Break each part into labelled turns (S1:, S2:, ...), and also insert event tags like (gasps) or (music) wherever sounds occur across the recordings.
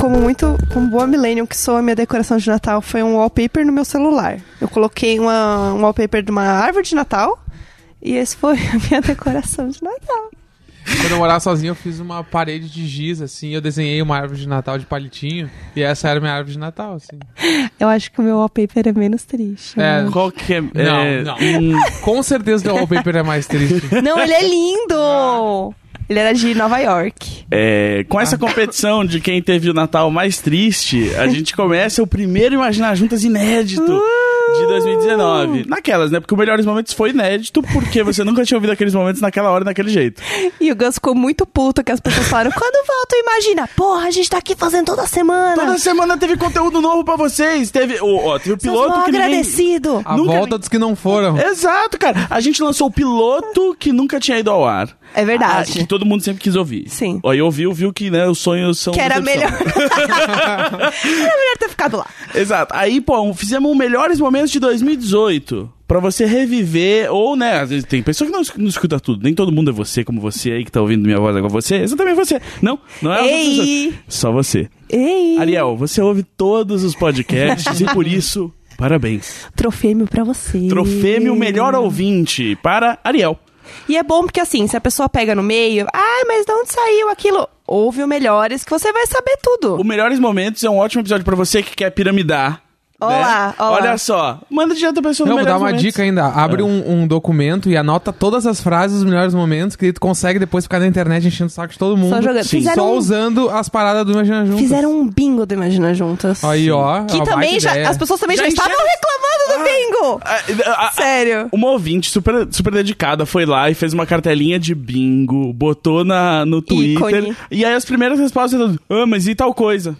S1: Como muito, como boa millennium que sou, a minha decoração de Natal foi um wallpaper no meu celular. Eu coloquei uma, um wallpaper de uma árvore de Natal e esse foi (laughs) a minha decoração de Natal.
S2: Quando eu morava sozinho, eu fiz uma parede de giz, assim, eu desenhei uma árvore de Natal de palitinho, e essa era minha árvore de Natal, assim.
S1: Eu acho que o meu wallpaper é menos triste.
S2: É,
S1: né?
S3: Qual que é...
S2: Não,
S3: é,
S2: não.
S3: hum,
S2: Com certeza o wallpaper é mais triste. (laughs)
S1: Não, ele é lindo! Ele era de Nova York.
S3: é, com essa competição de quem teve o Natal mais triste, a gente começa o primeiro Imaginar Juntas inédito de 2019. Naquelas, né? Porque o Melhores Momentos foi inédito porque você nunca tinha ouvido aqueles momentos naquela hora e daquele jeito. (laughs)
S1: E o Gus ficou muito puto que as pessoas falaram: quando volta, imagina? Porra, a gente tá aqui fazendo toda semana.
S3: Toda semana teve conteúdo novo pra vocês. Teve, o ó, teve o piloto que ninguém...
S1: agradecido.
S2: A
S3: Nunca
S2: volta
S3: nem-
S2: dos que não foram.
S3: Exato, cara. A gente lançou o piloto que nunca tinha ido ao ar.
S1: É
S3: Ah,
S1: verdade.
S3: que todo mundo sempre quis ouvir.
S1: Sim.
S3: Aí ouviu, viu que né, os sonhos são.
S1: que era melhor. (laughs) era melhor ter ficado lá.
S3: Exato. Aí, pô, fizemos melhores momentos de 2018. Pra você reviver, ou, né, às vezes tem pessoa que não, não escuta tudo. Nem todo mundo é você, como você aí que tá ouvindo minha voz agora. Você, exatamente você. Não, não é
S1: Ei!
S3: Só você.
S1: Ei!
S3: Ariel, você ouve todos os podcasts e por (laughs) isso, parabéns.
S1: Trofêmio pra você.
S3: Trofêmio Melhor Ouvinte para Ariel.
S1: E é bom porque assim, se a pessoa pega no meio, ai, mas de onde saiu aquilo? Ouve o Melhores que você vai saber tudo.
S3: O Melhores Momentos é um ótimo episódio pra você que quer piramidar.
S1: Olá,
S3: né?
S1: olá.
S3: Olha só, manda direto a pessoa no
S2: Não, vou dar uma
S3: Momentos.
S2: dica ainda. Abre um, um documento e anota todas as frases dos melhores momentos que tu consegue depois ficar na internet enchendo o saco de todo mundo.
S1: Só jogando.
S3: Sim.
S1: Fizeram,
S2: Só
S1: um,
S2: usando as paradas do Imagina Juntas.
S1: fizeram um bingo do Imagina Juntas.
S2: Aí, ó.
S1: Que
S2: é uma
S1: também já.
S2: ideia.
S1: As pessoas também
S3: Já
S1: já, estavam reclamando do bingo!
S3: Ah, ah, ah,
S1: Sério.
S3: Uma ouvinte super, super dedicada foi lá e fez uma cartelinha de bingo, botou na, no Twitter.
S1: Ícone.
S3: E aí as primeiras respostas eram, ah, mas e tal coisa?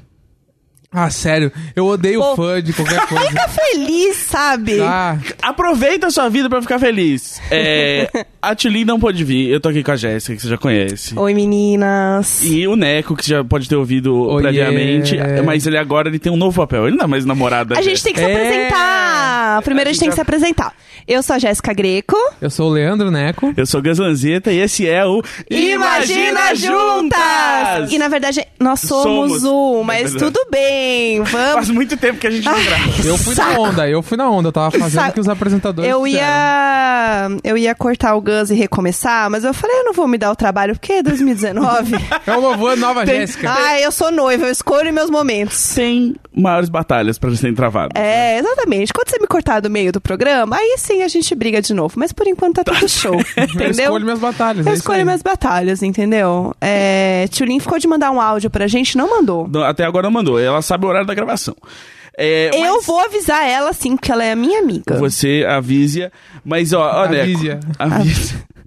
S2: Ah, sério. Eu odeio
S1: Pô.
S2: fã de qualquer (laughs) coisa.
S1: Fica feliz, sabe?
S2: Ah,
S3: Aproveita a sua vida pra ficar feliz. É, (laughs) a Tulin não pôde vir, eu tô aqui com a Jéssica, que você já conhece.
S1: Oi, meninas.
S3: E o Neco, que você já pode ter ouvido
S2: Oiê.
S3: previamente, mas ele agora ele tem um novo papel. Ele não é mais namorado da
S1: A gente tem que se
S2: É.
S1: apresentar. Primeiro a gente tem que se apresentar. Eu sou a Jéssica Greco.
S2: eu sou o Leandro Neco.
S3: Eu sou o Gas Lanzetta e esse é o
S1: Imagina Juntas! E na verdade nós somos,
S3: Somos.
S1: um,
S3: É
S1: mas
S3: verdade.
S1: tudo bem, vamos.
S3: Faz muito tempo que a gente não grava.
S2: Eu fui
S1: Saco.
S2: na onda, eu fui na onda. Eu tava fazendo o que os apresentadores
S1: Eu
S2: fizeram.
S1: ia, eu ia cortar o Gus e recomeçar, mas eu falei, eu não vou me dar o trabalho, porque é 2019. (laughs)
S2: É um novo ano, nova (laughs)
S3: Tem-
S2: Jéssica.
S1: ah, eu sou noiva, eu escolho meus momentos.
S3: Tem maiores batalhas pra serem travadas.
S1: É, exatamente. Quando você me cortar do meio do programa, aí sim a gente briga de novo. Mas por enquanto tá tudo show, (laughs)
S2: Eu
S1: entendeu?
S2: escolho minhas batalhas.
S1: Eu
S2: é
S1: escolho minhas batalhas, entendeu? É, Tulin ficou de mandar um áudio pra gente, não mandou.
S3: Até agora não mandou. Ela sabe o horário da gravação. É,
S1: Eu
S3: mas
S1: vou avisar ela, sim, porque ela é a minha amiga.
S3: Você avisa. Mas, ó, ó, Neco.
S2: Avisa.
S3: Avisa. (laughs)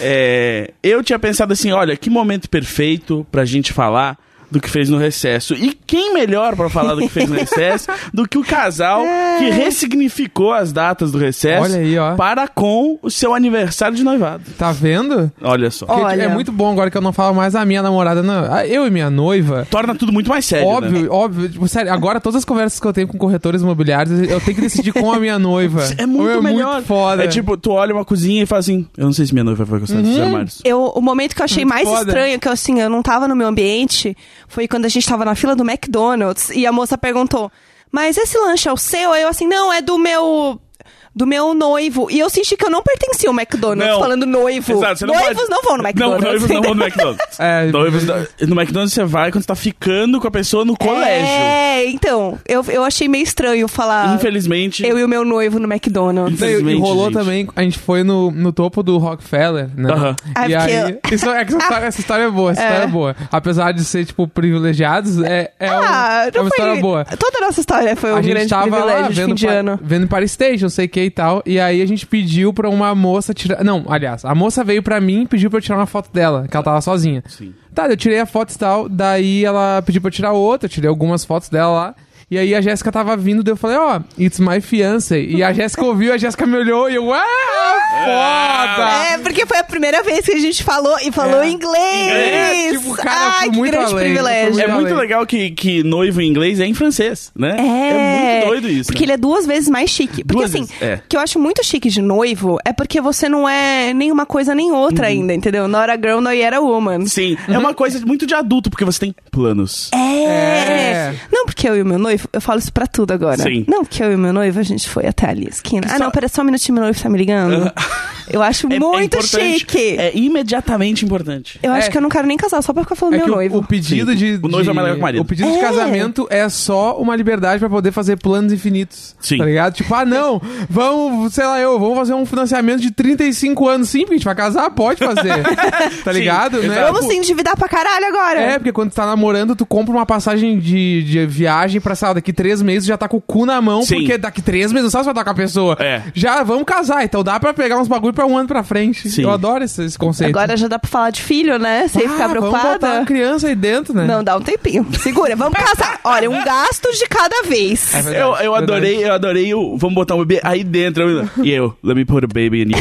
S3: É, eu tinha pensado assim, olha, que momento perfeito pra gente falar do que fez no recesso. E quem melhor pra falar do que fez no (laughs) recesso do que o casal que ressignificou as datas do recesso
S2: Olha aí, ó.
S3: para com o seu aniversário de noivado.
S2: Tá vendo?
S3: Olha só.
S2: Porque
S1: Olha.
S2: É muito bom agora que eu não falo mais a minha namorada, não. Ah, Eu e minha noiva.
S3: Torna tudo muito mais sério.
S2: Óbvio,
S3: né?
S2: óbvio. Tipo, sério, agora todas as conversas que eu tenho com corretores imobiliários, eu tenho que decidir com a minha noiva. (laughs)
S3: É muito
S2: é
S3: melhor.
S2: muito foda.
S3: É tipo, tu olha uma cozinha e fala assim: Eu não sei se minha noiva vai gostar
S2: Uhum.
S3: desses armários.
S1: Eu, o momento que eu achei
S2: Muito
S1: mais
S2: foda.
S1: estranho, que eu, assim, eu não tava no meu ambiente, foi quando a gente tava na fila do McDonald's e a moça perguntou: Mas esse lanche é o seu? Aí eu assim, não, é do meu. Do meu noivo. E eu senti que eu não pertencia ao McDonald's
S3: Não.
S1: falando noivo.
S3: Exato, você não
S1: Noivos
S3: pode-
S1: não vão no
S3: Não,
S1: McDonald's.
S3: noivos não vão no (laughs) McDonald's.
S2: É,
S3: Noivos não- no McDonald's você vai quando você tá ficando com a pessoa no colégio.
S1: É, então, eu, eu achei meio estranho falar
S3: Infelizmente.
S1: eu e o meu noivo no McDonald's.
S2: Não, e-
S3: Infelizmente,
S2: rolou
S3: gente.
S2: também, a gente foi no, no topo do Rockefeller, né?
S3: Aham.
S1: Ah,
S2: E
S1: porque
S2: aí, isso, é que essa, (laughs) história, essa história é boa, essa
S1: É.
S2: história é boa. Apesar de ser, tipo, privilegiados, é, é, um-
S1: Ah,
S2: é
S1: não
S2: uma
S1: foi...
S2: história boa.
S1: Toda a nossa história foi um
S2: a gente
S1: grande
S2: tava lá
S1: privilégio de fim
S2: vendo,
S1: de
S2: pa-
S1: ano.
S2: vendo para Station, não sei o que e tal. E aí a gente pediu pra uma moça tirar. Não, aliás, a moça veio pra mim e pediu pra eu tirar uma foto dela, que ela tava sozinha.
S3: Sim.
S2: Tá, eu tirei a foto e tal. Daí ela pediu pra eu tirar outra, eu tirei algumas fotos dela lá. E aí a Jéssica tava vindo, daí eu falei, ó, it's my fiance. E a Jéssica ouviu, a Jéssica me olhou e eu, ah, foda!
S1: É, porque foi a primeira vez que a gente falou e falou
S2: É.
S1: inglês.
S2: É, tipo, cara,
S1: Ai, que
S2: muito
S1: grande
S2: além,
S1: privilégio.
S3: É muito legal que, que noivo em inglês é em francês, né?
S1: É,
S3: muito doido isso.
S1: Porque ele é duas vezes mais chique. Porque
S3: Duas
S1: assim,
S3: é.
S1: o que eu acho muito chique de noivo é porque você não é nem uma coisa nem outra ainda, entendeu? Not a girl, not yet a woman.
S3: Sim, é uma coisa muito de adulto, porque você tem planos.
S1: É.
S2: É.
S1: Não, porque eu e o meu noivo, eu falo isso pra tudo agora.
S3: Sim.
S1: Não, porque eu e meu noivo, a gente foi até ali a esquina. Ah,
S3: Só-
S1: não, pera só um minutinho, meu noivo tá me ligando. (laughs) Eu acho
S3: É- é
S1: muito
S3: importante.
S1: chique.
S3: É imediatamente importante.
S1: Eu acho
S2: É.
S1: que eu não quero nem casar só pra ficar falando
S2: É
S1: meu
S2: o-
S1: noivo.
S2: O, pedido
S3: Sim.
S2: de,
S3: O noivo
S2: de-
S3: é mais legal que o marido.
S2: O pedido de
S1: É.
S2: casamento é só uma liberdade pra poder fazer planos infinitos.
S3: Sim.
S2: Tá ligado? Tipo, ah, não, vamos, sei lá, eu, vamos fazer um financiamento de 35 anos. Sim, porque a gente vai casar, pode fazer. (laughs) tá
S3: Sim,
S2: ligado? né?
S3: exato.
S1: Vamos se endividar pra caralho agora.
S2: É, porque quando tu tá namorando, tu compra uma passagem de, de viagem pra, sei lá, daqui três meses já tá com o cu na mão,
S3: Sim.
S2: porque daqui três meses não sabe se vai estar com a pessoa.
S3: É.
S2: Já vamos casar, então dá pra pegar uns bagulho pra um ano pra frente.
S3: Sim.
S2: Eu adoro esse, esse conceito.
S1: Agora já dá pra falar de filho, né? Sem
S2: ah,
S1: ficar
S2: Vamos botar
S1: preocupada.
S2: uma criança aí dentro, né?
S1: Não, dá um tempinho. Segura, vamos casar. Olha, um gasto de cada vez.
S2: É verdade,
S3: eu, eu
S2: verdade.
S3: adorei, eu adorei o. Vamos botar um bebê aí dentro. eu- E eu, let me put a baby in you.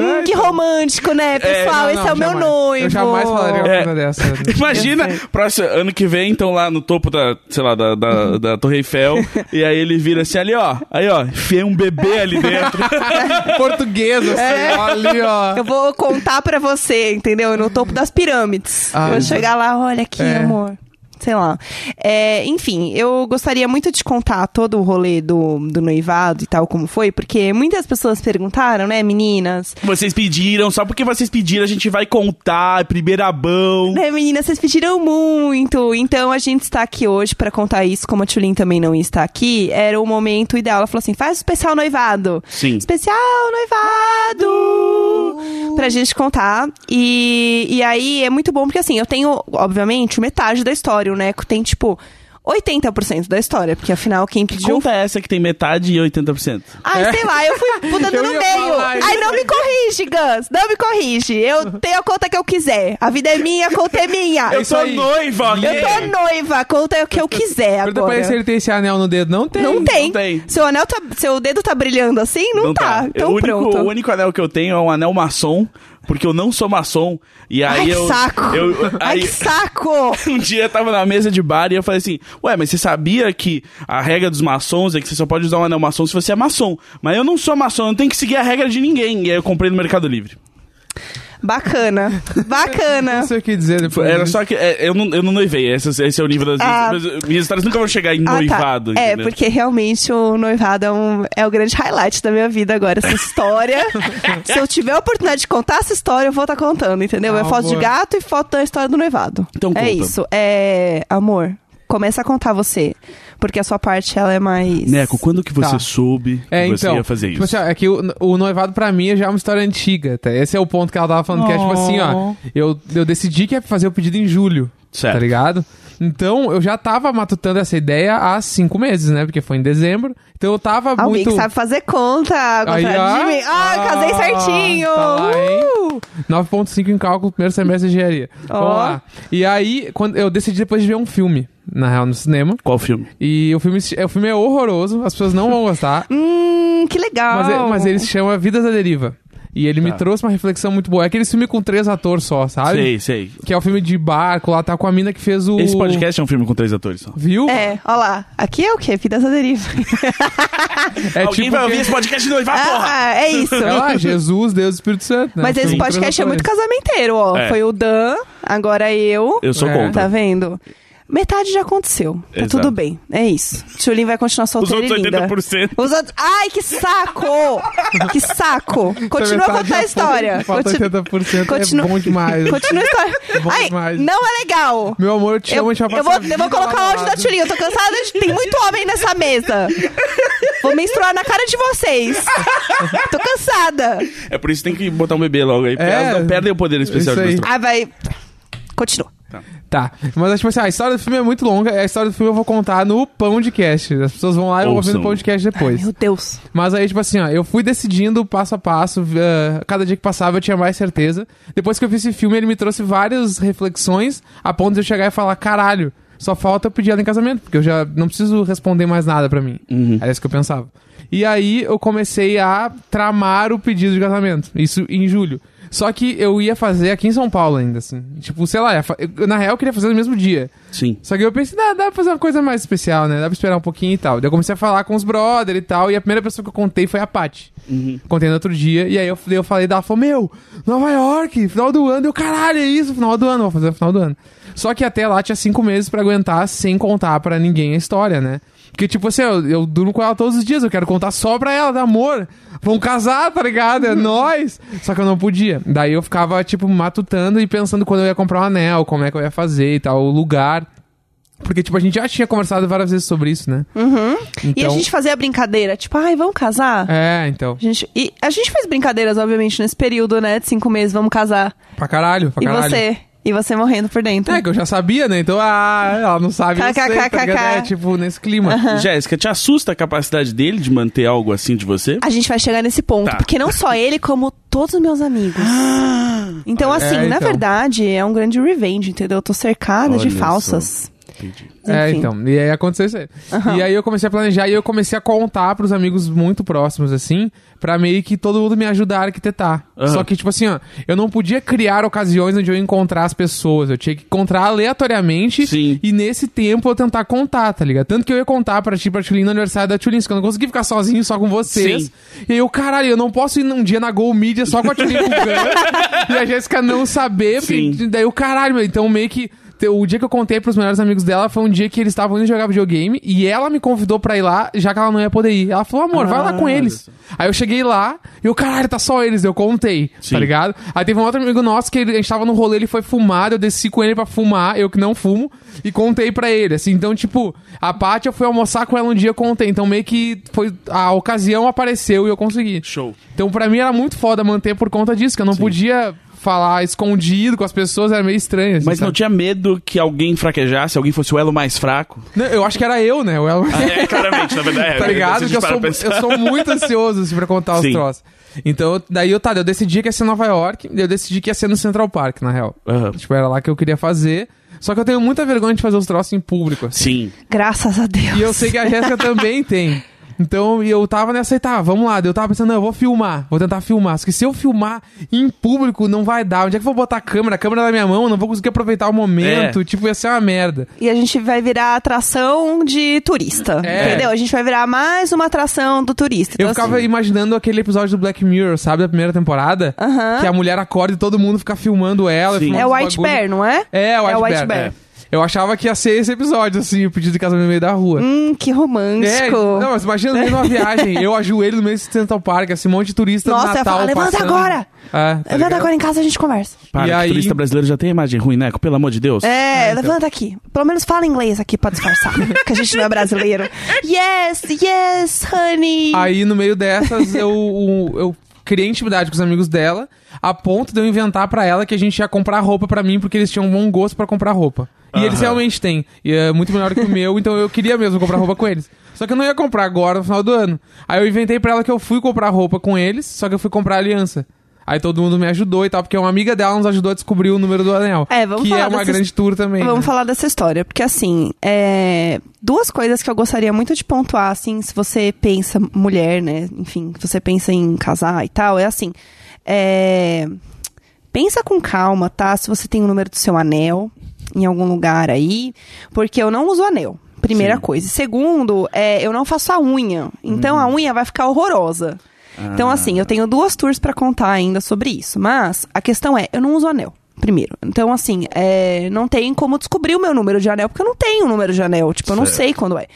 S1: Hum, que romântico, né, pessoal?
S2: Não,
S1: Esse
S2: não,
S1: é o meu noivo.
S2: Eu jamais falaria uma
S3: É.
S2: coisa dessa. (laughs)
S3: Imagina, próximo ano que vem, então lá no topo da, sei lá, da, da, da Torre Eiffel. (laughs) e aí ele vira assim, ali ó, aí ó, enfiei um bebê ali dentro. (laughs) (laughs)
S2: Português, assim,
S1: É.
S2: ali, ó.
S1: Eu vou contar pra você, entendeu? No topo das pirâmides.
S2: Ah,
S1: vou chegar lá, olha aqui,
S2: É.
S1: amor. Sei lá. É, enfim, eu gostaria muito de contar todo o rolê do, do noivado e tal, como foi, porque muitas pessoas perguntaram, né, meninas?
S3: Vocês pediram, só porque vocês pediram, a gente vai contar, primeira bão.
S1: Né, meninas, vocês pediram muito. Então a gente está aqui hoje pra contar isso. Como a Tulin também não está aqui, era o momento ideal. Ela falou assim: faz o especial noivado.
S3: Sim.
S1: Especial noivado! Pra gente contar. E, e aí é muito bom, porque assim, eu tenho, obviamente, metade da história. O Neco tem, tipo, 80% da história. Porque afinal, quem
S3: Que
S1: pediu.
S3: conta é essa que tem metade e 80%?
S1: Ai,
S2: É.
S1: sei lá, eu fui mudando (laughs)
S2: Eu
S1: no meio.
S2: falar.
S1: Ai, não me corrige, Gans. Não me corrige. Eu tenho a conta que eu quiser. A vida é minha, a conta é minha.
S3: Eu
S2: isso
S3: sou noiva?
S1: Eu tô noiva, conta o que eu quiser
S2: Pergunta pra ele se
S1: agora.
S2: ele tem esse anel no dedo. Não tem.
S1: Não tem.
S3: não tem.
S1: Seu anel tá. Seu dedo tá brilhando assim? Não, tá. Então
S3: o, único,
S1: pronto.
S3: o único anel que eu tenho é um anel maçom, porque eu não sou maçom. E aí
S1: Ai,
S3: eu.
S1: que saco!
S3: eu-
S1: Ai,
S3: aí-
S1: que saco! (laughs)
S3: Um dia eu tava na mesa de bar e eu falei assim: Ué, mas você sabia que a regra dos maçons é que você só pode usar um anel maçom se você é maçom? Mas eu não sou maçom, eu não tenho que seguir a regra de ninguém. E aí eu comprei no Mercado Livre.
S1: Bacana. Bacana.
S2: Não sei o que dizer depois.
S3: Era só que é, eu, não, eu não noivei. Esse, esse é o nível das
S1: Ah.
S3: minhas, minhas histórias nunca vão chegar em
S1: Ah, tá.
S3: noivado.
S1: É,
S3: entendeu?
S1: porque realmente o noivado é, um- é o grande highlight da minha vida agora. Essa história. (laughs) Se eu tiver a oportunidade de contar essa história, eu vou estar contando, entendeu? é
S2: Ah,
S1: foto de
S2: boa.
S1: gato e foto da história do noivado.
S3: Então
S1: é
S3: conta.
S1: isso. É. Amor, começa a contar você. Porque a sua parte, ela é mais.
S3: Neco, quando que você
S2: Tá.
S3: soube
S2: É,
S3: que você
S2: então,
S3: ia fazer
S2: tipo
S3: isso?
S2: assim, ó, é que o, o noivado pra mim já é uma história antiga, tá? Esse é o ponto que ela tava falando, que é tipo assim, ó, eu, eu decidi que ia fazer o pedido em julho,
S3: Certo.
S2: tá ligado? Então, eu já tava matutando essa ideia há cinco meses, né? Porque foi em dezembro. Então eu tava
S1: Alguém
S2: muito...
S1: que sabe fazer conta,
S2: Aí,
S1: contrário de mim. Ah, eu casei
S2: Ah,
S1: certinho!
S2: tá lá?
S1: Uh!
S2: 9.5 em cálculo, primeiro semestre de engenharia.
S1: Ó.
S2: Vamos lá. E aí, quando eu decidi depois de ver um filme, na real, no cinema.
S3: Qual filme?
S2: E o filme, o filme é horroroso, as pessoas não vão gostar.
S1: Hum, que legal.
S2: Mas, mas ele se chama Vidas à Deriva. E ele me
S3: Tá.
S2: trouxe uma reflexão muito boa. É aquele filme com três atores só, sabe?
S3: Sei, sei.
S2: Que é o filme de barco, lá tá com a mina que fez o.
S3: Esse podcast é um filme com três atores só.
S2: Viu?
S1: É, ó lá. Aqui é o quê? Vidas à deriva. (laughs)
S2: É
S3: Alguém
S2: tipo
S3: vai
S2: que-
S3: ouvir esse podcast de noivar, porra!
S1: ah, é isso.
S2: É lá, Jesus, Deus e Espírito Santo. né?
S1: Mas esse podcast é muito casamenteiro, ó.
S3: É.
S1: Foi o Dan, agora eu.
S3: Eu sou
S2: É.
S3: contra.
S1: Tá vendo? Metade já aconteceu. Tá
S3: Exato.
S1: tudo bem. É isso. Tchulin vai continuar
S3: Os
S1: solteira
S3: outros
S1: e linda.
S3: 80%.
S1: Os outros... Ai, que saco! que saco! Continua a contar a história.
S2: Falta
S1: Continu-
S2: 80%.
S1: Continua-
S2: É bom demais.
S1: Continua a história.
S2: bom
S1: Ai,
S2: demais.
S1: não é legal.
S2: Meu amor, eu te
S1: Eu,
S2: amo, a gente vai
S1: eu vou, eu vou colocar o áudio da. Tchulin. Eu tô cansada de. Tem muito homem nessa mesa. Vou menstruar na cara de vocês. tô cansada.
S3: É por isso que tem que botar um bebê logo aí, porque
S2: É.
S3: elas não perdem o poder especial
S2: Isso
S3: de menstruar.
S1: Ah, vai. Continua.
S2: Tá, mas tipo assim, a história do filme é muito longa. A história do filme eu vou contar no Pão de Cast. As pessoas vão lá e vão ouvir no. Pão de Cast depois.
S1: Meu Deus.
S2: Mas aí, tipo assim, ó, eu fui decidindo passo a passo, eh, cada dia que passava eu tinha mais certeza. Depois que eu vi esse filme, ele me trouxe várias reflexões, a ponto de eu chegar e falar, caralho, Só falta eu pedir ela em casamento, porque eu já não preciso responder mais nada pra mim.
S3: Uhum.
S2: Era isso que eu pensava. E aí eu comecei a tramar o pedido de casamento. Isso em julho. Só que eu ia fazer aqui em São Paulo ainda, assim. Tipo, sei lá, eu- na real eu queria fazer no mesmo dia.
S3: Sim.
S2: Só que eu pensei, dá, dá pra fazer uma coisa mais especial, né? Dá pra esperar um pouquinho e tal. Daí eu comecei a falar com os brother e tal, e a primeira pessoa que eu contei foi a Paty. Contei no outro dia, e aí eu, eu falei dela, falou, meu, Nova York, final do ano. Eu, caralho, é isso, final do ano, vou fazer no final do ano. Só que até lá tinha cinco meses pra aguentar sem contar pra ninguém a história, né? Porque, tipo assim, eu, eu durmo com ela todos os dias, eu quero contar só pra ela, de amor. Vamos casar, tá ligado? É (laughs) nóis. Só que eu não podia. Daí eu ficava, tipo, matutando e pensando quando eu ia comprar um anel, como é que eu ia fazer e tal, o lugar. Porque, tipo, a gente já tinha conversado várias vezes sobre isso, né?
S1: Uhum. E a
S2: Então-
S1: gente fazia brincadeira, tipo, ai, vamos casar?
S2: É, então.
S1: A gente, e a gente fez brincadeiras, obviamente, nesse período, né, de cinco meses, vamos casar.
S2: Pra caralho, pra
S1: e
S2: caralho.
S1: você? E você morrendo por dentro.
S2: É, que eu já sabia, né? Então, ah, ela não sabe, eu sei, tá ligado? É, tipo, nesse clima.
S3: Jéssica, te assusta a capacidade dele de manter algo assim de você?
S1: A gente vai chegar nesse ponto,
S3: Tá.
S1: porque não só ele, como todos os meus amigos. Então, assim,
S2: É,
S1: na
S2: então.
S1: verdade, é um grande revenge, entendeu? Eu tô cercada de
S3: Olha
S1: falsas.
S3: Entendi.
S2: É,
S1: Enfim.
S2: então. E aí aconteceu isso aí. E aí eu comecei a planejar e eu comecei a contar pros amigos muito próximos, assim, pra meio que todo mundo me ajudar a arquitetar.
S3: Aham.
S2: Só que, tipo assim, ó, eu não podia criar ocasiões onde eu ia encontrar as pessoas. Eu tinha que encontrar aleatoriamente
S3: Sim.
S2: e nesse tempo eu tentar contar, tá ligado? Tanto que eu ia contar pra ti, pra Tulin no aniversário da Tulin, que eu não consegui ficar sozinho só com vocês.
S3: Sim.
S2: E aí eu, caralho, eu não posso ir num dia na Go Media só com a Tulin e com o Gun, (laughs) e a Jéssica não saber, porque
S3: Sim.
S2: daí o caralho, meu, então meio que o dia que eu contei pros melhores amigos dela foi um dia que eles estavam indo jogar videogame e ela me convidou pra ir lá, já que ela não ia poder ir. Ela falou, amor, vai lá com
S3: Ah,
S2: eles. Aí eu cheguei lá e eu, caralho, tá só eles, eu contei,
S3: Sim.
S2: tá ligado? Aí teve um outro amigo nosso que ele- a gente tava no rolê, ele foi fumar, eu desci com ele pra fumar, eu que não fumo, e contei pra ele, assim. Então, tipo, a Paty eu fui almoçar com ela um dia, contei. Então, meio que foi. A ocasião apareceu e eu consegui.
S3: Show.
S2: Então, pra mim era muito foda manter por conta disso, que eu não podia falar escondido com as pessoas, era meio estranho. assim,
S3: Mas não
S2: sabe?
S3: tinha medo que alguém fraquejasse, alguém fosse o elo mais fraco?
S2: Não, eu acho que era eu, né? Eu era...
S3: É, claramente, na verdade. (laughs)
S2: tá ligado? Que eu sou, eu sou muito ansioso assim, pra contar os
S3: Sim.
S2: troços. Então, daí eu, tá, eu decidi que ia ser Nova York, eu decidi que ia ser no Central Park, na real.
S3: Aham.
S2: Tipo, era lá que eu queria fazer. Só que eu tenho muita vergonha de fazer os troços em público. assim.
S3: Sim.
S1: Graças a Deus.
S2: E eu sei que a Jéssica também tem. Então, eu tava nessa aí, tá, vamos lá. Eu tava pensando, não, eu vou filmar, vou tentar filmar. Só que se eu filmar em público, não vai dar. Onde é que eu vou botar a câmera? A câmera na minha mão, eu não vou conseguir aproveitar o momento.
S3: É.
S2: Tipo, ia ser uma merda.
S1: E a gente vai virar atração de turista.
S2: É.
S1: Entendeu? A gente vai virar mais uma atração do turista.
S2: Eu
S1: Então,
S2: ficava
S1: assim,
S2: imaginando aquele episódio do Black Mirror, sabe? Da primeira temporada.
S1: Aham.
S2: Que a mulher acorda e todo mundo fica filmando ela. Filmando
S1: É o White
S2: bagulho.
S1: Bear, não é?
S2: É, o White,
S1: É o White
S2: Bear.
S1: Bear.
S2: É. Eu achava que ia ser esse episódio, assim, o pedido de casamento no meio da rua.
S1: Hum, que
S2: É,
S1: romântico.
S2: não, mas imagina no meio de uma viagem, eu ajoelho no meio do Central Park, assim, um monte de turista
S1: Nossa,
S2: no Natal
S1: falar, levanta
S2: passando.
S1: agora!
S2: É, tá
S1: Levanta agora em casa a gente conversa.
S3: Para,
S2: E
S3: que
S2: aí-
S3: turista brasileiro já tem imagem ruim, né? Pelo amor de Deus.
S1: É,
S2: então.
S1: levanta aqui. Pelo menos fala inglês aqui pra disfarçar. (laughs) que a gente não é brasileiro. Yes, yes, honey.
S2: Aí, no meio dessas, eu, eu, eu criei intimidade com os amigos dela, a ponto de eu inventar pra ela que a gente ia comprar roupa pra mim, porque eles tinham um bom gosto pra comprar roupa. E eles
S3: Aham.
S2: realmente têm. E é muito melhor que o meu, então eu queria mesmo comprar roupa com eles. Só que eu não ia comprar agora, no final do ano. Aí eu inventei pra ela que eu fui comprar roupa com eles, só que eu fui comprar aliança. Aí todo mundo me ajudou e tal, porque uma amiga dela nos ajudou a descobrir o número do anel.
S1: É, vamos
S2: Que
S1: falar
S2: é uma grande tour também.
S1: Vamos
S2: né?
S1: falar dessa história, porque assim, é... duas coisas que eu gostaria muito de pontuar, assim, se você pensa mulher, né, enfim, se você pensa em casar e tal, é assim, é... pensa com calma, tá? Se você tem o número do seu anel em algum lugar aí, porque eu não uso anel. Primeira
S3: Sim.
S1: coisa. Segundo, é, eu não faço a unha. Então a unha vai ficar horrorosa. Então,
S3: Ah.
S1: assim, eu tenho duas tours pra contar ainda sobre isso. Mas a questão é, eu não uso anel. Primeiro. Então, assim, é, não tem como descobrir o meu número de anel, porque eu não tenho um número de anel. Tipo, eu não
S3: Certo.
S1: sei quando é.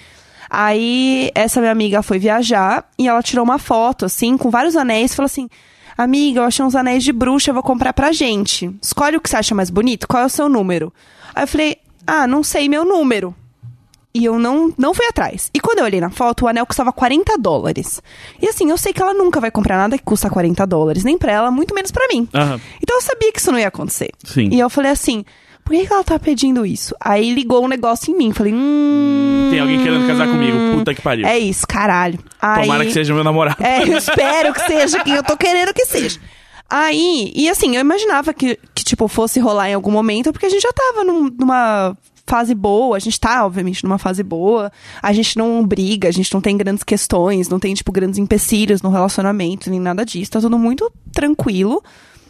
S1: Aí, essa minha amiga foi viajar e ela tirou uma foto, assim, com vários anéis e falou assim: Amiga, eu achei uns anéis de bruxa, eu vou comprar pra gente. Escolhe o que você acha mais bonito, qual é o seu número? Aí eu falei: Ah, não sei meu número. E eu não, não fui atrás. E quando eu olhei na foto, o anel custava 40 dólares. E assim, eu sei que ela nunca vai comprar nada que custa 40 dólares, nem pra ela, muito menos pra mim.
S3: Aham.
S1: Então eu sabia que isso não ia acontecer.
S3: Sim.
S1: E eu falei assim, por que, que ela tá pedindo isso? Aí ligou um negócio em mim. Falei, hum.
S3: Tem alguém querendo casar comigo. Puta que pariu.
S1: É isso, caralho. Aí,
S3: Tomara que seja meu namorado.
S1: É, eu espero que seja quem eu tô querendo que seja. Aí, e assim, eu imaginava que, que, tipo, fosse rolar em algum momento, porque a gente já tava num- numa fase boa, a gente tá, obviamente, numa fase boa. A gente não briga, a gente não tem grandes questões, não tem, tipo, grandes empecilhos no relacionamento, nem nada disso. Tá tudo muito tranquilo,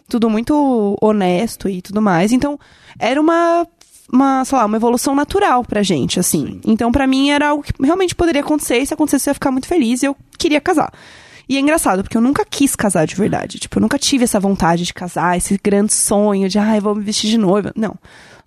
S1: tudo muito honesto e tudo mais. Então, era uma uma, sei lá, uma evolução natural pra gente, assim. Então, pra mim, era algo que realmente poderia acontecer, e se acontecesse, eu ia ficar muito feliz e eu queria casar. E é engraçado, porque eu nunca quis casar de verdade. Tipo, eu nunca tive essa vontade de casar, esse grande sonho de, ai, vou me vestir de noiva. Não.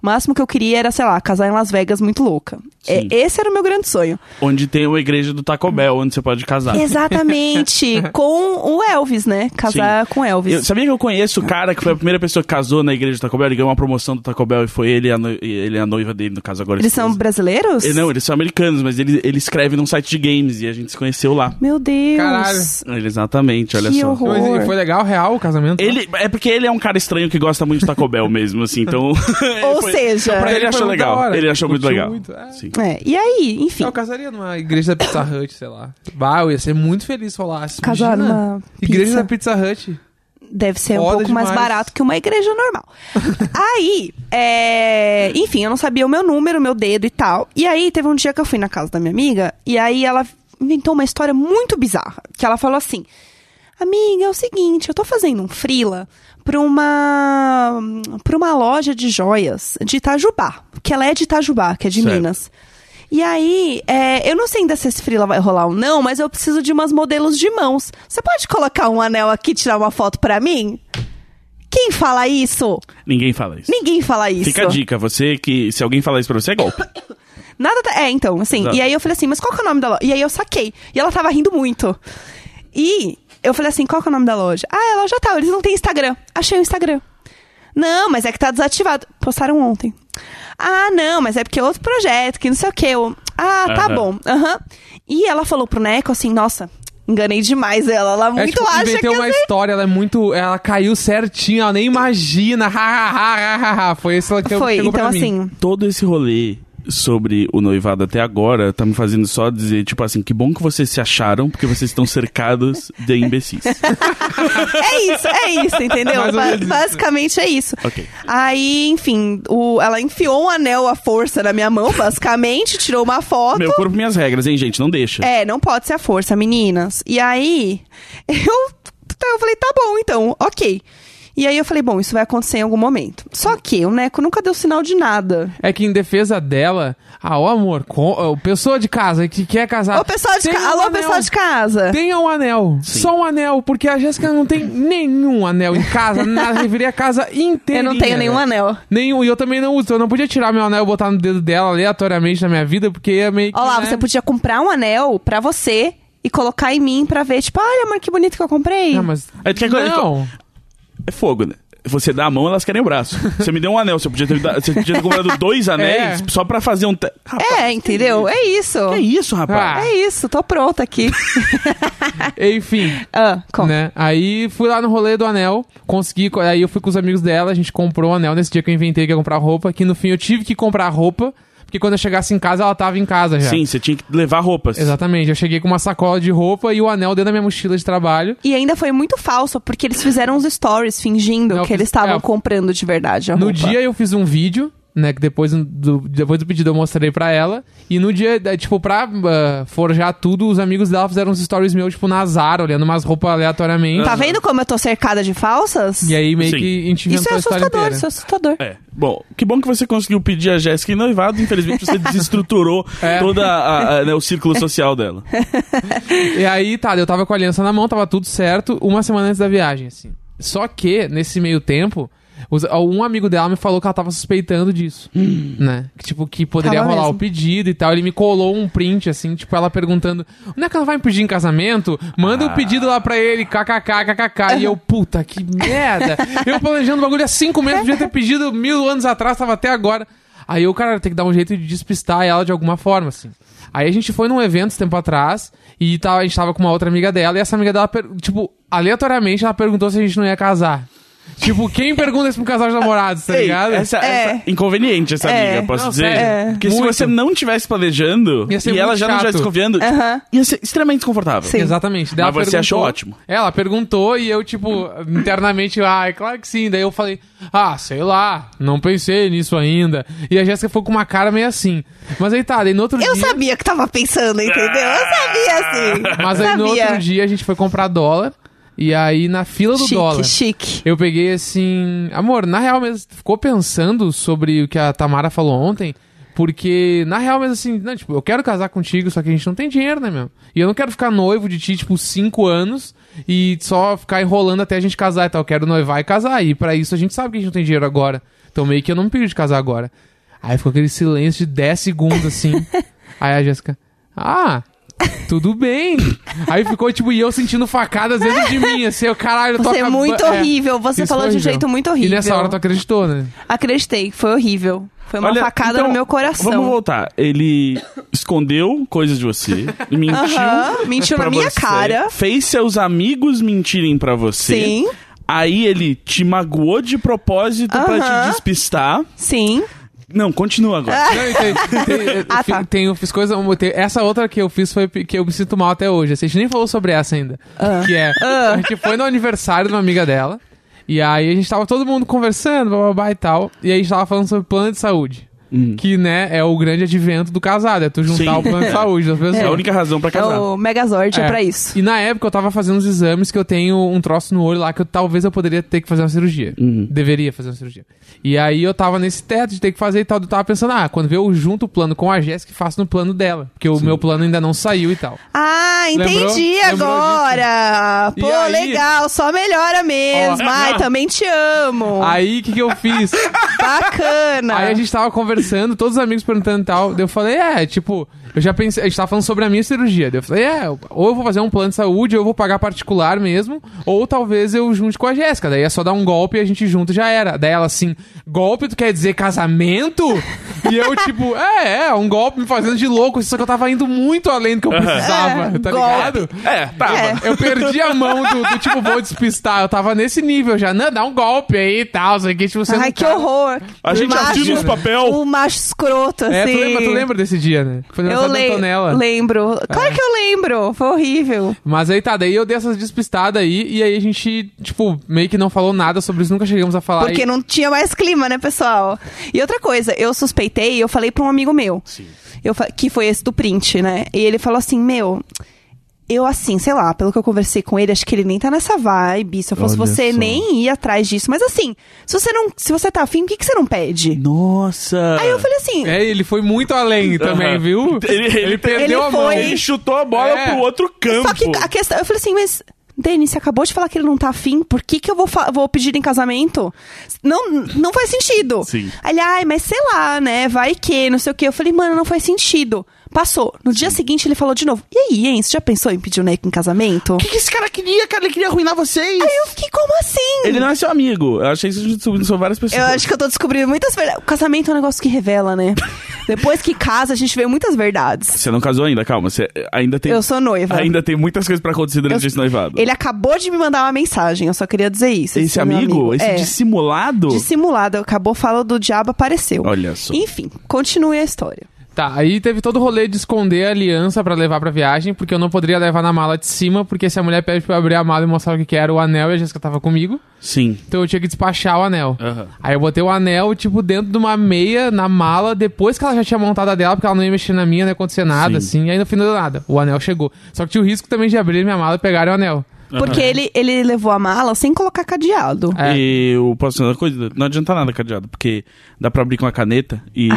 S1: O máximo que eu queria era, sei lá, casar em Las Vegas muito louca. É,
S3: Sim.
S1: esse era o meu grande sonho.
S3: Onde tem uma igreja do Taco Bell, onde você pode casar.
S1: Exatamente. (laughs) com o Elvis, né? Casar com Elvis.
S3: Eu, sabia que eu conheço o cara que foi a primeira pessoa que casou na igreja do Taco Bell? Ele ganhou uma promoção do Taco Bell e foi ele e a, noi- ele e a noiva dele, no caso agora.
S1: Eles são
S3: esposa.
S1: brasileiros?
S3: Não, eles são americanos, mas ele, ele escreve num site de games e a gente se conheceu lá.
S1: Meu Deus.
S2: Caralho.
S3: Exatamente, olha
S1: Que
S3: só.
S1: horror.
S2: Foi legal, real, o casamento?
S3: Ele, é porque ele é um cara estranho que gosta muito de Taco Bell mesmo, assim, então... (laughs)
S1: Ou
S3: foi-
S1: seja,
S3: Pra ele,
S2: Ele
S3: achou legal.
S2: hora.
S3: Ele achou muito legal.
S2: muito, é.
S3: Sim.
S1: É, e aí, enfim.
S2: Eu casaria numa igreja da Pizza Hut, sei lá. Bah, eu ia ser muito feliz se rolasse.
S1: Casar
S2: Imagina.
S1: numa
S2: Igreja
S1: pizza.
S2: da Pizza Hut.
S1: Deve ser um
S2: Foda
S1: pouco mais
S2: demais.
S1: barato que uma igreja normal. (laughs) aí, é... enfim, eu não sabia o meu número, o meu dedo e tal. E aí, teve um dia que eu fui na casa da minha amiga, e aí ela inventou uma história muito bizarra. Que ela falou assim: Amiga, é o seguinte, eu tô fazendo um frila pra uma. pra uma loja de joias de Itajubá. Que ela é de Itajubá, que é de
S3: Certo.
S1: Minas. E aí, é, eu não sei ainda se esse frila vai rolar ou não, mas eu preciso de umas modelos de mãos. Você pode colocar um anel aqui e tirar uma foto pra mim? Quem fala isso?
S3: Ninguém fala isso.
S1: Ninguém fala isso.
S3: Fica a dica, você que... Se alguém falar isso pra você, é golpe. (coughs)
S1: Nada. tá- É, então, assim.
S3: Exato.
S1: E aí eu falei assim, mas qual que é o nome da loja? E aí eu saquei. E ela tava rindo muito. E eu falei assim, qual que é o nome da loja? Ah, é a loja tal, eles não têm Instagram. Achei o Instagram. Não, mas é que tá desativado. Postaram ontem. Ah, não, mas é porque é outro projeto, que não sei o que. Eu... Ah, tá
S3: Aham.
S1: bom. Aham. E ela falou pro Neco assim, nossa, enganei demais ela. Ela
S2: É,
S1: muito
S2: tipo,
S1: acha que
S2: inventei
S1: eu
S2: uma história, ela é muito. Ela caiu certinho, ela nem imagina. Ha, ha, ha, ha, ha, ha. Foi esse que eu-
S1: Foi,
S2: chegou
S1: então
S2: pra mim.
S1: assim.
S3: Todo esse rolê sobre o noivado até agora tá me fazendo só dizer, tipo assim, que bom que vocês se acharam, porque vocês estão cercados de imbecis. (laughs)
S1: É isso, é isso, entendeu? Ba-
S2: isso.
S1: basicamente é isso.
S3: Ok.
S1: Aí, enfim, o, ela enfiou um anel à força na minha mão, basicamente, (laughs) tirou uma foto.
S3: Meu corpo, minhas regras, hein, gente? Não deixa.
S1: É, não pode ser a força, meninas. E aí, (laughs) eu, eu falei, tá bom, então, ok. E aí eu falei, bom, isso vai acontecer em algum momento. Só que o Neco nunca deu sinal de nada.
S2: É que em defesa dela, ah, ó amor, com, ó, pessoa de casa que quer casar.
S1: Ô, pessoal de casa.
S2: um
S1: Alô,
S2: anel.
S1: pessoal de casa.
S2: Tenha um anel.
S3: Sim.
S2: Só um anel, porque a Jéssica não tem nenhum anel em casa, (laughs) nada, revirei a casa inteira.
S1: Eu não tenho nenhum anel.
S2: Nenhum, e eu também não uso. Eu não podia tirar meu anel e botar no dedo dela aleatoriamente na minha vida, porque ia meio que.
S1: Olha lá,
S2: né?
S1: você podia comprar um anel pra você e colocar em mim pra ver, tipo, olha, amor, que bonito que eu comprei.
S2: Não, mas.
S3: É que agora-
S2: Não.
S3: É fogo, né? Você dá a mão, elas querem o braço. Você me deu um anel, você podia ter, você podia ter comprado (laughs) dois anéis
S2: É.
S3: só pra fazer um. Te... Rapaz,
S1: É, entendeu? É isso.
S3: Que isso, rapaz?
S2: Ah.
S1: É isso, tô pronta aqui. (laughs)
S2: Enfim.
S1: ah, conta.
S2: Né? Aí fui lá no rolê do anel, consegui. Aí eu fui com os amigos dela, a gente comprou o anel nesse dia que eu inventei que ia comprar roupa. Que no fim eu tive que comprar roupa, porque quando eu chegasse em casa ela tava em casa já.
S3: Sim, você tinha que levar roupas.
S2: Exatamente, eu cheguei com uma sacola de roupa e o anel dentro da minha mochila de trabalho.
S1: E ainda foi muito falso, porque eles fizeram uns stories fingindo
S2: Não, eu
S1: que
S2: fiz-
S1: eles estavam
S2: é,
S1: comprando de verdade a
S2: No
S1: roupa.
S2: dia eu fiz um vídeo, né, que depois do, depois do pedido eu mostrei pra ela. E no dia, tipo, pra ah, forjar tudo, os amigos dela fizeram uns stories meus, tipo, na Zara, olhando umas roupas aleatoriamente.
S1: Tá vendo como eu tô cercada de falsas?
S2: E aí meio
S3: Sim.
S2: que a gente inventou
S1: Isso é
S2: a história
S1: assustador,
S2: inteira.
S1: isso é assustador.
S3: É. Bom, que bom que você conseguiu pedir a Jéssica em noivado. Infelizmente, você (laughs) desestruturou
S2: É.
S3: todo né, o círculo social dela. (laughs)
S2: E aí, tá, eu tava com a aliança na mão, tava tudo certo, uma semana antes da viagem, assim. Só que, nesse meio tempo, os- um amigo dela me falou que ela tava suspeitando disso, né? Que, tipo, que poderia
S1: Tava
S2: rolar
S1: mesmo.
S2: o pedido e tal. Ele me colou um print, assim, tipo, ela perguntando, onde é que ela vai me pedir em casamento? Manda o pedido lá pra ele, kkk, kkk. E eu, puta, que merda! eu planejando o bagulho há cinco meses, podia ter pedido mil anos atrás, tava até agora. Aí eu, cara, tem que dar um jeito de despistar ela de alguma forma, assim. Aí a gente foi num evento esse tempo atrás e tava, a gente tava com uma outra amiga dela e essa amiga dela, tipo, aleatoriamente ela perguntou se a gente não ia casar. Tipo, quem pergunta isso pra um casal de namorados, tá
S3: Ei,
S2: ligado?
S3: essa,
S1: É.
S3: essa- inconveniente essa
S1: É.
S3: amiga, posso
S2: Não,
S3: dizer?
S2: sério.
S1: É.
S3: Porque se
S2: Muito.
S3: você não tivesse planejando
S2: Ia ser
S3: e ela já não
S2: chato.
S3: estivesse desconfiando,
S1: Aham.
S3: ia ser extremamente desconfortável.
S1: Sim.
S2: Exatamente. Daí
S3: Mas
S2: ela
S3: você achou ótimo.
S2: Ela perguntou e eu, tipo, internamente, ah, é claro que sim. Daí eu falei, ah, sei lá, não pensei nisso ainda. E a Jéssica ficou com uma cara meio assim. Mas aí tá, daí no outro
S1: Eu
S2: dia.
S1: sabia que tava pensando, entendeu? Eu sabia, assim.
S2: Mas aí no
S1: sabia.
S2: outro dia a gente foi comprar dólar. E aí na fila do
S1: chique,
S2: dólar.
S1: chique.
S2: Eu peguei assim. Amor, na real mesmo, ficou pensando sobre o que a Tamara falou ontem. Porque, na real, mesmo assim, não, tipo, eu quero casar contigo, só que a gente não tem dinheiro, né, meu? E eu não quero ficar noivo de ti, tipo, cinco anos e só ficar enrolando até a gente casar e tal. Eu quero noivar e casar. E pra isso a gente sabe que a gente não tem dinheiro agora. Então meio que eu não me pedi de casar agora. Aí ficou aquele silêncio de 10 segundos, assim. (laughs) Aí a Jéssica, ah, tudo bem. Aí ficou, tipo, e eu sentindo facadas dentro de mim, assim, eu, caralho, eu tô
S1: Você é muito
S2: é.
S1: horrível. Você
S2: Isso
S1: falou
S2: foi
S1: de um
S2: horrível.
S1: jeito muito
S2: E
S1: horrível.
S2: nessa hora tu acreditou, né?
S1: Acreditei, foi horrível. Foi uma
S3: Olha,
S1: facada
S3: então,
S1: no meu coração.
S3: Vamos voltar. Ele escondeu coisas de você, (laughs) mentiu.
S1: Aham, mentiu na
S3: pra
S1: minha
S3: você,
S1: cara.
S3: Fez seus amigos mentirem pra você.
S1: Sim,
S3: Aí ele te magoou de propósito pra te
S1: Aham.
S3: despistar.
S1: sim.
S3: Não, continua agora.
S2: Não, tem, tem- (laughs)
S1: Ah, tá.
S2: tem- eu fiz coisa. tem- essa outra que eu fiz foi que eu me sinto mal até hoje. assim, A gente nem falou sobre essa ainda. Que é. A gente foi no aniversário de uma amiga dela. E aí a gente tava todo mundo conversando, bababá e tal. E aí a gente tava falando sobre plano de saúde. Que, né, é o grande advento do casado. É tu juntar
S3: Sim.
S2: o plano de saúde das pessoas.
S3: É a única razão pra
S1: É
S3: casar.
S1: o Megazord, é,
S2: É.
S1: pra isso.
S2: E na época eu tava fazendo uns exames que eu tenho um troço no olho lá que eu, talvez eu poderia ter que fazer uma cirurgia.
S3: Uhum.
S2: Deveria fazer uma cirurgia. E aí eu tava nesse teto de ter que fazer e tal. Eu tava pensando, ah, quando eu junto o plano com a Jéssica, faço no plano dela. Porque o meu plano ainda não saiu e tal.
S1: Ah, entendi
S2: Lembrou? Lembrou
S1: agora.
S2: E
S1: Pô,
S2: aí?
S1: legal, só melhora mesmo.
S2: Ó.
S1: Ai, também te amo.
S2: Aí o que, que eu fiz? (laughs)
S1: Bacana.
S2: Aí a gente tava conversando, todos os amigos perguntando e tal. Daí eu falei, é, tipo, eu já pensei, a gente tava falando sobre a minha cirurgia. Daí eu falei, é, ou eu vou fazer um plano de saúde, ou eu vou pagar particular mesmo, ou talvez eu junte com a Jéssica. Daí é só dar um golpe e a gente junto já era. Daí ela assim, golpe tu quer dizer casamento? E eu, tipo, (laughs) é, é, um golpe me fazendo de louco, só que eu tava indo muito além do que eu precisava,
S1: É,
S2: tá
S1: golpe.
S2: ligado?
S3: É, tava.
S1: É.
S2: Eu perdi a mão do, do, tipo, vou despistar. Eu tava nesse nível já. Não, dá um golpe aí e tal. Sei que, tipo, você
S1: Ai,
S2: não
S1: que
S2: tá-
S1: horror.
S3: A gente
S1: macho-
S3: assina os papel.
S1: O macho escroto, assim.
S2: É, tu lembra, tu lembra desse dia, né? Foi no
S1: Eu le
S2: Antonella.
S1: lembro. Claro que eu lembro. Foi horrível.
S2: Mas aí tá, daí eu dei essas despistadas aí, e aí a gente, tipo, meio que não falou nada sobre isso, nunca chegamos a falar.
S1: Porque
S2: e...
S1: não tinha mais clima, né, pessoal? E outra coisa, eu suspeitei, eu falei pra um amigo meu. Eu, fa- que foi esse do print, né? E ele falou assim, meu... Eu, assim, sei lá, pelo que eu conversei com ele, acho que ele nem tá nessa vibe. Se eu fosse
S3: Olha
S1: você,
S3: só.
S1: nem ia atrás disso. Mas assim, se você não. Se você tá afim, por que, que você não pede?
S3: Nossa.
S1: Aí eu falei assim.
S2: É, ele foi muito além também, viu?
S3: Ele- ele-
S2: perdeu
S1: ele
S2: a mão.
S1: foi-
S3: Ele chutou a bola
S2: É.
S3: pro outro campo.
S1: Só que a questão. Eu falei assim, mas. Denis, você acabou de falar que ele não tá afim, por que, que eu vou, vou pedir em casamento? Não, não faz sentido.
S3: Sim.
S1: Aí Ele, ai, mas sei lá, né? Vai que, não sei o que. Eu falei, mano, não faz sentido. Passou. No dia seguinte ele falou de novo. E aí, hein? Você já pensou em pedir o Neco em casamento?
S3: O que, que esse cara queria, cara? Ele queria arruinar vocês.
S1: Aí eu fiquei, como assim?
S3: Ele não é seu amigo. Eu achei que isso são várias pessoas.
S1: Eu acho que eu tô descobrindo muitas verdades. O casamento é um negócio que revela, né? (laughs) Depois que casa, a gente vê muitas verdades.
S3: Você não casou ainda, calma. Você ainda tem.
S1: Eu sou noiva.
S3: Ainda tem muitas coisas pra acontecer durante
S1: Eu-
S3: esse noivado.
S1: Ele acabou de me mandar uma mensagem, eu só queria dizer isso.
S3: Esse
S1: meu
S3: amigo, esse
S1: é.
S3: dissimulado.
S1: Dissimulado, acabou falando do diabo, apareceu.
S3: Olha só.
S1: Enfim, continue a história.
S2: Tá, aí teve todo o rolê de esconder a aliança pra levar pra viagem, porque eu não poderia levar na mala de cima, porque se a mulher pede pra eu abrir a mala e mostrar o que que era o anel e a Jéssica tava comigo,
S3: Sim.
S2: então eu tinha que despachar o anel.
S3: Aham.
S2: Aí eu botei o anel, tipo, dentro de uma meia na mala, depois que ela já tinha montado a dela, porque ela não ia mexer na minha, não ia acontecer nada,
S3: Sim.
S2: assim, aí no fim não deu nada. O anel chegou. Só que tinha o risco também de abrir minha mala e pegarem o anel.
S1: Porque ele, ele levou a mala sem colocar cadeado.
S2: É.
S3: Eu posso dizer uma coisa? Não adianta nada, cadeado, porque dá pra abrir com a caneta e.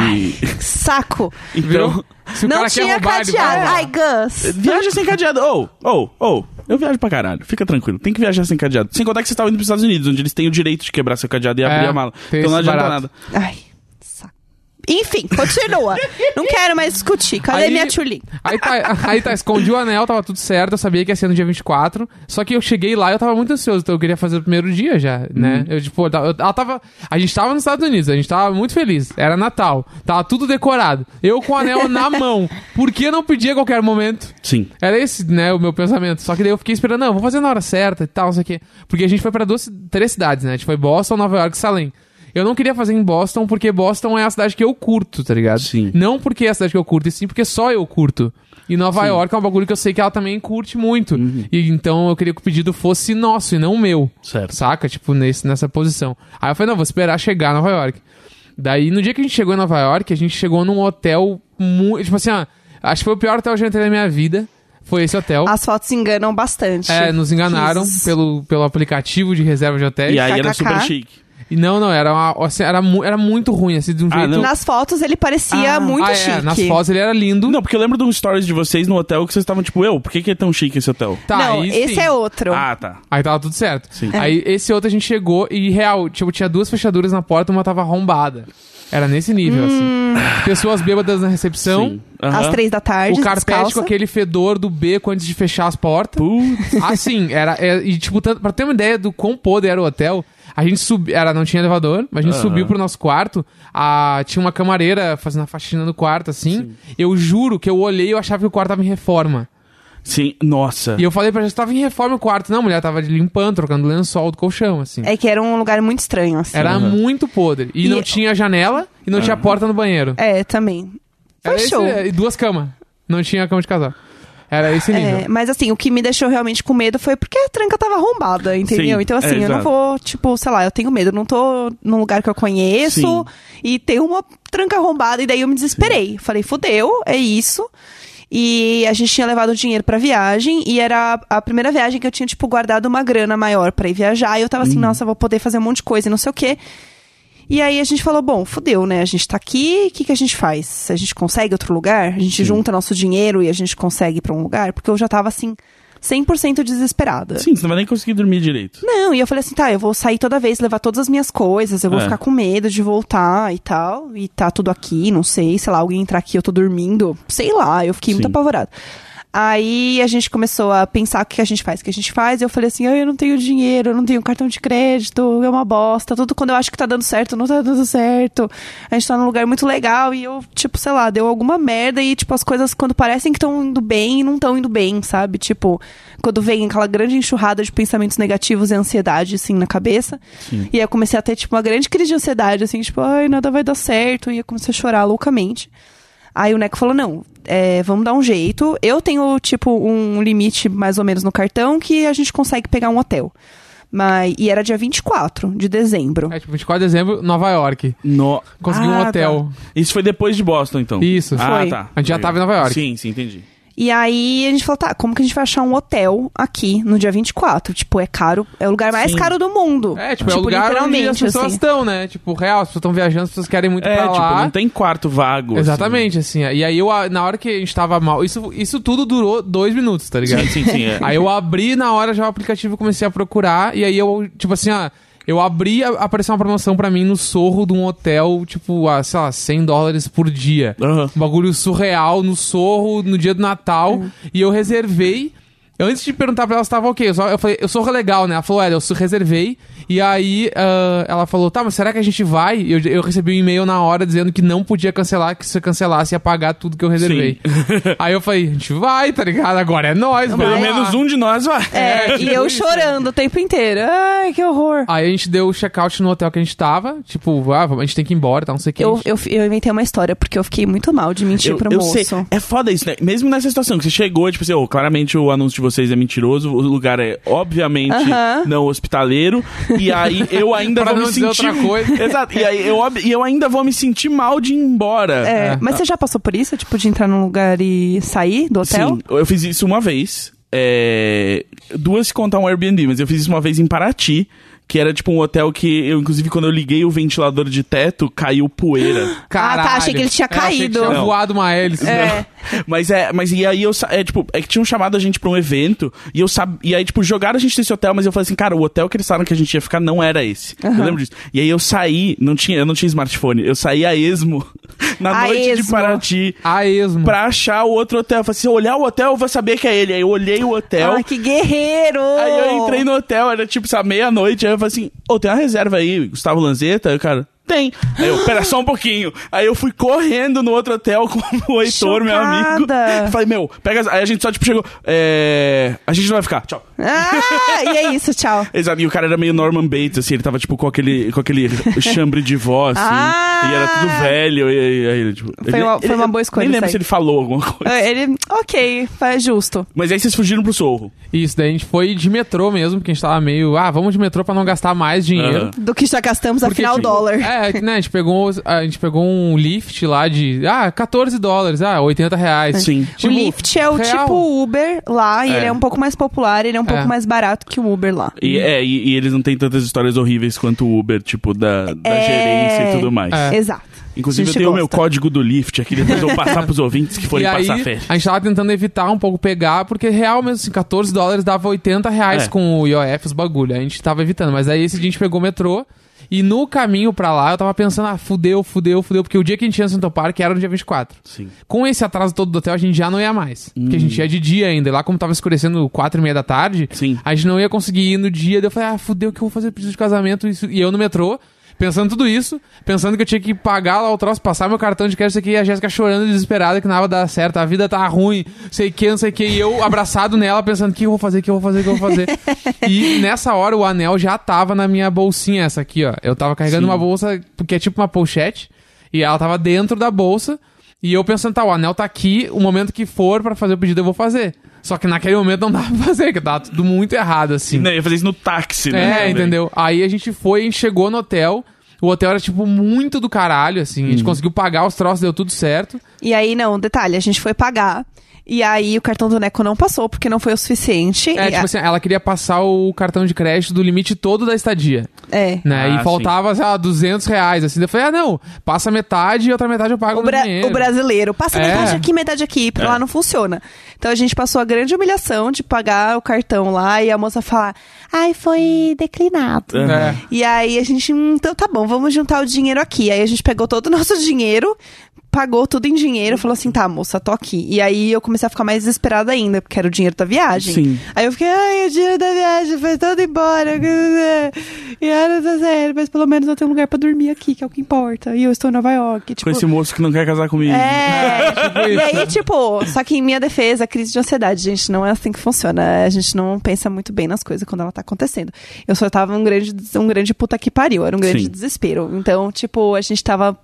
S1: Saco! (laughs)
S3: então.
S2: Viu? Se o
S1: não
S2: cara quer
S1: tinha cadeado. Ai, Gus.
S3: Viaja sem cadeado. Ou, ou, ou. Eu viajo pra caralho. Fica tranquilo. Tem que viajar sem cadeado. Sem contar que você tava indo pros Estados Unidos, onde eles têm o direito de quebrar seu cadeado e abrir
S2: É,
S3: a mala. Então não adianta
S2: barato.
S3: nada.
S1: Ai. Enfim, continua. não quero mais discutir. Cadê
S2: Aí-
S1: minha Tchulin?
S2: Aí tá, aí tá, escondi o anel, tava tudo certo, eu sabia que ia ser no dia 24. Só que eu cheguei lá e eu tava muito ansioso, então eu queria fazer o primeiro dia já, né? Eu, tipo, eu- ela tava. A gente tava nos Estados Unidos, a gente tava muito feliz. Era Natal, tava tudo decorado. Eu com o anel (laughs) na mão. Por que não pedir a qualquer momento?
S3: Sim.
S2: Era esse, né, o meu pensamento. Só que daí eu fiquei esperando, não, vou fazer na hora certa e tal, não sei o quê. Porque a gente foi pra duas, três cidades, né? A gente foi Boston, Nova York e Salem. Eu não queria fazer em Boston porque Boston é a cidade que eu curto, tá ligado?
S3: Sim.
S2: Não porque é a cidade que eu curto, e sim porque só eu curto. E Nova
S3: Sim.
S2: York é um bagulho que eu sei que ela também curte muito.
S3: Uhum.
S2: E então eu queria que o pedido fosse nosso e não meu.
S3: Certo.
S2: Saca? Tipo, nesse, nessa posição. Aí eu falei, não, vou esperar chegar em Nova York. Daí, no dia que a gente chegou em Nova York, a gente chegou num hotel muito. Tipo assim, ó, acho que foi o pior hotel que eu já entrei na minha vida. Foi esse hotel.
S1: As fotos enganam bastante.
S2: É, nos enganaram
S1: Jesus.
S2: pelo, pelo aplicativo de reserva de hotéis.
S3: E aí era
S1: KKK.
S3: super chique.
S2: E não, não, era, uma, assim, era, mu- era muito ruim, assim, de um
S3: Ah,
S2: jeito.
S3: não.
S1: Nas fotos ele parecia
S3: Ah,
S1: muito
S2: Ah, é,
S1: chique.
S2: nas fotos ele era lindo.
S3: Não, porque eu lembro de um stories de vocês no hotel que vocês estavam tipo, eu, por que, que é tão chique esse hotel?
S2: Tá,
S1: não,
S2: aí
S1: esse
S2: sim.
S1: é outro.
S3: Ah, tá.
S2: Aí tava tudo certo.
S3: Sim.
S2: Aí esse outro a gente chegou e, real, tipo, tinha duas fechaduras na porta, uma tava arrombada. Era nesse nível,
S1: Hum.
S2: assim. Pessoas bêbadas na recepção.
S3: Sim. Aham.
S1: Às três da tarde,
S2: O carpete
S1: descalça.
S2: com aquele fedor do beco antes de fechar as portas.
S3: Putz.
S2: Assim, era. é, e, tipo, tanto, pra ter uma ideia do quão podre era o hotel, a gente subiu. Era, não tinha elevador, mas a gente
S3: Aham.
S2: subiu pro nosso quarto. A, tinha uma camareira fazendo a faxina no quarto, assim. Eu juro que eu olhei e eu achava que o quarto tava em reforma.
S3: Sim, nossa.
S2: E eu falei pra gente, tava em reforma o quarto. Não, a mulher tava limpando, trocando lençol do colchão, assim.
S1: É que era um lugar muito estranho, assim.
S2: Era
S3: Aham.
S2: muito podre. E,
S1: E-
S2: não tinha janela e não tinha porta no banheiro.
S1: É, também. Foi
S2: Era esse-
S1: show.
S2: e duas camas. Não tinha cama de casal. Era esse nível.
S1: É, mas assim, o que me deixou realmente com medo foi porque a tranca tava arrombada, entendeu?
S3: Sim,
S1: então, assim,
S3: é,
S1: eu não vou, tipo, sei lá, eu tenho medo, não tô num lugar que eu conheço
S3: Sim.
S1: e tem uma tranca arrombada, e daí eu me desesperei. Falei, fudeu, é isso. E a gente tinha levado dinheiro pra viagem, e era a primeira viagem que eu tinha, tipo, guardado uma grana maior pra ir viajar, e eu tava assim,
S3: Uhum.
S1: nossa, vou poder fazer um monte de coisa e não sei o quê. E aí a gente falou, bom, fudeu, né? A gente tá aqui, o que, que a gente faz? A gente consegue outro lugar? A gente junta nosso dinheiro e a gente consegue ir pra um lugar? Porque eu já tava assim, 100% desesperada.
S3: Sim, você não vai nem conseguir dormir direito.
S1: Não, e eu falei assim, tá, eu vou sair toda vez, levar todas as minhas coisas, eu vou
S3: É.
S1: ficar com medo de voltar e tal, e tá tudo aqui, não sei, sei lá, alguém entrar aqui, eu tô dormindo, sei lá, eu fiquei muito
S3: Sim.
S1: apavorada. Aí a gente começou a pensar o que a gente faz, o que a gente faz, e eu falei assim, "Ai, eu não tenho dinheiro, eu não tenho cartão de crédito, é uma bosta, tudo quando eu acho que tá dando certo, não tá dando certo. A gente tá num lugar muito legal e eu, tipo, sei lá, deu alguma merda e, tipo, as coisas quando parecem que estão indo bem, não estão indo bem, sabe? Tipo, quando vem aquela grande enxurrada de pensamentos negativos e ansiedade, assim, na cabeça.
S3: Sim.
S1: E aí eu comecei a ter, tipo, uma grande crise de ansiedade, assim, tipo, ai, nada vai dar certo. E eu comecei a chorar loucamente. Aí o Neco falou, não, é, vamos dar um jeito. Eu tenho, tipo, um limite mais ou menos no cartão que a gente consegue pegar um hotel. Mas, e era dia 24 de dezembro.
S2: É, tipo, 24 de dezembro, Nova York.
S3: No...
S2: Consegui um
S1: Ah,
S2: hotel.
S3: Isso foi depois de Boston, então?
S2: Isso.
S3: Ah,
S1: Foi.
S3: tá.
S2: A gente já tava em Nova York.
S3: Sim, sim, entendi.
S1: E aí a gente falou, tá, como que a gente vai achar um hotel aqui no dia 24? Tipo, é caro, é o lugar mais
S3: Sim.
S1: caro do mundo.
S2: É, tipo, é o lugar onde
S1: literalmente,
S2: as pessoas
S1: assim.
S2: estão, né? Tipo, real, as pessoas estão viajando, as pessoas querem muito
S3: É,
S2: pra
S3: tipo,
S2: lá.
S3: não tem quarto vago.
S2: Exatamente, assim. E aí, eu, na hora que a gente tava mal... Isso, isso tudo durou dois minutos, tá ligado?
S3: Sim, sim, sim. É.
S2: Aí eu abri na hora já o aplicativo comecei a procurar. E aí eu, tipo assim, ó, eu abri, a- apareceu uma promoção pra mim no sorro de um hotel, tipo, a, sei lá, 100 dólares por dia.
S3: Aham.
S2: Um bagulho surreal no sorro, no dia do Natal. E eu reservei. Antes de perguntar pra ela se tava ok, eu, só, eu falei, eu sou legal, né? Ela falou, é, eu só reservei. E aí ah, ela falou, tá, mas será que a gente vai? E Eu, eu recebi um e-mail na hora dizendo que não podia cancelar, que se eu cancelasse ia pagar tudo que eu reservei. (laughs) aí eu falei, a gente vai, tá ligado? Agora é nós,
S3: Pelo
S2: vamos
S3: menos um de nós vai.
S1: É,
S2: É,
S1: e eu
S2: isso.
S1: chorando o tempo inteiro. Ai, que horror.
S2: Aí a gente deu o check-out no hotel que a gente tava. Tipo, ah, a gente tem que ir embora, tá? Não sei o que.
S1: Eu, eu, eu inventei uma história porque eu fiquei muito mal de mentir
S3: Eu,
S1: pro
S3: eu
S1: moço.
S3: sei. É foda isso, né? Mesmo nessa situação que você chegou, tipo assim, ô, claramente o anúncio de vocês é mentiroso, o lugar é obviamente
S1: Aham.
S3: não hospitaleiro, e aí eu (laughs) ainda vou
S2: não
S3: me
S2: dizer
S3: sentir.
S2: outra coisa. (laughs)
S3: Exato. E aí eu, ob- e eu ainda vou me sentir mal de ir embora.
S1: É,
S2: É.
S1: Mas você já passou por isso? Tipo, de entrar num lugar e sair do hotel?
S3: Sim, eu fiz isso uma vez. É, duas se contar um Airbnb, mas eu fiz isso uma vez em Paraty. que era tipo um hotel que eu, inclusive, quando eu liguei o ventilador de teto, caiu poeira.
S2: Caralho. (gasps)
S1: tá, achei que ele tinha
S2: É, achei que
S1: caído.
S2: tinha
S3: Não.
S2: voado uma hélice.
S1: É.
S3: Mas é, mas e aí eu é tipo, é que tinham chamado a gente pra um evento e eu sab... e aí tipo jogaram a gente nesse hotel, mas eu falei assim, cara, o hotel que eles falaram que a gente ia ficar não era esse. Eu lembro disso. E aí eu saí, não tinha, eu não tinha smartphone, eu saí a esmo (laughs) na
S1: A
S3: noite de
S1: esmo.
S3: Paraty
S2: A esmo.
S3: pra achar o outro hotel. Eu falei, se eu olhar o hotel, eu vou saber que é ele. Aí eu olhei o hotel.
S1: Ah, que guerreiro!
S3: Aí eu entrei no hotel, era tipo, sabe, meia-noite. Aí eu falei assim: Ô, tem uma reserva aí, Gustavo Lanzetta? Aí o cara, tem. Aí eu, pera só um pouquinho. Aí eu fui correndo no outro hotel (laughs) com o Heitor, meu amigo.
S1: Chocada.
S3: Falei, meu, pega. as- Aí a gente só, tipo, chegou. É... A gente não vai ficar, tchau.
S1: Ah, e é isso, tchau. (laughs)
S3: Exato, e o cara era meio Norman Bates, assim, ele tava, tipo, com aquele, com aquele chambre de voz, assim.
S1: Ah!
S3: E era tudo velho, e aí, aí ele, tipo...
S1: Foi
S3: ele-
S1: uma- foi
S3: ele-
S1: uma boa escolha
S3: Nem lembro se ele falou alguma coisa.
S1: É, Ele, ok, faz justo.
S3: Mas aí vocês fugiram pro Sorro.
S2: Isso, daí a gente foi de metrô mesmo, porque a gente tava meio, ah, vamos de metrô pra não gastar mais dinheiro.
S3: Aham.
S1: Do que já gastamos,
S2: Porque,
S1: afinal,
S2: tipo,
S1: dólar.
S2: É, que, né, a gente pegou, a gente pegou um lift lá de, ah, 14 dólares, ah, 80 reais.
S3: Sim.
S1: o
S2: Tipo,
S1: Lyft é o
S2: real.
S1: tipo Uber lá, e
S3: É.
S1: ele é um pouco mais popular, ele é um pouco
S2: É.
S1: mais barato que o Uber lá.
S3: E, é, e, e eles não têm tantas histórias horríveis quanto o Uber, tipo, da, da
S1: É.
S3: gerência e tudo mais.
S2: É.
S1: Exato.
S3: Inclusive, eu tenho o meu
S1: gosta.
S3: código do Lyft aqui, depois eu vou passar pros ouvintes que forem
S2: e aí,
S3: passar férias.
S2: a gente tava tentando evitar um pouco pegar, porque real mesmo, assim, 14 dólares dava 80 reais
S3: É.
S2: com o IOF, os bagulho. A gente tava evitando, mas aí esse dia a gente pegou o metrô. E no caminho pra lá, eu tava pensando, ah, fudeu, fudeu, fudeu, porque o dia que a gente ia no Central Park era no dia 24.
S3: Sim.
S2: Com esse atraso todo do hotel, a gente já não ia mais. Porque a gente ia de dia ainda. E lá, como tava escurecendo quatro e meia da tarde,
S3: Sim.
S2: a gente não ia conseguir ir no dia. Daí eu falei, ah, fudeu, o que eu vou fazer pedido de casamento? Isso- E eu no metrô, pensando tudo isso, pensando que eu tinha que pagar lá o troço, passar meu cartão de crédito aqui, e a Jéssica chorando desesperada que nada dar certo, a vida tá ruim, sei que, não sei o que. E eu abraçado nela, pensando, o que eu vou fazer, o que eu vou fazer, o que eu vou fazer. (laughs) e nessa hora, o anel já tava na minha bolsinha, essa aqui, ó. Eu tava carregando
S3: Sim.
S2: uma bolsa, que é tipo uma pochete, e ela tava dentro da bolsa. E eu pensando, tá, o anel tá aqui, o momento que for pra fazer o pedido eu vou fazer. Só que naquele momento não dava (laughs) pra fazer, porque tava tudo muito errado, assim.
S3: Não, eu ia fazer isso no táxi, né?
S2: É,
S3: também.
S2: entendeu? Aí a gente foi, a gente chegou no hotel. O hotel era, tipo, muito do caralho, assim. A
S3: Uhum.
S2: gente conseguiu pagar os troços, deu tudo certo.
S1: E aí, não, detalhe, a gente foi pagar. E aí o cartão do Neco não passou, porque não foi o suficiente.
S2: É,
S1: E
S2: tipo
S1: a-
S2: assim, ela queria passar o cartão de crédito do limite todo da estadia.
S1: é.
S2: Né?
S3: Ah,
S2: e
S3: sim.
S2: faltava, sei lá, 200 reais, assim. Eu falei, ah, não, passa metade e outra metade eu pago
S1: O,
S2: no
S1: bra-
S2: dinheiro.
S1: o brasileiro, passa
S2: É.
S1: metade aqui, metade aqui, pra
S3: É.
S1: lá não funciona. Então a gente passou a grande humilhação de pagar o cartão lá e a moça falar, ai, foi declinado.
S2: É.
S1: E aí a gente, hum, então tá bom, vamos juntar o dinheiro aqui. Aí a gente pegou todo o nosso dinheiro, pagou tudo em dinheiro, falou assim, tá, moça, tô aqui. E aí eu comecei a ficar mais desesperada ainda, porque era o dinheiro da viagem.
S3: Sim.
S1: Aí eu fiquei, ai, o dinheiro da viagem foi todo embora. E era tá sério, mas pelo menos eu tenho um lugar pra dormir aqui, que é o que importa. E eu estou em Nova York. Tipo,
S3: Com esse moço que não quer casar comigo.
S1: é, (laughs) e aí, tipo, só que em minha defesa, crise de ansiedade, gente, não é assim que funciona. A gente não pensa muito bem nas coisas quando ela tá acontecendo. Eu só tava um grande, um grande puta que pariu, era um grande
S3: Sim.
S1: desespero. Então, tipo, a gente tava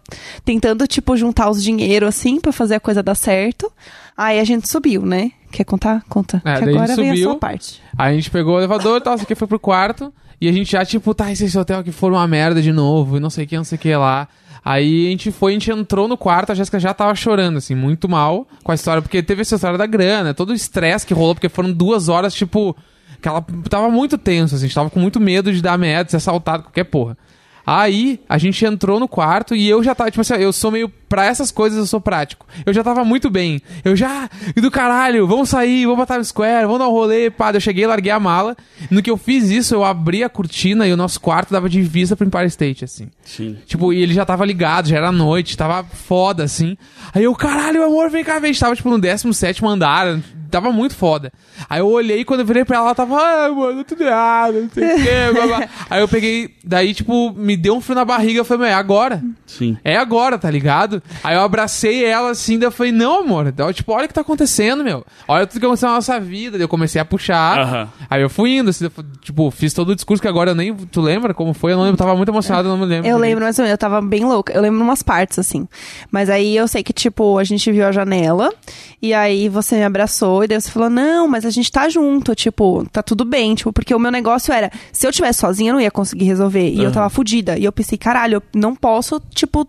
S1: tentando, tipo, juntar os dinheiro assim pra fazer a coisa dar certo. Aí a gente subiu, né? Quer contar? Conta.
S2: É,
S1: que agora
S2: gente
S1: vem a
S2: subiu.
S1: sua parte.
S2: Aí a gente pegou o elevador tal, isso aqui foi pro quarto. E a gente já, tipo, tá, esse hotel aqui foi uma merda de novo, e não sei o que, não sei o que lá. Aí a gente foi, a gente entrou no quarto, a Jéssica já tava chorando, assim, muito mal com a história, porque teve essa história da grana, todo o estresse que rolou, porque foram duas horas, tipo, que ela tava muito tenso, assim, a gente tava com muito medo de dar merda, de ser assaltado, qualquer porra. Aí, a gente entrou no quarto e eu já tava, tipo assim, eu sou meio. Pra essas coisas eu sou prático. Eu já tava muito bem. Eu já. E do caralho, vamos sair, vamos pra Times Square, vamos dar um rolê, pá. Eu cheguei, larguei a mala. No que eu fiz isso, eu abri a cortina e o nosso quarto dava de vista pro Empire State, assim.
S3: Sim.
S2: Tipo, e ele já tava ligado, já era noite, tava foda, assim. Aí eu, caralho, amor, vem cá ver. A gente tava, tipo, no 17 andar, tava muito foda. Aí eu olhei, quando eu virei pra ela, ela tava, ah, mano, tudo errado, não sei o quê, (laughs) blá, blá. Aí eu peguei, daí, tipo, me deu um frio na barriga, eu falei, meu, é agora.
S3: Sim.
S2: É agora, tá ligado? Aí eu abracei ela assim, daí eu falei, não, amor. Daí eu, tipo, olha o que tá acontecendo, meu. Olha tudo que aconteceu na nossa vida. Daí eu comecei a puxar.
S3: Aham.
S2: Aí eu fui indo, assim, eu tipo, fiz todo o discurso que agora eu nem. Tu lembra como foi? Eu não lembro, eu tava muito emocionado, eu não me lembro.
S1: Eu lembro menos, eu tava bem louca. Eu lembro umas partes, assim. Mas aí eu sei que, tipo, a gente viu a janela. E aí você me abraçou. E daí você falou, não, mas a gente tá junto. Tipo, tá tudo bem. Tipo, porque o meu negócio era, se eu tivesse sozinha, eu não ia conseguir resolver. E eu
S3: Aham.
S1: tava fudida. E eu pensei, caralho, eu não posso, tipo.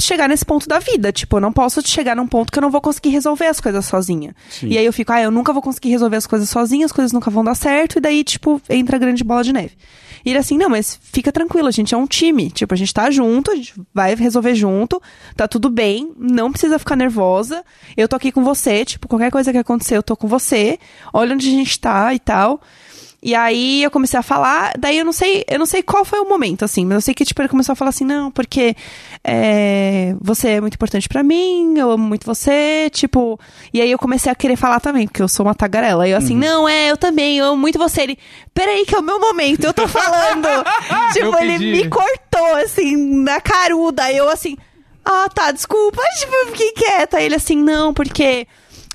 S1: Chegar nesse ponto da vida. Tipo, eu não posso chegar num ponto que eu não vou conseguir resolver as coisas sozinha.
S3: Sim.
S1: E aí eu fico, ah, eu nunca vou conseguir resolver as coisas sozinha, as coisas nunca vão dar certo, e daí, tipo, entra a grande bola de neve. E ele assim, não, mas fica tranquilo, a gente é um time. Tipo, a gente tá junto, a gente vai resolver junto, tá tudo bem, não precisa ficar nervosa. Eu tô aqui com você, tipo, qualquer coisa que acontecer, eu tô com você. Olha onde a gente tá e tal. E aí eu comecei a falar, daí eu não sei, eu não sei qual foi o momento, assim, mas eu sei que, tipo, ele começou a falar assim, não, porque é, você é muito importante pra mim, eu amo muito você, tipo. E aí eu comecei a querer falar também, porque eu sou uma tagarela. E eu assim, não, é, eu também, eu amo muito você. Ele, peraí, que é o meu momento, eu tô (laughs) falando. tipo, ele me cortou, assim, na caruda. Eu assim, ah, tá, desculpa, (laughs) tipo, eu fiquei quieta. Ele assim, não, porque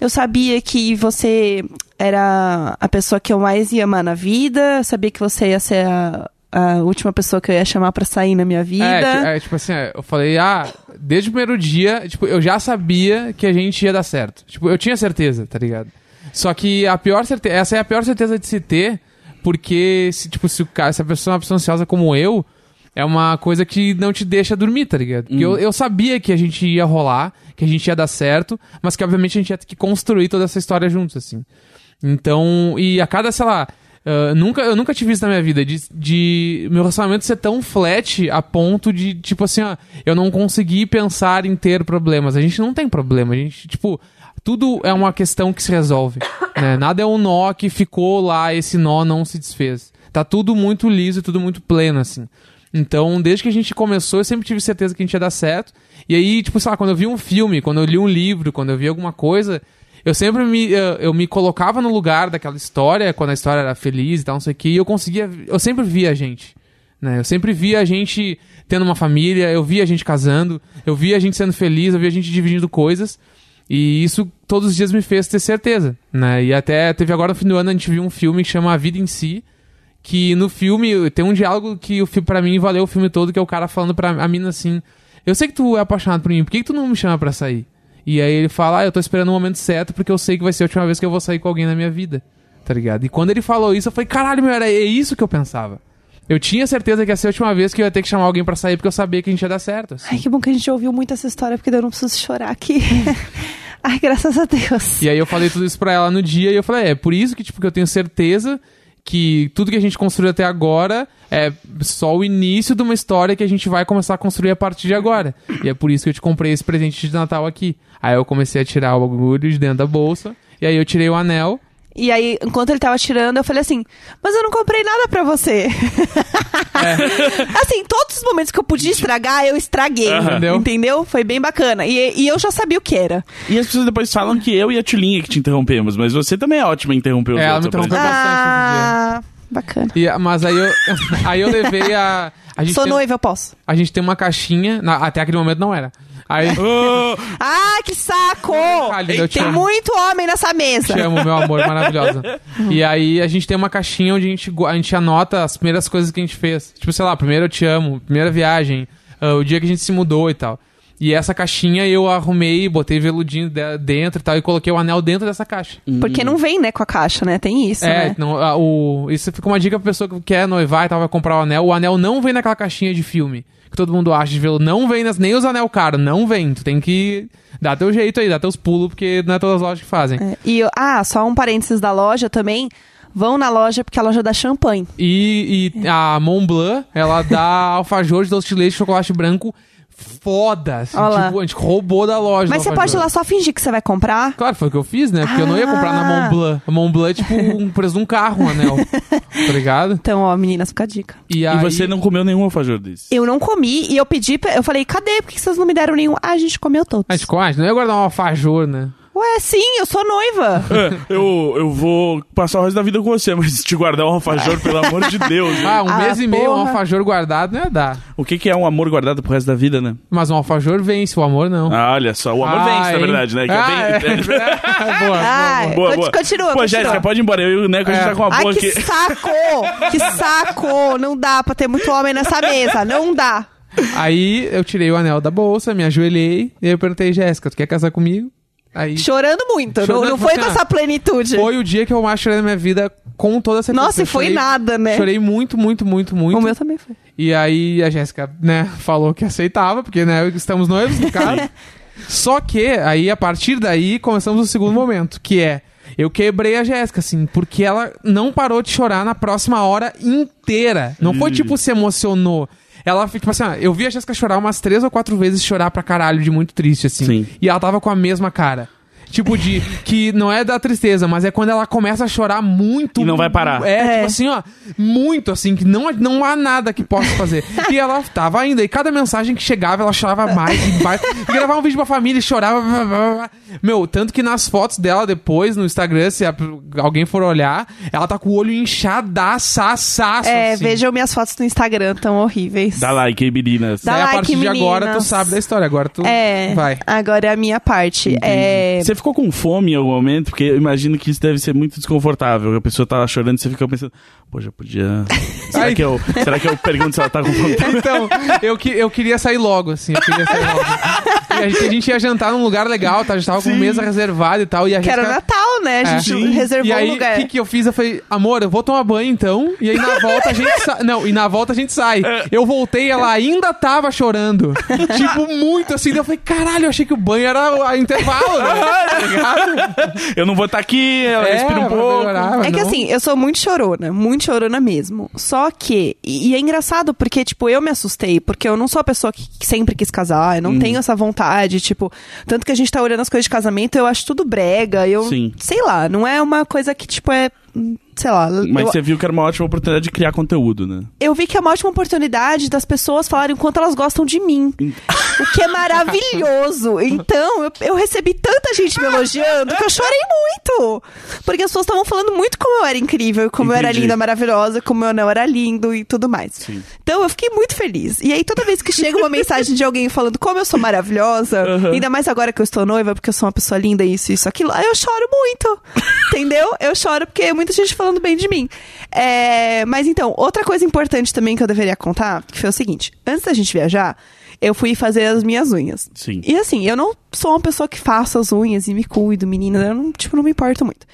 S1: eu sabia que você era a pessoa que eu mais ia amar na vida, eu sabia que você ia ser a, a última pessoa que eu ia chamar pra sair na minha vida.
S2: É, é, tipo assim, é, eu falei, ah, desde o primeiro dia, tipo, eu já sabia que a gente ia dar certo. Tipo, eu tinha certeza, tá ligado? Só que a pior certeza, essa é a pior certeza de se ter, porque, se, tipo, se, o cara, se a pessoa é uma pessoa ansiosa como eu, é uma coisa que não te deixa dormir, tá ligado? Porque eu, eu sabia que a gente ia rolar, que a gente ia dar certo, mas que obviamente a gente ia ter que construir toda essa história juntos, assim. Então, e a cada, sei lá, ah, nunca, eu nunca tive isso na minha vida, de, de meu relacionamento ser tão flat a ponto de, tipo assim, ó, eu não conseguir pensar em ter problemas. A gente não tem problema, a gente, tipo, tudo é uma questão que se resolve, né? Nada é um nó que ficou lá, esse nó não se desfez. Tá tudo muito liso, tudo muito pleno, assim. Então, desde que a gente começou, eu sempre tive certeza que a gente ia dar certo. E aí, tipo, sei lá, quando eu vi um filme, quando eu li um livro, quando eu vi alguma coisa, eu sempre me, eu, eu me colocava no lugar daquela história, quando a história era feliz e tal, não sei o que, e eu conseguia, eu sempre via a gente. Né? Eu sempre via a gente tendo uma família, eu via a gente casando, eu via a gente sendo feliz, eu via a gente dividindo coisas. E isso todos os dias me fez ter certeza, né? E até teve agora no fim do ano a gente viu um filme que chama A Vida em Si, que no filme tem um diálogo que o pra mim valeu o filme todo, que é o cara falando pra a mina assim: "Eu sei que tu é apaixonado por mim, por que, que tu não me chama pra sair?" E aí ele fala: "Ah, eu tô esperando o momento certo porque eu sei que vai ser a última vez que eu vou sair com alguém na minha vida." Tá ligado? E quando ele falou isso, eu falei: "Caralho, meu, era é isso que eu pensava." Eu tinha certeza que ia ser a última vez que eu ia ter que chamar alguém pra sair porque eu sabia que a gente ia dar certo. assim.
S1: Ai, que bom que a gente ouviu muito essa história, porque daí eu não preciso chorar aqui. (laughs) Ai, graças a Deus.
S2: E aí eu falei tudo isso pra ela no dia e eu falei, é, por isso que, tipo, que eu tenho certeza que tudo que a gente construiu até agora é só o início de uma história que a gente vai começar a construir a partir de agora. E é por isso que eu te comprei esse presente de Natal aqui. Aí eu comecei a tirar o bagulho de dentro da bolsa, e aí eu tirei o anel.
S1: E aí, enquanto ele tava tirando, eu falei assim: Mas eu não comprei nada pra você. (laughs) (laughs) assim, todos os momentos que eu podia estragar, eu estraguei.
S3: Aham.
S2: Entendeu?
S1: Entendeu? Foi bem bacana. E, e eu já sabia o que era.
S3: E as pessoas depois falam que eu e a Tulinha que te interrompemos, mas você também é ótima em interromper os
S2: É, ela
S3: outros.
S2: me interrompeu
S3: apresentadores.
S1: Ah, bacana.
S2: E, mas aí eu, (laughs) aí eu levei a. a gente
S1: Sou noiva, eu posso.
S2: A gente tem uma caixinha. na- até aquele momento não era. Aí. (laughs)
S3: Oh,
S1: Ah, que saco! Tem
S2: amo.
S1: muito homem nessa mesa.
S2: Te amo, meu amor, maravilhosa. E aí a gente tem uma caixinha onde a gente, a gente anota as primeiras coisas que a gente fez. Tipo, sei lá, primeiro eu te amo, primeira viagem, ah, o dia que a gente se mudou e tal. E essa caixinha eu arrumei, botei veludinho de- dentro e tal, e coloquei o anel dentro dessa caixa.
S1: Porque não vem, né, com a caixa, né? Tem isso,
S2: é,
S1: né?
S2: não, ah, o, isso fica uma dica pra pessoa que quer noivar e tal, vai comprar o anel. O anel não vem naquela caixinha de filme que todo mundo acha de veludo. Não vem, nas, nem os anel caros, não vem. Tu tem que dar teu jeito aí, dar teus pulos, porque não é todas as lojas que fazem.
S1: É, E, ah, só um parênteses da loja também. Vão na loja porque a loja dá champanhe.
S2: E, e a Montblanc, ela dá (laughs) alfajor de doce de leite chocolate branco foda. Assim,
S1: Ó lá.
S2: tipo, a gente roubou da loja.
S1: Mas você pode ir lá só fingir que você vai comprar.
S2: Claro, foi o que eu fiz, né? Porque eu não ia comprar na
S1: Ah.
S2: Montblanc. A Montblanc é tipo um (laughs) preço de um carro, um anel. tá ligado?
S1: Então, ó, meninas, fica a dica.
S2: E,
S3: E
S2: aí,
S3: você não comeu nenhum alfajor desse.
S1: Eu não comi e eu pedi, eu falei, cadê? Por que vocês não me deram nenhum? Ah, a gente comeu todos.
S2: A gente, ah, a gente não ia guardar um alfajor, né?
S1: Ué, sim, eu sou noiva. (laughs)
S3: É, eu, eu vou passar o resto da vida com você, mas te guardar um alfajor, pelo amor de Deus. né?
S2: Ah, um
S1: Ah,
S2: mês e meio, um
S1: porra.
S2: alfajor guardado não ia dar.
S3: O que, que é um amor guardado pro resto da vida, né?
S2: Mas um alfajor vence, o amor não.
S3: Ah, olha só, o amor
S2: Ah,
S3: vence, na
S2: hein?
S3: verdade, né? Que
S2: Ah,
S3: é (laughs) bem...
S2: é. boa,
S1: Ah,
S2: boa, boa.
S3: Boa,
S1: Conti-
S3: boa.
S1: continua,
S3: Pô,
S1: continua.
S3: Jéssica, pode ir embora. Eu e o Neco, a gente
S2: É.
S3: tá com uma
S1: Ai,
S3: boa
S1: que
S3: aqui.
S1: saco! Que saco! Não dá pra ter muito homem nessa mesa, não dá.
S2: Aí eu tirei o anel da bolsa, me ajoelhei, e aí eu perguntei, Jéssica, tu quer casar comigo? Aí
S1: Chorando muito, não,
S2: Chorando
S1: não foi
S2: pra
S1: com essa plenitude.
S2: foi o dia que eu mais chorei na minha vida com toda certeza.
S1: Nossa, e foi
S2: chorei-
S1: nada, né?
S2: Chorei muito, muito, muito, muito.
S1: O meu também foi.
S2: E aí a Jéssica, né, falou que aceitava, porque, né, estamos noivos, no (laughs) caso. Só que, aí, a partir daí, começamos o segundo momento, que é... Eu quebrei a Jéssica, assim, porque ela não parou de chorar na próxima hora inteira. Não foi tipo, se emocionou. Ela fica, tipo assim, ah, eu vi a Jéssica chorar umas três ou quatro vezes chorar pra caralho de muito triste, assim.
S3: Sim.
S2: E ela tava com a mesma cara. Tipo, de. que não é da tristeza, mas é quando ela começa a chorar muito.
S3: E não vai parar.
S2: É,
S1: É.
S2: tipo assim, ó. Muito assim, que não, não há nada que possa fazer. e ela tava ainda. E cada mensagem que chegava, ela chorava mais e mais. E gravava um vídeo pra família e chorava. blá, blá, blá. Meu, tanto que nas fotos dela depois, no Instagram, se a- alguém for olhar, ela tá com o olho inchadaçaçaço.
S1: É,
S2: assim.
S1: vejam minhas fotos no Instagram, tão horríveis.
S3: Dá like, hein, meninas.
S1: Dá
S2: Daí, a
S1: like,
S2: partir de agora, tu
S1: meninas.
S2: sabe da história. Agora tu
S1: É,
S2: vai.
S1: agora é a minha parte. É,
S3: Você ficou com fome em algum momento? Porque eu imagino que isso deve ser muito desconfortável. A pessoa tá chorando e você fica pensando, pô, já podia. (laughs) Será, que eu, será que eu pergunto se ela tá com fome? (laughs)
S2: Então, eu, que- eu queria sair logo, assim. Eu queria sair logo. E a gente, a gente ia jantar num lugar legal, tá? A gente tava com
S3: Sim.
S2: mesa reservada e tal. E a
S1: que era
S2: Jéssica-
S1: Natal, né? A
S2: É.
S1: gente
S3: Sim.
S1: reservou
S2: E aí,
S1: um
S2: o
S1: lugar.
S2: que, que eu fiz? Eu falei, amor, eu vou tomar banho então. E aí na (laughs) volta a gente sai. Não, e na volta a gente sai. Eu voltei, ela ainda tava chorando. tipo, muito assim. Daí eu falei, caralho, eu achei que o banho era o a intervalo, né? Tá?
S3: Eu não vou estar aqui, ela
S2: É,
S3: respira um pouco.
S2: melhorar,
S1: É que
S2: não.
S1: assim, eu sou muito chorona, muito chorona mesmo. Só que, e, e é engraçado porque, tipo, eu me assustei, porque eu não sou a pessoa que, que sempre quis casar, eu não tenho essa vontade, tipo, tanto que a gente tá olhando as coisas de casamento, eu acho tudo brega, eu,
S3: Sim.
S1: sei lá, não é uma coisa que, tipo, é, hum, sei lá,
S3: Mas
S1: eu,
S3: você viu que era uma ótima oportunidade de criar conteúdo, né?
S1: eu vi que é uma ótima oportunidade das pessoas falarem o quanto elas gostam de mim. (laughs) o que é maravilhoso. (laughs) Então, eu, eu recebi tanta gente me elogiando que eu chorei muito. Porque as pessoas estavam falando muito como eu era incrível, como eu era
S3: Entendi.
S1: linda, maravilhosa, como eu não era lindo e tudo mais.
S3: Sim.
S1: Então, eu fiquei muito feliz. E aí, toda vez que chega uma (laughs) mensagem de alguém falando como eu sou maravilhosa, ainda mais agora que eu estou noiva, porque eu sou uma pessoa linda, isso, isso, aquilo, aí eu choro muito. (laughs) Entendeu? Eu choro porque é muita gente falando bem de mim. É, mas então, outra coisa importante também que eu deveria contar, que foi o seguinte: antes da gente viajar, eu fui fazer as minhas unhas.
S3: Sim.
S1: E assim, eu não sou uma pessoa que faço as unhas e me cuido, menina, eu não, tipo, não me importo muito.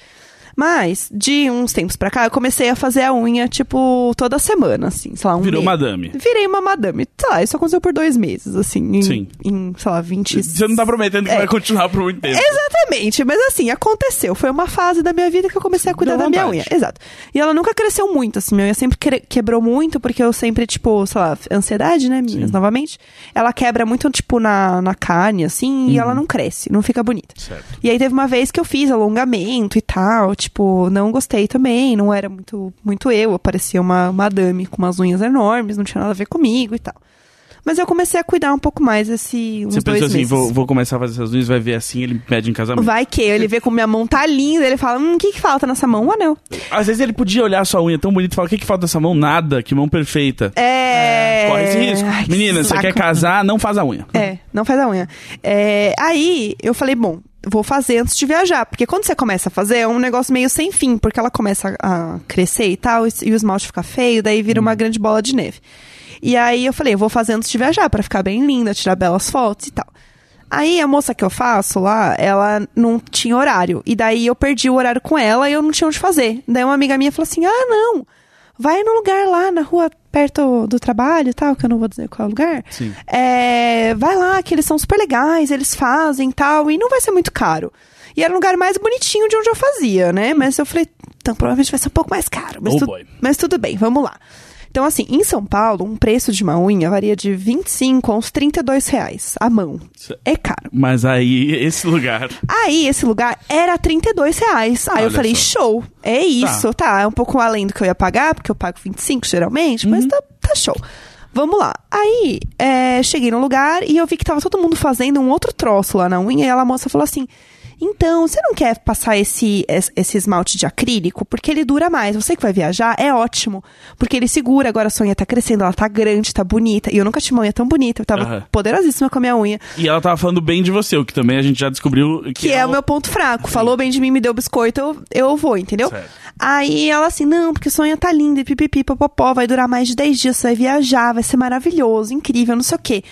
S1: Mas, de uns tempos pra cá, eu comecei a fazer a unha, tipo, toda semana, assim, sei lá, um
S3: Virou
S1: mês.
S3: madame.
S1: Virei uma madame. Sei lá, isso aconteceu por dois meses, assim, em,
S3: Sim.
S1: em sei lá, 20...
S3: Você não tá prometendo que
S1: É.
S3: vai continuar por muito tempo.
S1: Exatamente, mas assim, aconteceu. Foi uma fase da minha vida que eu comecei a cuidar da minha unha. Exato. E ela nunca cresceu muito, assim. Minha unha sempre quebrou muito, porque eu sempre, tipo, sei lá, ansiedade, né, meninas,
S3: Sim.
S1: novamente. Ela quebra muito, tipo, na, na carne, assim, e ela não cresce, não fica bonita.
S3: Uhum. Certo.
S1: E aí teve uma vez que eu fiz alongamento e tal, tipo, não gostei também, não era muito, muito eu. Eu parecia uma madame com umas unhas enormes, não tinha nada a ver comigo e tal. Mas eu comecei a cuidar um pouco mais esse uns
S3: Você pensou assim, vou, vou começar a fazer essas unhas, vai ver assim, ele pede em casamento.
S1: Vai que ele vê como minha mão tá linda, ele fala, hum, o que que falta nessa mão? Um anel.
S3: Às vezes ele podia olhar a sua unha tão bonita e falar, o que, que falta dessa mão? Nada, que mão perfeita.
S1: É...
S3: Corre esse risco.
S1: Ai, que
S3: Menina, você
S1: saco.
S3: quer casar, não faz a unha.
S1: É, não faz a unha. É, aí, eu falei, bom, vou fazer antes de viajar. Porque quando você começa a fazer, é um negócio meio sem fim. Porque ela começa a crescer e tal, e, o esmalte fica feio, daí vira uma grande bola de neve. E aí, eu falei, eu vou fazer antes de viajar, pra ficar bem linda, tirar belas fotos e tal. Aí, a moça que eu faço lá, ela não tinha horário. E daí, eu perdi o horário com ela e eu não tinha onde fazer. Daí, uma amiga minha falou assim, ah, não... Vai no lugar lá na rua perto do trabalho e tal, que eu não vou dizer qual é o lugar.
S3: Sim.
S1: É, vai lá, que eles são super legais, eles fazem e tal, e não vai ser muito caro. E era o lugar mais bonitinho de onde eu fazia, né? Mas eu falei, então provavelmente vai ser um pouco mais caro. Mas,
S3: Oh,
S1: tu- mas tudo bem, vamos lá. Então, assim, em São Paulo, um preço de uma unha varia de 25 a uns 32 reais a mão. É caro.
S3: Mas aí, (laughs) esse lugar.
S1: Aí, esse lugar era 32 reais. Aí eu
S3: Olha
S1: falei,
S3: só.
S1: show, é isso, tá. É um pouco além do que eu ia pagar, porque eu pago 25 geralmente, mas
S3: Uhum.
S1: tá, tá show. Vamos lá. Aí, é, cheguei no lugar e eu vi que tava todo mundo fazendo um outro troço lá na unha. E ela, a moça falou assim: Então, você não quer passar esse, es- esse esmalte de acrílico? Porque ele dura mais. Você que vai viajar, é ótimo. Porque ele segura, agora a sua unha tá crescendo, ela tá grande, tá bonita. E eu nunca tinha uma unha tão bonita. Eu tava
S3: Aham.
S1: poderosíssima com a minha unha.
S3: E ela tava falando bem de você, o que também a gente já descobriu que,
S1: Que é o meu ponto fraco. Falou bem de mim, me deu biscoito, eu, eu vou, entendeu?
S3: Certo.
S1: Aí ela assim, não, porque sua unha tá linda, e pipipi, popopó, vai durar mais de 10 dias, você vai viajar, vai ser maravilhoso, incrível, não sei o quê.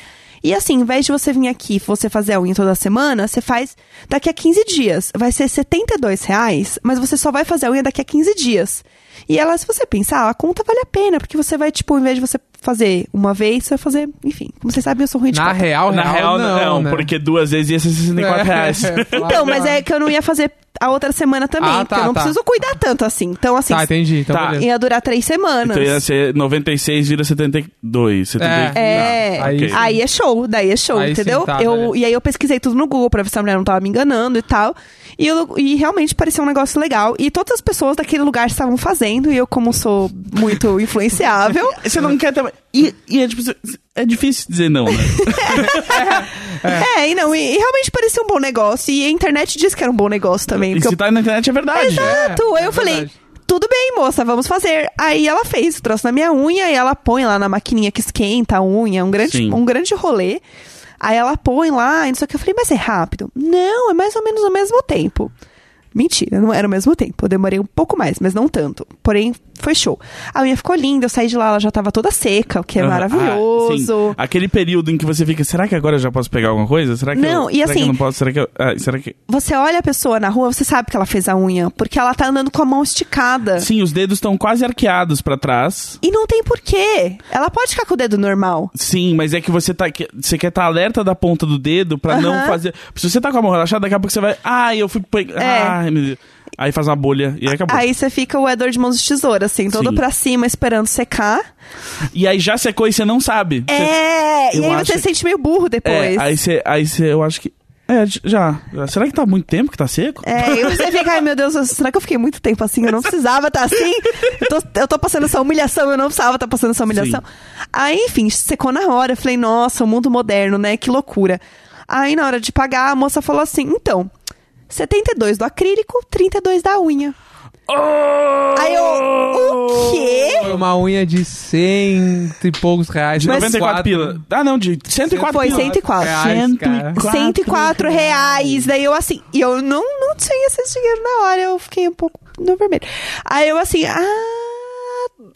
S1: E assim, em vez de você vir aqui você fazer a unha toda semana, você faz daqui a 15 dias. Vai ser 72 reais, mas você só vai fazer a unha daqui a 15 dias. E ela, se você pensar, a conta vale a pena, porque você vai, tipo, ao invés de você fazer uma vez, você vai fazer, enfim, como vocês sabem, eu sou ruim de
S2: Na
S1: conta.
S2: real,
S3: Na real, não,
S2: né?
S3: porque duas vezes ia ser 64 (laughs) reais. (laughs)
S1: Então, mas é que eu não ia fazer a outra semana também,
S2: Ah,
S1: porque
S2: tá,
S1: eu não
S2: tá.
S1: preciso cuidar tanto assim. Então, assim,
S2: Tá, entendi. Então,
S3: Tá.
S2: beleza.
S1: ia durar três semanas.
S3: Então ia ser 96 vira 72. 70...
S1: É,
S3: Tá,
S2: aí-
S3: ok.
S1: aí é show, daí é show,
S2: Aí sim,
S1: entendeu?
S2: tá,
S1: eu, e aí eu pesquisei tudo no Google pra ver se a mulher não tava me enganando e tal. E, eu- e realmente parecia um negócio legal. E todas as pessoas daquele lugar estavam fazendo, e eu, como sou muito (laughs) influenciável,
S3: Você não quer também. E, e é, tipo, é difícil dizer não, né? (laughs)
S1: é, e não, e, e realmente parecia um bom negócio. E a internet disse que era um bom negócio também.
S3: e
S1: porque
S3: se
S1: eu
S3: tá na internet é verdade.
S1: Exato.
S2: É,
S1: eu
S2: é
S1: falei,
S2: verdade.
S1: tudo bem, moça, vamos fazer. Aí ela fez, trouxe na minha unha e ela põe lá na maquininha que esquenta a unha, um grande,
S3: Sim.
S1: um grande rolê. Aí ela põe lá e não sei o que. Eu falei, mas é rápido? Não, é mais ou menos ao mesmo tempo. Mentira, não era ao mesmo tempo. Eu demorei um pouco mais, mas não tanto. Porém, foi show. A unha ficou linda, eu saí de lá, ela já tava toda seca, o que é
S3: Ah,
S1: maravilhoso.
S3: sim. Aquele período em que você fica, será que agora eu já posso pegar alguma coisa? Será que
S1: Não,
S3: eu,
S1: e assim-
S3: não posso? Será que eu, ah, será que
S1: Você olha a pessoa na rua, você sabe que ela fez a unha, porque ela tá andando com a mão esticada.
S3: Sim, os dedos estão quase arqueados pra trás.
S1: E não tem porquê. Ela pode ficar com o dedo normal.
S3: Sim, mas é que você tá você quer estar alerta da ponta do dedo pra não
S1: Aham.
S3: fazer. Se você tá com a mão relaxada, daqui a pouco você vai, ai, eu fui pegar,
S1: É.
S3: ai, Aí faz uma bolha e aí acabou.
S1: Aí você fica o Edward de mãos de tesoura, assim, todo
S3: Sim.
S1: pra cima, esperando secar.
S3: E aí já secou e você não sabe.
S1: É, e aí você se sente meio burro depois.
S3: É, aí você, aí você, eu acho que é, já. Será que tá há muito tempo que tá seco?
S1: É, e você (laughs) fica, ai meu Deus, será que eu fiquei muito tempo assim? Eu não precisava estar assim. Eu tô, eu tô passando essa humilhação, eu não precisava estar passando essa humilhação. Aí, enfim, secou na hora. Eu falei, nossa, o mundo moderno, né? Que loucura. Aí, na hora de pagar, a moça falou assim: então, 72 do acrílico, 32 da unha. Aí eu, o quê?
S2: Foi uma unha de cento e poucos reais.
S3: De
S1: Mas-
S3: 94 pila. Ah, não, de 104
S1: Foi
S3: pila.
S1: 104.
S2: Reais, cara.
S1: 104 reais. Daí eu assim, e eu não, não tinha esse dinheiro na hora, eu fiquei um pouco no vermelho. Aí eu assim, ah,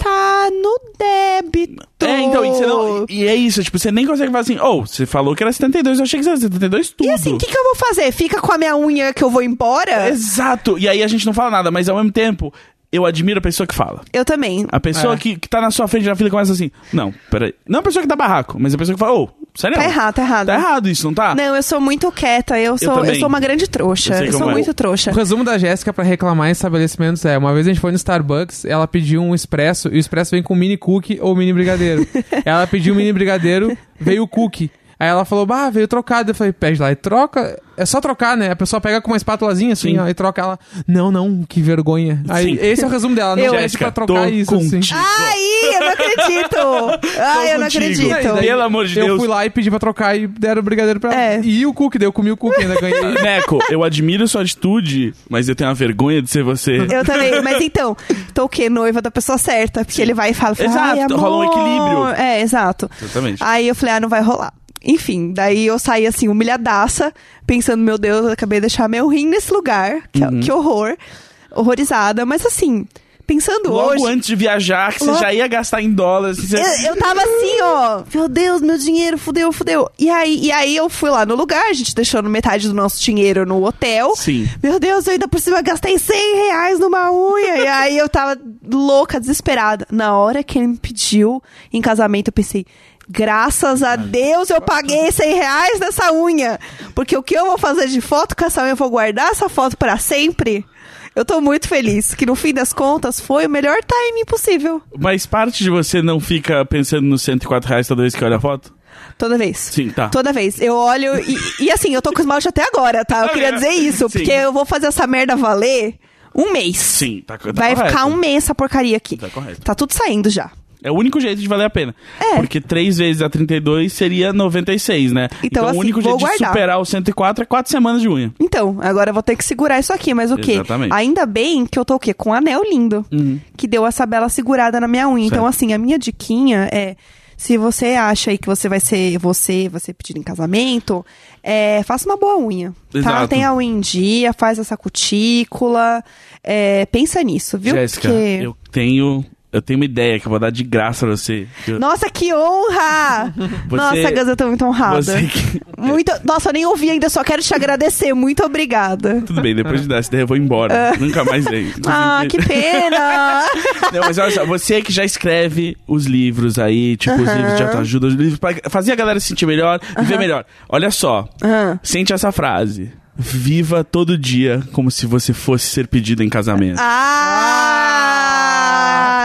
S1: tá no débito.
S3: É, então, e, não- e é isso, tipo, você nem consegue falar assim, oh, você falou que era 72, eu achei que era 72 tudo.
S1: E assim, o que, que eu vou fazer? Fica com a minha unha que eu vou embora?
S3: Exato, e aí a gente não fala nada, mas ao mesmo tempo, eu admiro a pessoa que fala.
S1: Eu também.
S3: A pessoa
S2: É.
S3: que, que tá na sua frente na fila começa assim, não, peraí. Não a pessoa que dá barraco, mas a pessoa que fala, ô, sério?
S1: Tá errado, tá errado.
S3: Tá errado isso, não tá?
S1: Não, eu sou muito quieta, eu sou, eu,
S3: também.
S1: sou uma grande trouxa.
S3: Eu
S1: Eu, sou
S3: é.
S1: muito trouxa.
S2: O resumo da Jéssica pra reclamar em estabelecimentos é: uma vez a gente foi no Starbucks, ela pediu um expresso e o expresso vem com mini cookie ou mini brigadeiro. (laughs) ela pediu mini brigadeiro, veio o cookie. Aí ela falou, bah, veio trocado. Eu falei, pede lá e troca. É só trocar, né? A pessoa pega com uma espátulazinha assim,
S3: Sim.
S2: ó, e troca ela. Não, não, que vergonha. Aí,
S3: Sim.
S2: esse é o resumo dela. Não
S1: Eu-
S3: Jéssica,
S2: pra
S3: tô
S2: trocar isso, assim.
S1: Ai, eu não acredito! Ai, eu não
S3: contigo.
S1: acredito.
S2: Aí, daí
S3: Pelo amor de
S2: eu
S3: Deus.
S2: fui lá e pedi pra trocar e deram o brigadeiro pra ela.
S1: É.
S2: E o cookie, daí eu comi o cookie, ainda ganhei. (laughs)
S3: Neco, eu admiro sua atitude, mas eu tenho uma vergonha de ser você.
S1: Eu também, mas então, tô o quê? Noiva da pessoa certa. Porque ele vai e fala, fala,
S3: Exato, rola um equilíbrio.
S1: É, exato.
S3: Exatamente.
S1: Aí eu falei, ah, não vai rolar. Enfim, daí eu saí assim, humilhadaça, pensando, meu Deus, eu acabei de deixar meu rim nesse lugar. Que,
S3: Uhum.
S1: que horror. Horrorizada. Mas assim, pensando
S3: Logo
S1: hoje.
S3: antes de viajar, que você
S1: Logo-
S3: já ia gastar em dólares. Você...
S1: Eu, eu tava assim, ó, meu Deus, meu dinheiro, fudeu, fudeu. E aí, e aí eu fui lá no lugar, a gente deixando metade do nosso dinheiro no hotel.
S3: Sim.
S1: Meu Deus, eu ainda por cima gastei 100 reais numa unha. e aí eu tava louca, desesperada. Na hora que ele me pediu em casamento, eu pensei. Graças a Deus eu paguei 100 reais nessa unha. Porque o que eu vou fazer de foto com essa unha? Eu vou guardar essa foto para sempre? Eu tô muito feliz. Que no fim das contas foi o melhor timing possível.
S3: Mas parte de você não fica pensando nos 104 reais toda vez que olha a foto?
S1: Toda vez.
S3: Sim, tá.
S1: Toda vez. Eu olho e, e assim, eu tô com esmalte até agora, tá? Eu queria dizer isso,
S3: Sim.
S1: porque eu vou fazer essa merda valer um mês.
S3: Sim, tá, tá
S1: Vai
S3: correto.
S1: ficar um mês essa porcaria aqui.
S3: Tá correto.
S1: Tá tudo saindo já.
S3: É o único jeito de valer a pena.
S1: É.
S3: Porque 3 vezes a 32 seria 96, né?
S1: Então, assim,
S3: o único jeito de
S1: guardar.
S3: superar o 104 é 4 semanas de unha.
S1: Então, agora eu vou ter que segurar isso aqui, mas o quê?
S3: Exatamente.
S1: Ainda bem que eu tô o quê? Com um anel lindo. Que deu essa bela segurada na minha unha. Então,
S3: Certo.
S1: assim, a minha diquinha é. Se você acha aí que você vai ser você, vai ser pedido em casamento, é, faça uma boa unha. Tá?
S3: Exato.
S1: Tem a unha em dia, faz essa cutícula. é, pensa nisso, viu?
S3: Jéssica,
S1: Porque-
S3: eu tenho eu tenho uma ideia que eu vou dar de graça pra você. Eu-
S1: Nossa, que honra! (laughs)
S3: Você-
S1: Nossa, Gus, eu tô muito honrada.
S3: Você.
S1: Muito... Nossa, eu nem ouvi ainda, só quero te agradecer. Muito obrigada.
S3: Tudo bem, depois de dar essa ideia eu vou embora. Nunca mais venho. (laughs)
S1: Ah, que pena! (laughs)
S3: Não, mas olha só, você que já escreve os livros aí, tipo, os
S1: Aham.
S3: livros de autoajuda, os livros pra fazer a galera se sentir melhor, viver melhor. Olha só,
S1: Ah.
S3: sente essa frase. Viva todo dia como se você fosse ser pedido em casamento.
S1: Ah!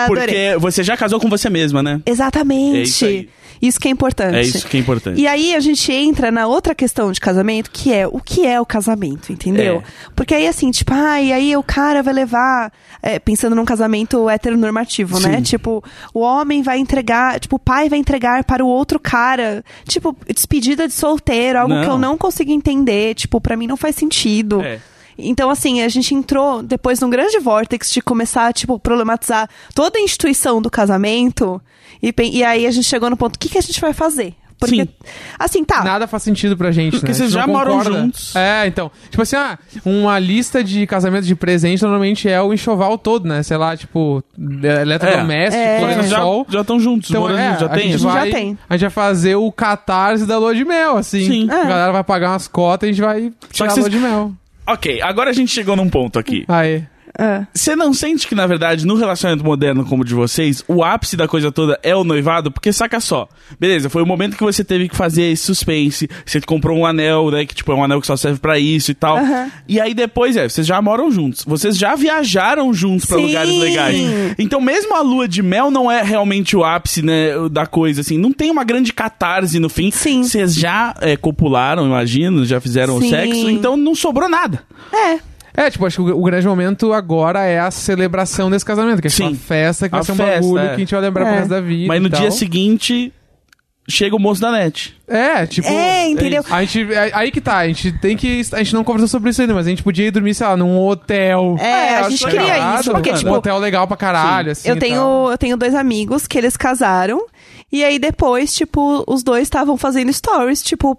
S1: Adorei.
S3: Porque você já casou com você mesma, né?
S1: Exatamente.
S3: É isso.
S1: Isso que é importante.
S3: É isso que é importante.
S1: E aí a gente entra na outra questão de casamento, que é o que é o casamento, entendeu?
S3: É.
S1: Porque aí assim, tipo, ah, e aí o cara vai levar, é, pensando num casamento heteronormativo, né?
S3: Sim.
S1: Tipo, o homem vai entregar, tipo, o pai vai entregar para o outro cara, tipo, despedida de solteiro, algo
S3: Não.
S1: que eu não consigo entender, tipo, pra mim não faz sentido.
S3: É.
S1: Então, assim, a gente entrou depois num grande vórtex de começar, tipo, problematizar toda a instituição do casamento. E, e aí a gente chegou no ponto, o que, que a gente vai fazer? Porque,
S3: Sim.
S1: assim, tá.
S2: Nada faz sentido pra gente,
S3: Porque
S2: né?
S3: vocês
S2: A gente
S3: já moram juntos.
S2: É, então. Tipo assim, ah, uma lista de casamento de presente normalmente é o enxoval todo, né? Sei lá, tipo, eletrodoméstico,
S1: É.
S2: é.
S3: Já
S2: sol.
S3: já estão juntos,
S2: Então,
S3: morando
S2: é,
S3: juntos, já
S2: a
S3: tem?
S2: gente
S3: isso?
S2: vai,
S1: Já tem.
S2: A gente vai fazer o catarse da lua de mel, assim.
S3: Sim.
S2: A galera vai pagar umas cotas e a gente vai tirar a lua de mel.
S3: Ok, agora a gente chegou num ponto aqui.
S2: Aí.
S1: Ah.
S3: Você não sente que, na verdade, no relacionamento moderno como o de vocês, o ápice da coisa toda é o noivado? Porque saca só, beleza, foi o momento que você teve que fazer esse suspense, você comprou um anel, né, que tipo, é um anel que só serve pra isso e tal.
S1: Aham.
S3: E aí depois, é, vocês já moram juntos, vocês já viajaram juntos pra
S1: Sim.
S3: lugares legais. Então mesmo a lua de mel não é realmente o ápice, né, da coisa, assim, não tem uma grande catarse no fim.
S1: Sim.
S3: Vocês já é, copularam, imagino, já fizeram
S1: Sim.
S3: o sexo, então não sobrou nada.
S1: É.
S2: É, tipo, acho que o, o grande momento agora é a celebração desse casamento, que é tipo
S3: Sim.
S2: uma festa que vai
S3: A
S2: ser um
S3: festa,
S2: bagulho
S3: é.
S2: que a gente vai lembrar pro
S1: É.
S2: resto da vida.
S3: Mas no
S2: e tal.
S3: dia seguinte, chega o moço da net.
S2: É, tipo.
S1: É, entendeu?
S2: A gente, é- aí que tá, a gente tem que. A gente não conversou sobre isso ainda, mas a gente podia ir dormir, sei lá, num hotel.
S1: É, a
S3: acho
S1: gente
S3: legal.
S1: queria isso, porque,
S2: um
S1: tipo,
S2: hotel legal pra caralho, assim.
S1: eu
S2: e
S1: tenho, eu tenho dois amigos que eles casaram. E aí depois, tipo, os dois estavam fazendo stories, tipo,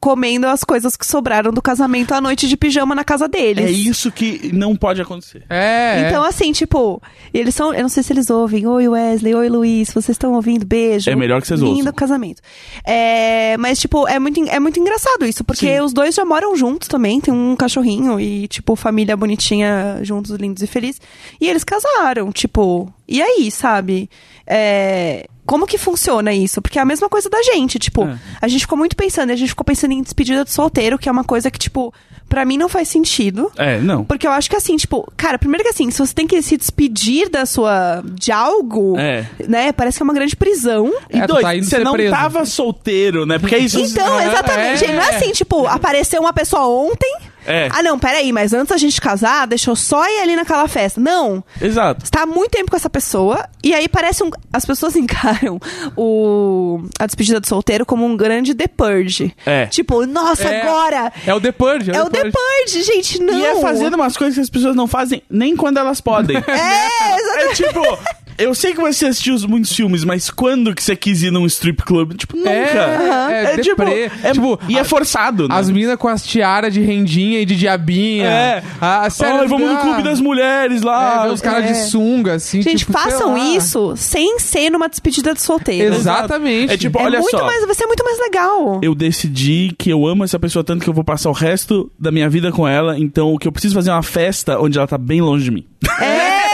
S1: comendo as coisas que sobraram do casamento à noite de pijama na casa deles.
S3: É isso que não pode acontecer.
S2: É.
S1: Então, assim, tipo, eles são. Eu não sei se eles ouvem. Oi, Wesley. Oi, Luiz. Vocês estão ouvindo? Beijo.
S3: É melhor que vocês
S1: Lindo
S3: ouçam.
S1: casamento. É, mas, tipo, é muito, é muito engraçado isso, porque
S3: Sim.
S1: os dois já moram juntos também. Tem um cachorrinho e, tipo, família bonitinha juntos, lindos e felizes. E eles casaram, tipo. E aí, sabe? É, Como que funciona isso? Porque é a mesma coisa da gente, tipo,
S3: É.
S1: a gente ficou muito pensando, a gente ficou pensando em despedida de solteiro, que é uma coisa que, tipo, pra mim não faz sentido.
S3: É, não.
S1: Porque eu acho que assim, tipo, cara, primeiro que assim, se você tem que se despedir da sua. de algo,
S3: É.
S1: né? Parece que é uma grande prisão.
S3: E
S2: É, tu
S3: dois,
S2: tá
S3: você não
S2: preso.
S3: tava solteiro, né? Porque isso.
S1: Então,
S2: É,
S1: exatamente.
S2: é.
S1: Não é assim, tipo, apareceu uma pessoa ontem.
S3: É.
S1: Ah, não, peraí, mas antes da gente casar, deixa eu só ir ali naquela festa. Não.
S3: Exato.
S1: Você tá há muito tempo com essa pessoa, e aí parece um. As pessoas (laughs) encaram o, a despedida do solteiro como um grande The Purge.
S3: É.
S1: Tipo, nossa,
S2: É.
S1: agora!
S2: É o The Purge.
S1: É o The Purge, gente, não.
S3: E é fazendo umas coisas que as pessoas não fazem nem quando elas podem.
S1: É, (laughs) exatamente.
S3: É tipo, eu sei que você assistiu muitos filmes, mas quando que você quis ir num strip club? Tipo, nunca.
S2: É, é,
S3: tipo,
S2: deprê.
S3: é,
S2: Tipo,
S3: e é forçado, né?
S2: As minas com as tiaras de rendinha e de diabinha.
S3: É.
S2: Ah, sério,
S3: Ai, vamos no
S2: ah,
S3: clube das mulheres lá.
S2: É, os caras
S1: É.
S2: de sunga, assim.
S1: Gente,
S2: tipo,
S1: façam isso sem ser numa despedida de solteiro.
S2: Exatamente.
S3: É tipo,
S1: É
S3: olha
S1: muito
S3: só.
S1: mais, vai ser muito mais legal.
S3: Eu decidi que eu amo essa pessoa tanto que eu vou passar o resto da minha vida com ela, então o que eu preciso fazer é uma festa onde ela tá bem longe de mim.
S1: É.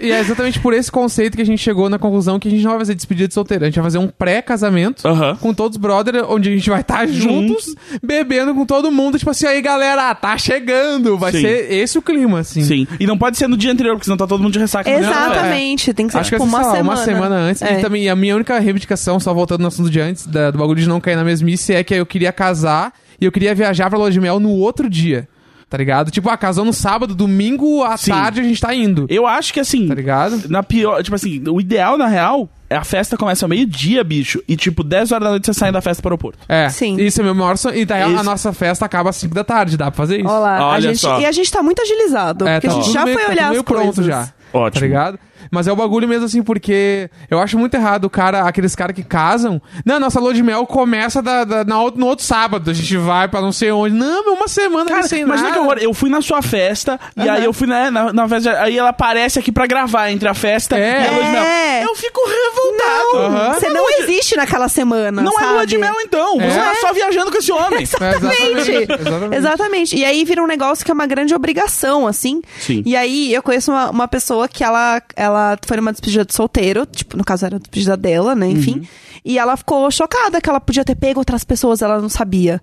S2: E é exatamente por esse conceito que a gente chegou na conclusão que a gente não vai fazer despedida de solteiro. A gente vai fazer um pré-casamento
S3: Aham.
S2: com todos os brothers, onde a gente vai estar juntos, bebendo com todo mundo. Tipo assim, aí galera, tá chegando. Vai
S3: Sim.
S2: ser esse o clima, assim.
S3: Sim. E não pode ser no dia anterior, porque senão tá todo mundo de ressaca. no dia anterior.
S1: Exatamente. Tem que ser
S2: Acho que
S1: tipo
S2: é,
S1: uma,
S2: sei lá,
S1: semana.
S2: uma semana antes.
S1: É.
S2: E também a minha única reivindicação, só voltando no assunto de antes, da- do bagulho de não cair na mesmice, é que eu queria casar e eu queria viajar pra Lua de Mel no outro dia. Tá ligado? Tipo, ah, casou no sábado, domingo à
S3: Sim.
S2: tarde a gente tá indo.
S3: Eu acho que assim,
S2: Tá ligado?
S3: na pior, tipo assim, o ideal na real é a festa começa ao meio-dia, bicho, e tipo 10 horas da noite você sai da festa para o aeroporto.
S2: É.
S1: Sim.
S2: Isso é meu maior sonho. E daí a- a nossa festa acaba às 5 da tarde, dá pra fazer isso?
S1: Olha lá, a
S3: Olha
S1: gente,
S3: só.
S1: e a gente tá muito agilizado.
S2: É,
S1: porque
S2: tá
S1: a gente já
S2: meio-
S1: foi
S2: tá
S1: olhar
S2: tudo
S1: as
S2: meio pronto
S1: coisas.
S2: já.
S3: Ótimo.
S2: Tá ligado? Mas é o bagulho mesmo assim, porque eu acho muito errado o cara, aqueles caras que casam. Não, nossa lua de mel começa da, da- na outro- no outro sábado. A gente vai pra não sei onde. Não, meu, uma semana
S3: Cara,
S2: sem
S3: imagina
S2: nada.
S3: que horror. Eu fui na sua festa e aí eu fui na, na, na festa. Aí ela aparece aqui pra gravar entre a festa
S2: É.
S3: e a lua de mel.
S1: É.
S3: Eu fico revoltado.
S2: Aham.
S1: Você não existe naquela semana.
S3: Não é
S1: sabe?
S3: lua de mel, então. Você
S2: É.
S3: tá só viajando com esse homem.
S1: Exatamente.
S2: Exatamente.
S1: Exatamente. E aí vira um negócio que é uma grande obrigação, assim.
S3: Sim.
S1: E aí eu conheço uma, uma pessoa que ela, ela foi numa despedida de solteiro, tipo, no caso era a despedida dela, né, enfim.
S3: Uhum.
S1: E ela ficou chocada que ela podia ter pego outras pessoas, ela não sabia.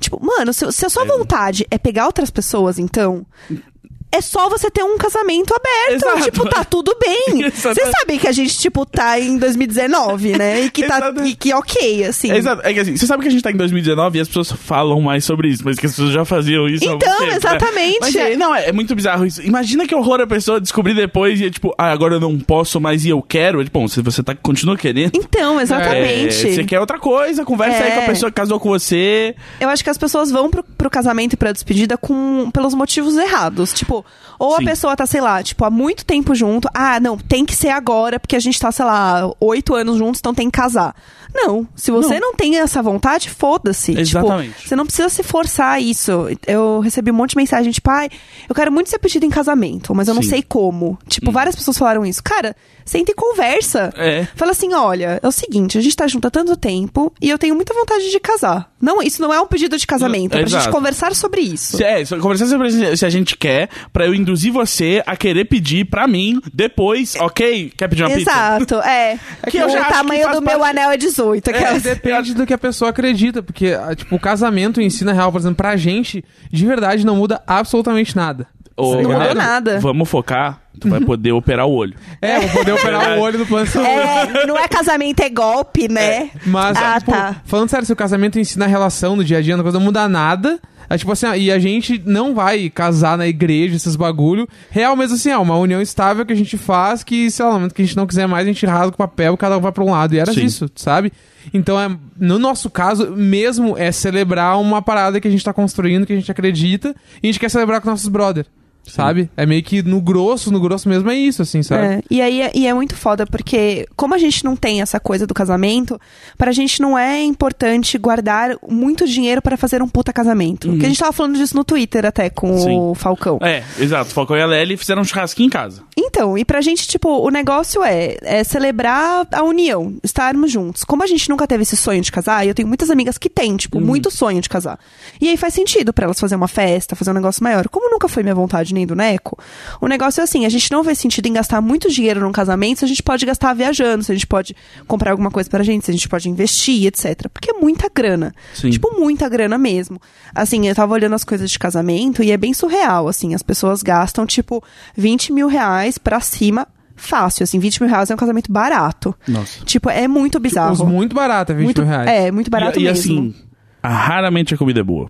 S1: Tipo, mano, se, se a sua vontade é pegar outras pessoas, então. É só você ter um casamento aberto.
S3: Exato.
S1: Tipo, tá tudo bem. (laughs) Você sabe que a gente, tipo, tá em 2019, né? E que tá. (laughs) E que ok, assim.
S3: Exato. É que assim, você sabe que a gente tá em 2019 e as pessoas falam mais sobre isso, mas que as pessoas já faziam isso
S1: Então,
S3: tempo, né?
S1: exatamente.
S3: Mas, é, não, é, é muito bizarro isso. Imagina que horror a pessoa descobrir depois e é tipo, ah, agora eu não posso mais e eu quero. É, tipo, bom, se você tá, continua querendo.
S1: Então,
S3: é,
S1: exatamente.
S3: você quer outra coisa, conversa aí
S1: É.
S3: com a pessoa que casou com você.
S1: Eu acho que as pessoas vão pro, pro casamento e pra despedida com, pelos motivos errados. Tipo, ou
S3: Sim.
S1: a pessoa tá, sei lá, tipo, há muito tempo junto. Ah, não, tem que ser agora, porque a gente tá, sei lá, oito anos juntos, então tem que casar. Não, se você não, tem essa vontade, foda-se.
S3: Exatamente.
S1: Tipo, você não precisa se forçar a isso. Eu recebi um monte de mensagem, tipo, ai, eu quero muito ser pedido em casamento, mas eu não
S3: Sim. Hum.
S1: sei como. Tipo, várias pessoas falaram isso. Cara, senta e conversa.
S3: É.
S1: Fala assim, olha, é o seguinte, a gente tá junto há tanto tempo e eu tenho muita vontade de casar. Não, isso não é um pedido de casamento, é pra
S3: Exato.
S1: gente conversar sobre isso.
S3: Se, é, conversar sobre se- se a gente quer, pra eu induzir você a querer pedir pra mim depois, ok? Quer pedir uma pizza?
S1: Exato, é. (laughs)
S3: que eu
S1: o
S3: que
S1: tamanho
S3: faz
S1: do meu
S3: parte-
S1: anel é 18.
S2: É, depende (laughs) do que a pessoa acredita, porque, ah, tipo, o casamento em si, na real, por exemplo, pra gente, de verdade, não muda absolutamente nada.
S3: Ô,
S1: Não mudou
S3: galera,
S1: nada.
S3: Vamos focar, tu vai poder operar o olho. (laughs)
S2: É, vou poder operar o olho do plano de saúde.
S1: É, não é casamento, é golpe, né?
S2: Mas,
S1: ah,
S2: tipo,
S1: tá.
S2: falando sério, se o casamento em si, na relação, no dia a dia, na coisa, não muda nada. É tipo assim, ó, e a gente não vai casar na igreja, esses bagulho. Real mesmo assim, é uma união estável que a gente faz, que, sei lá, no momento que a gente não quiser mais, a gente rasga o papel e cada um vai pra um lado. E era
S3: Sim.
S2: isso, sabe? Então, é, no nosso caso, mesmo é celebrar uma parada que a gente tá construindo, que a gente acredita, e a gente quer celebrar com nossos brother. Sabe? É meio que no grosso, no grosso mesmo é isso, assim, sabe?
S1: É, e aí é, e é muito foda, porque como a gente não tem essa coisa do casamento, pra gente não é importante guardar muito dinheiro pra fazer um puta casamento. Porque a gente tava falando disso no Twitter até com
S3: Sim.
S1: o Falcão.
S3: É, exato. Falcão e a Lely fizeram um churrasquinho em casa.
S1: Então, e pra gente, tipo, o negócio é, é celebrar a união, estarmos juntos. Como a gente nunca teve esse sonho de casar, e eu tenho muitas amigas que têm, tipo, muito sonho de casar. E aí faz sentido pra elas fazer uma festa, fazer um negócio maior. Como nunca foi minha vontade nem do Neco, o negócio é assim, a gente não vê sentido em gastar muito dinheiro num casamento, se a gente pode gastar viajando, se a gente pode comprar alguma coisa pra gente, se a gente pode investir, etc. Porque é muita grana.
S3: Sim.
S1: Tipo, muita grana mesmo. Assim, eu tava olhando as coisas de casamento e é bem surreal, assim, as pessoas gastam, tipo, 20 mil reais pra cima, fácil, assim, 20 mil reais é um casamento barato.
S3: Nossa.
S1: Tipo, é muito bizarro.
S2: Os muito barato, é 20
S1: muito,
S2: mil reais.
S1: É, muito barato
S3: e, e
S1: mesmo.
S3: assim, a- raramente a comida é boa.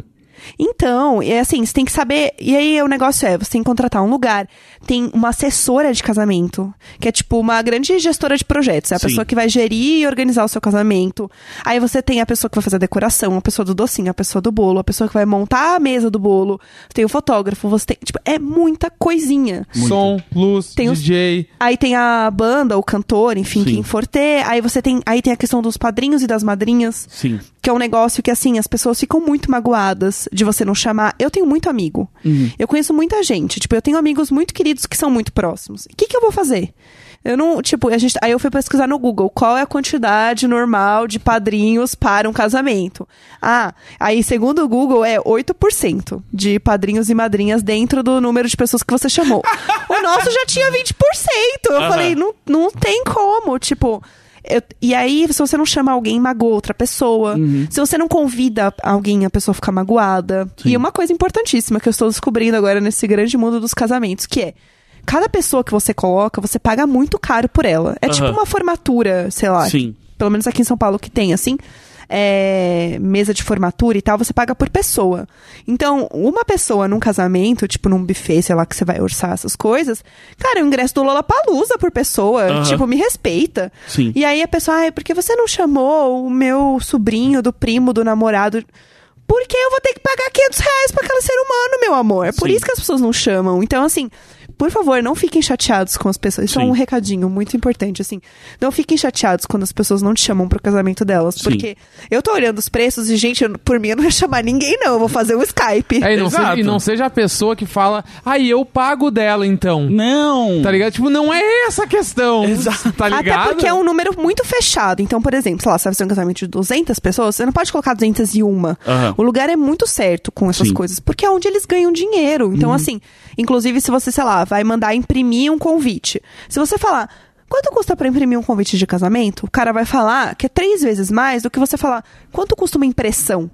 S1: Então, é assim, você tem que saber. E aí o negócio é, você tem que contratar um lugar. Tem uma assessora de casamento, que é tipo uma grande gestora de projetos. É a
S3: Sim.
S1: pessoa que vai gerir e organizar o seu casamento. Aí você tem a pessoa que vai fazer a decoração, a pessoa do docinho, a pessoa do bolo, a pessoa que vai montar a mesa do bolo. Você tem o fotógrafo, você tem. Tipo, é muita coisinha.
S2: Som, luz,
S1: Tem os-
S2: DJ.
S1: Aí tem a banda, o cantor, enfim,
S3: Sim.
S1: quem for ter. Aí você tem. Aí tem a questão dos padrinhos e das madrinhas.
S3: Sim.
S1: Que é um negócio que, assim, as pessoas ficam muito magoadas de você não chamar. Eu tenho muito amigo. Eu conheço muita gente. Tipo, eu tenho amigos muito queridos que são muito próximos. O que, que eu vou fazer? Eu não, tipo, a gente, aí eu fui pesquisar no Google qual é a quantidade normal de padrinhos para um casamento. Ah, aí segundo o Google é 8% de padrinhos e madrinhas dentro do número de pessoas que você chamou. (laughs) o nosso já tinha 20%. Eu
S3: Aham.
S1: falei, não, não tem como, tipo, eu- e aí, se você não chama alguém, magoa outra pessoa. Se você não convida alguém, a pessoa fica magoada.
S3: Sim.
S1: E uma coisa importantíssima que eu estou descobrindo agora nesse grande mundo dos casamentos, que é cada pessoa que você coloca, você paga muito caro por ela. É tipo
S3: Aham.
S1: uma formatura, sei lá.
S3: Sim.
S1: Pelo menos aqui em São Paulo que tem, assim. É, mesa de formatura e tal, você paga por pessoa. Então, uma pessoa num casamento, tipo num buffet, sei lá, que você vai orçar essas coisas, cara, o ingresso do Lollapalooza por pessoa, tipo, me respeita.
S3: Sim.
S1: E aí a pessoa, ai, por que você não chamou o meu sobrinho, do primo, do namorado? Porque eu vou ter que pagar 500 reais pra aquele ser humano, meu amor. É por
S3: Sim.
S1: isso que as pessoas não chamam. Então, assim, por favor, não fiquem chateados com as pessoas. Isso é
S3: Sim.
S1: um recadinho muito importante, assim. Não fiquem chateados quando as pessoas não te chamam pro casamento delas.
S3: Sim.
S1: Porque eu tô olhando os preços e, gente, eu- por mim eu não ia chamar ninguém, não. Eu vou fazer um Skype.
S2: É, e, não seja, e não seja a pessoa que fala, aí eu pago dela então.
S3: Não!
S2: Tá ligado? Tipo, não é essa a questão.
S3: Exato.
S2: Tá ligado?
S1: Até porque é um número muito fechado. Então, por exemplo, sei lá, você vai fazer um casamento de 200 pessoas, você não pode colocar 201.
S3: Aham.
S1: O lugar é muito certo com essas
S3: Sim.
S1: coisas, porque é onde eles ganham dinheiro. Então, assim, inclusive se você, sei lá, vai mandar imprimir um convite. Se você falar, quanto custa pra imprimir um convite de casamento? O cara vai falar que é três vezes mais do que você falar, quanto custa uma impressão?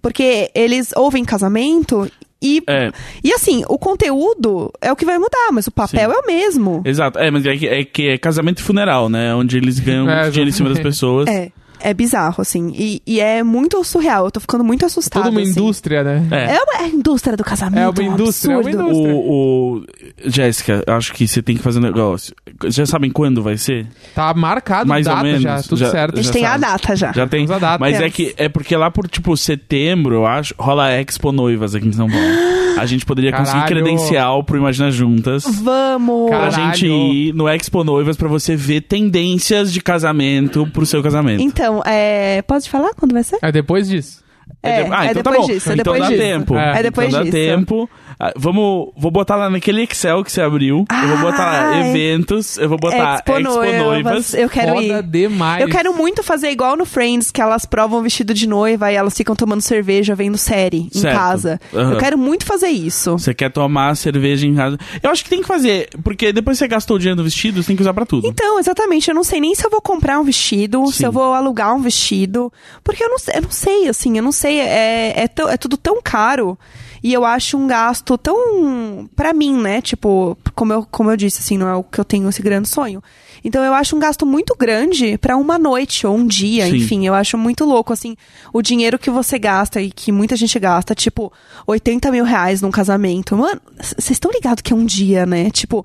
S1: Porque eles ouvem casamento e.
S3: É.
S1: E assim, o conteúdo é o que vai mudar, mas o papel
S3: Sim.
S1: é o mesmo.
S3: Exato. É, mas é que, é que é casamento e funeral, né? Onde eles ganham
S2: É,
S3: dinheiro em cima das pessoas.
S1: É, é bizarro, assim. E, e é muito surreal. Eu tô ficando muito assustada.
S2: Toda uma
S1: assim.
S2: indústria, né?
S3: É.
S1: É uma é a indústria do casamento.
S2: É uma
S1: um
S2: indústria, é uma indústria.
S3: O, o... Jéssica, acho que você tem que fazer um negócio. Já sabem quando vai ser?
S2: Tá marcado
S3: Mais ou
S2: data
S3: menos.
S2: já, tudo
S3: Já-
S2: certo.
S1: A gente
S3: já
S1: tem a
S3: sabe.
S1: data já.
S3: Já tem.
S2: Temos a data.
S3: Mas é
S1: Temos.
S3: que é porque lá por tipo setembro, eu acho, rola a Expo Noivas aqui em São Paulo. (gasps) A gente poderia conseguir
S2: Caralho.
S3: credencial pro Imagina Juntas.
S1: Vamos!
S3: Pra
S2: Caralho.
S3: gente ir no Expo Noivas pra você ver tendências de casamento pro seu casamento.
S1: Então, é... pode falar quando vai ser?
S2: É depois disso.
S1: É,
S3: de- ah,
S1: é
S3: então tá
S1: depois
S3: bom.
S1: disso, é
S3: então
S1: depois
S3: dá
S1: disso.
S3: tempo.
S2: É.
S1: É depois
S3: então dá
S1: disso.
S3: tempo. Ah, vamos, vou botar lá naquele Excel que você abriu. eu vou botar lá eventos, eu vou botar Expo, Noivas.
S1: Eu quero
S2: Foda
S1: ir.
S2: demais.
S1: Eu quero muito fazer igual no Friends, que elas provam o vestido de noiva e elas ficam tomando cerveja, vendo série em
S3: Certo.
S1: casa.
S3: Aham.
S1: Eu quero muito fazer isso.
S3: Você quer tomar cerveja em casa. Eu acho que tem que fazer, porque depois que você gastou o dinheiro do vestido, você tem que usar pra tudo.
S1: Então, exatamente. Eu não sei nem se eu vou comprar um vestido,
S3: Sim.
S1: se eu vou alugar um vestido. Porque eu não, sei- eu não sei, assim, eu não sei. É, é, é tudo tão caro. E eu acho um gasto tão. Pra mim, né? Tipo, como eu, como eu disse, assim, não é o que eu tenho esse grande sonho. Então eu acho um gasto muito grande pra uma noite ou um dia,
S3: Sim.
S1: enfim. Eu acho muito louco, assim, o dinheiro que você gasta e que muita gente gasta, tipo, 80 mil reais num casamento. Mano, vocês estão ligados que é um dia, né? Tipo.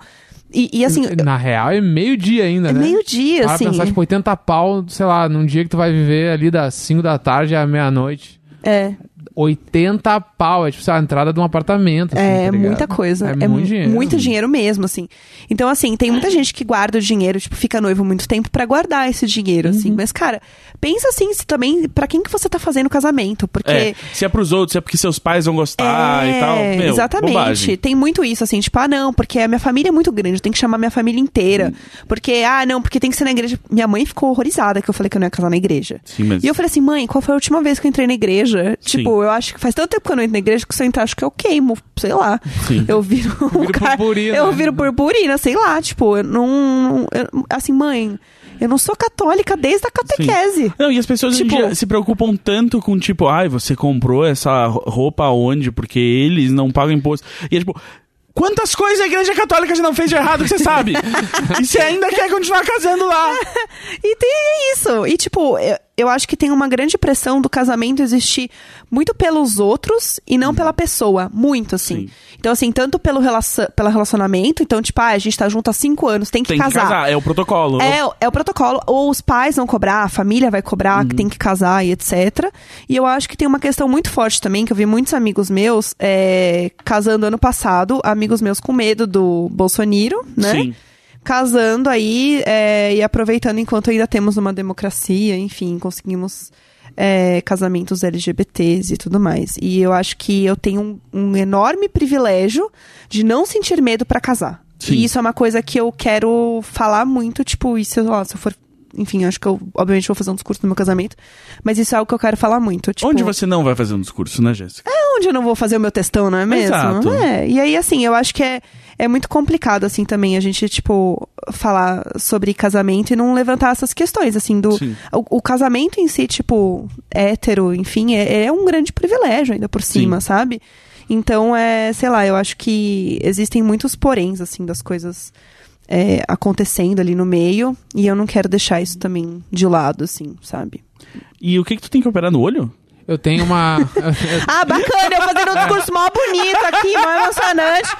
S1: E, e assim,
S2: Na real, é meio-dia ainda,
S1: é
S2: né?
S1: meio-dia,
S2: Para
S1: assim.
S2: pensar, tipo, 80 pau, sei lá, num dia que tu vai viver ali das 5 da tarde à meia-noite.
S1: É.
S2: 80 pau, é tipo, sei lá, a entrada de um apartamento. assim,
S1: É
S2: tá
S1: muita coisa.
S2: É,
S1: É,
S2: muito
S1: mu-
S2: dinheiro.
S1: muito dinheiro mesmo, assim. Então, assim, tem muita gente que guarda o dinheiro, tipo, fica noivo muito tempo pra guardar esse dinheiro, assim.
S2: Uhum.
S1: Mas, cara, pensa assim, se também pra quem que você tá fazendo o casamento, porque
S3: É, se é pros outros, se é porque seus pais vão gostar
S1: É,
S3: e tal. Meu,
S1: exatamente.
S3: bobagem.
S1: Tem muito isso, assim, tipo, ah, não, porque a minha família é muito grande, eu tenho que chamar minha família inteira. Porque, ah, não, porque tem que ser na igreja. Minha mãe ficou horrorizada que eu falei que eu não ia casar na igreja.
S3: Sim, mas...
S1: E eu falei assim, mãe, qual foi a última vez que eu entrei na igreja?
S3: Sim.
S1: Tipo, eu acho que faz tanto tempo que eu não entro na igreja que se eu entrar, acho que eu queimo, sei lá.
S3: Sim.
S1: Eu viro, um
S2: Vira
S1: cara-
S2: purpurina.
S1: Eu viro purpurina, sei lá, tipo, eu não. eu- assim, mãe, eu não sou católica desde a catequese.
S3: Não, e as pessoas
S1: Tipo-
S3: se preocupam tanto com, tipo, ai, você comprou essa roupa aonde? Porque eles não pagam imposto. E é tipo. Quantas coisas a igreja católica já não fez de errado que você sabe? (laughs) e você ainda quer continuar casando lá? (laughs)
S1: E tem isso. E, tipo, eu, acho que tem uma grande pressão do casamento existir muito pelos outros e não pela pessoa. Muito, assim.
S3: Sim.
S1: Então, assim, tanto pelo, relacion, pelo relacionamento, então, tipo, ah, a gente tá junto há cinco anos, tem que
S3: Tem que
S1: casar.
S3: casar, é o protocolo.
S1: É, é o protocolo. Ou os pais vão cobrar, a família vai cobrar,
S3: Uhum.
S1: que tem que casar e etc. E eu acho que tem uma questão muito forte também, que eu vi muitos amigos meus é, casando ano passado, amigos meus com medo do Bolsonaro, né?
S3: Sim.
S1: Casando aí é, e aproveitando enquanto ainda temos uma democracia, enfim, conseguimos é, casamentos LGBTs e tudo mais. E eu acho que eu tenho um, um enorme privilégio de não sentir medo pra casar.
S3: Sim.
S1: E isso é uma coisa que eu quero falar muito, tipo, isso, ó, se eu for. Enfim, acho que eu, obviamente, vou fazer um discurso no meu casamento. Mas isso é algo que eu quero falar muito. Tipo,
S3: Onde você não vai fazer um discurso, né, Jéssica?
S1: onde eu não vou fazer o meu textão, não é mesmo?
S3: Exato.
S1: É. E aí, assim, eu acho que é, é muito complicado, assim, também a gente, tipo, falar sobre casamento e não levantar essas questões, assim, do.
S3: Sim.
S1: O, o casamento em si, tipo, hétero, enfim, é, é um grande privilégio ainda por cima, sabe? Então, é, sei lá, eu acho que existem muitos poréns, assim, das coisas é, acontecendo ali no meio. E eu não quero deixar isso também de lado, assim, sabe?
S3: E o que que tu tem que operar no olho?
S2: Eu tenho uma. (laughs)
S1: Ah, bacana, eu fazendo um discurso mó bonito aqui, mó emocionante.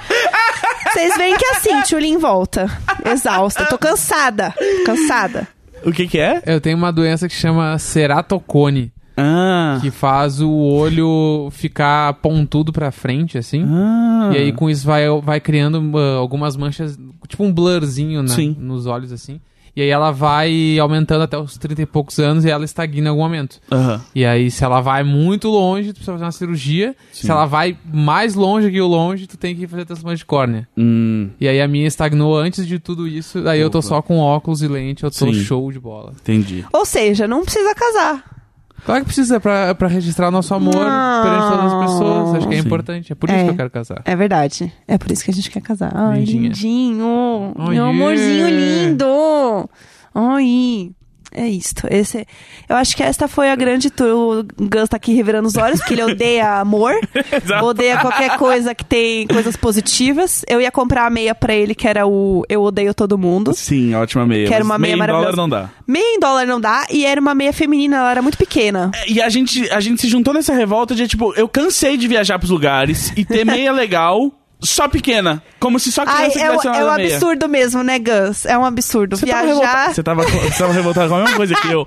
S1: Vocês veem que é assim, Tchulin em volta. Exausta. Tô cansada. Cansada.
S3: O que que é?
S2: eu tenho uma doença que chama ceratocone.
S3: Ah.
S2: que faz o olho ficar pontudo pra frente, assim.
S3: Ah.
S2: E aí com isso vai, vai criando ah, algumas manchas, tipo um blurzinho né,
S3: Sim.
S2: nos olhos, assim. E aí ela vai aumentando até os 30 e poucos anos e ela estagna em algum momento.
S3: Aham.
S2: E aí, se ela vai muito longe, tu precisa fazer uma cirurgia.
S3: Sim.
S2: Se ela vai mais longe que o longe, tu tem que fazer transplante de córnea.
S3: Hum,
S2: E aí a minha estagnou antes de tudo isso, daí eu tô
S3: Opa.
S2: só com óculos e lente, eu tô
S3: Sim.
S2: show de bola.
S3: entendi.
S1: Ou seja, não precisa casar.
S2: Claro que precisa pra, pra registrar nosso amor
S1: Não.
S2: perante todas as pessoas. Acho que é
S3: Sim.
S2: importante. É por isso
S1: É.
S2: que eu quero casar.
S1: É verdade. É por isso que a gente quer casar. Ai,
S2: Lindinha.
S1: lindinho.
S2: Oh,
S1: Meu amorzinho lindo. Ai. É isto. Esse, eu acho que esta foi a grande. Tu, o Gus tá aqui revirando os olhos, porque ele odeia amor. (laughs) Odeia qualquer coisa que tem coisas positivas. Eu ia comprar a meia pra ele, que era o Eu Odeio Todo Mundo.
S3: Sim, ótima meia.
S1: Quero
S3: mas
S1: uma meia
S3: em dólar
S1: maravilhosa.
S3: não dá.
S1: Meia em dólar não dá, e era uma meia feminina, ela era muito pequena.
S3: E a gente, a gente se juntou nessa revolta de, tipo, eu cansei de viajar pros lugares e ter meia legal, só pequena. Como se só
S1: Ai,
S3: criança
S1: é,
S3: tivesse
S1: um-
S3: uma
S1: é um
S3: meia.
S1: absurdo mesmo, né, Gus? É um absurdo.
S3: Você tava,
S1: Viajar.
S3: revoltado, você, tava, você tava revoltado com a mesma coisa que eu.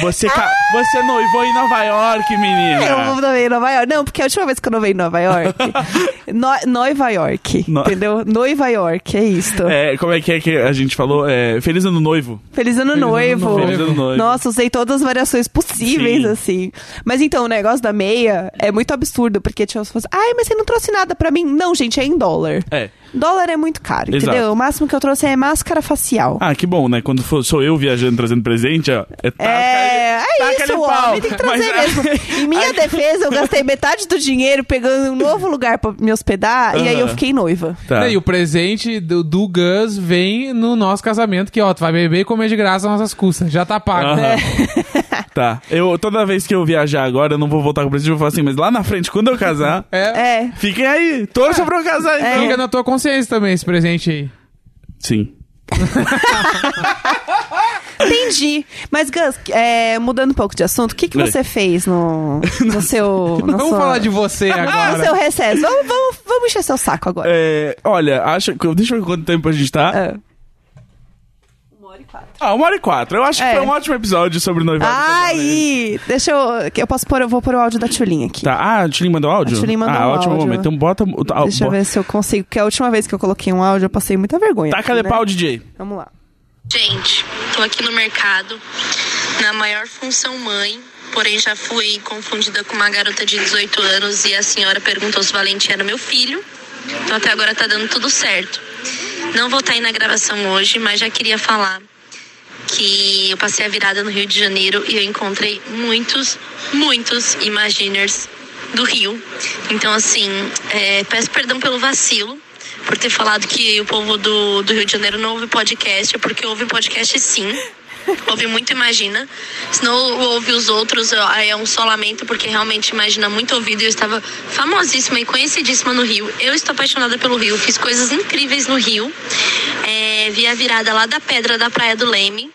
S3: Você, ca... (laughs) você noivou em Nova York, menina.
S1: Eu novei em Nova York. Não, porque a última vez que eu novei em Nova York. (laughs) no, Nova York.
S3: No-
S1: Entendeu? Noiva York, é isto.
S3: É, como é que é que a gente falou? É, feliz ano noivo.
S1: Feliz ano
S2: Feliz ano
S1: noivo.
S3: Feliz ano noivo.
S1: Nossa, usei todas as variações possíveis,
S3: Sim.
S1: assim. Mas então, o negócio da meia é muito absurdo, porque tinha as pessoas. Ai, mas você não trouxe nada pra mim. Não, gente, é em dólar.
S3: É.
S1: Dólar é muito caro,
S3: Exato.
S1: entendeu? O máximo que eu trouxe é máscara facial.
S3: Ah, que bom, né? Quando for- sou eu viajando trazendo presente, ó. É, taca-
S1: É, é
S3: taca-lhe
S1: isso, o
S3: pau.
S1: homem tem que trazer
S3: Mas-
S1: mesmo. Em minha (laughs) defesa, eu gastei metade do dinheiro pegando um novo lugar pra me hospedar e aí eu fiquei noiva.
S3: Tá.
S2: E o presente do, do Gus vem no nosso casamento, que ó, tu vai beber e comer de graça às nossas custas. Já tá pago.
S3: Aham.
S1: É. (laughs)
S3: Tá. Eu, toda vez que eu viajar agora, eu não vou voltar com o presente, eu vou falar assim, mas lá na frente, quando eu casar,
S2: É.
S1: É.
S3: fiquem aí, torça pra eu casar, então.
S2: Fica na tua consciência também esse presente aí.
S3: Sim.
S1: Entendi. Mas, Gus, é, mudando um pouco de assunto, o que, que você fez no, no (laughs) seu. Na
S2: vamos
S1: sua-
S2: falar de você (laughs)
S1: No
S2: agora.
S1: seu recesso. Vamos, vamos, vamos encher seu saco agora.
S3: É, olha, acho que. Deixa eu ver quanto tempo a gente tá.
S1: É. Uma hora e quatro.
S3: Ah, uma hora e quatro. Eu acho que
S1: É.
S3: foi um ótimo episódio sobre noivado. e
S1: Deixa eu. Eu posso pôr, eu vou pôr o áudio da Tchulinha aqui.
S3: Tá. Ah, a Tulin mandou áudio?
S1: A Tulin mandou
S3: ah,
S1: um
S3: ótimo
S1: áudio.
S3: momento. Então bota. o- ah,
S1: Deixa eu ver se eu consigo, porque a última vez que eu coloquei um áudio eu passei muita vergonha.
S3: Taca
S1: aqui,
S3: de
S1: né?
S3: pau, DJ.
S1: Vamos lá.
S4: Gente, tô aqui no mercado, na maior função mãe, porém já fui confundida com uma garota de 18 anos e a senhora perguntou se o Valentim era meu filho. Então até agora tá dando tudo certo. Não vou estar aí na gravação hoje, mas já queria falar que eu passei a virada no Rio de Janeiro e eu encontrei muitos, muitos Imaginers do Rio. Então, assim, é, peço perdão pelo vacilo, por ter falado que o povo do, do Rio de Janeiro não ouve podcast, porque ouve podcast sim. Ouve muito Imagina. Se não ouve os outros, é um só lamento, porque realmente Imagina muito ouvido. Eu estava famosíssima e conhecidíssima no Rio. Eu estou apaixonada pelo Rio. Fiz coisas incríveis no Rio. É, vi a virada lá da Pedra da Praia do Leme.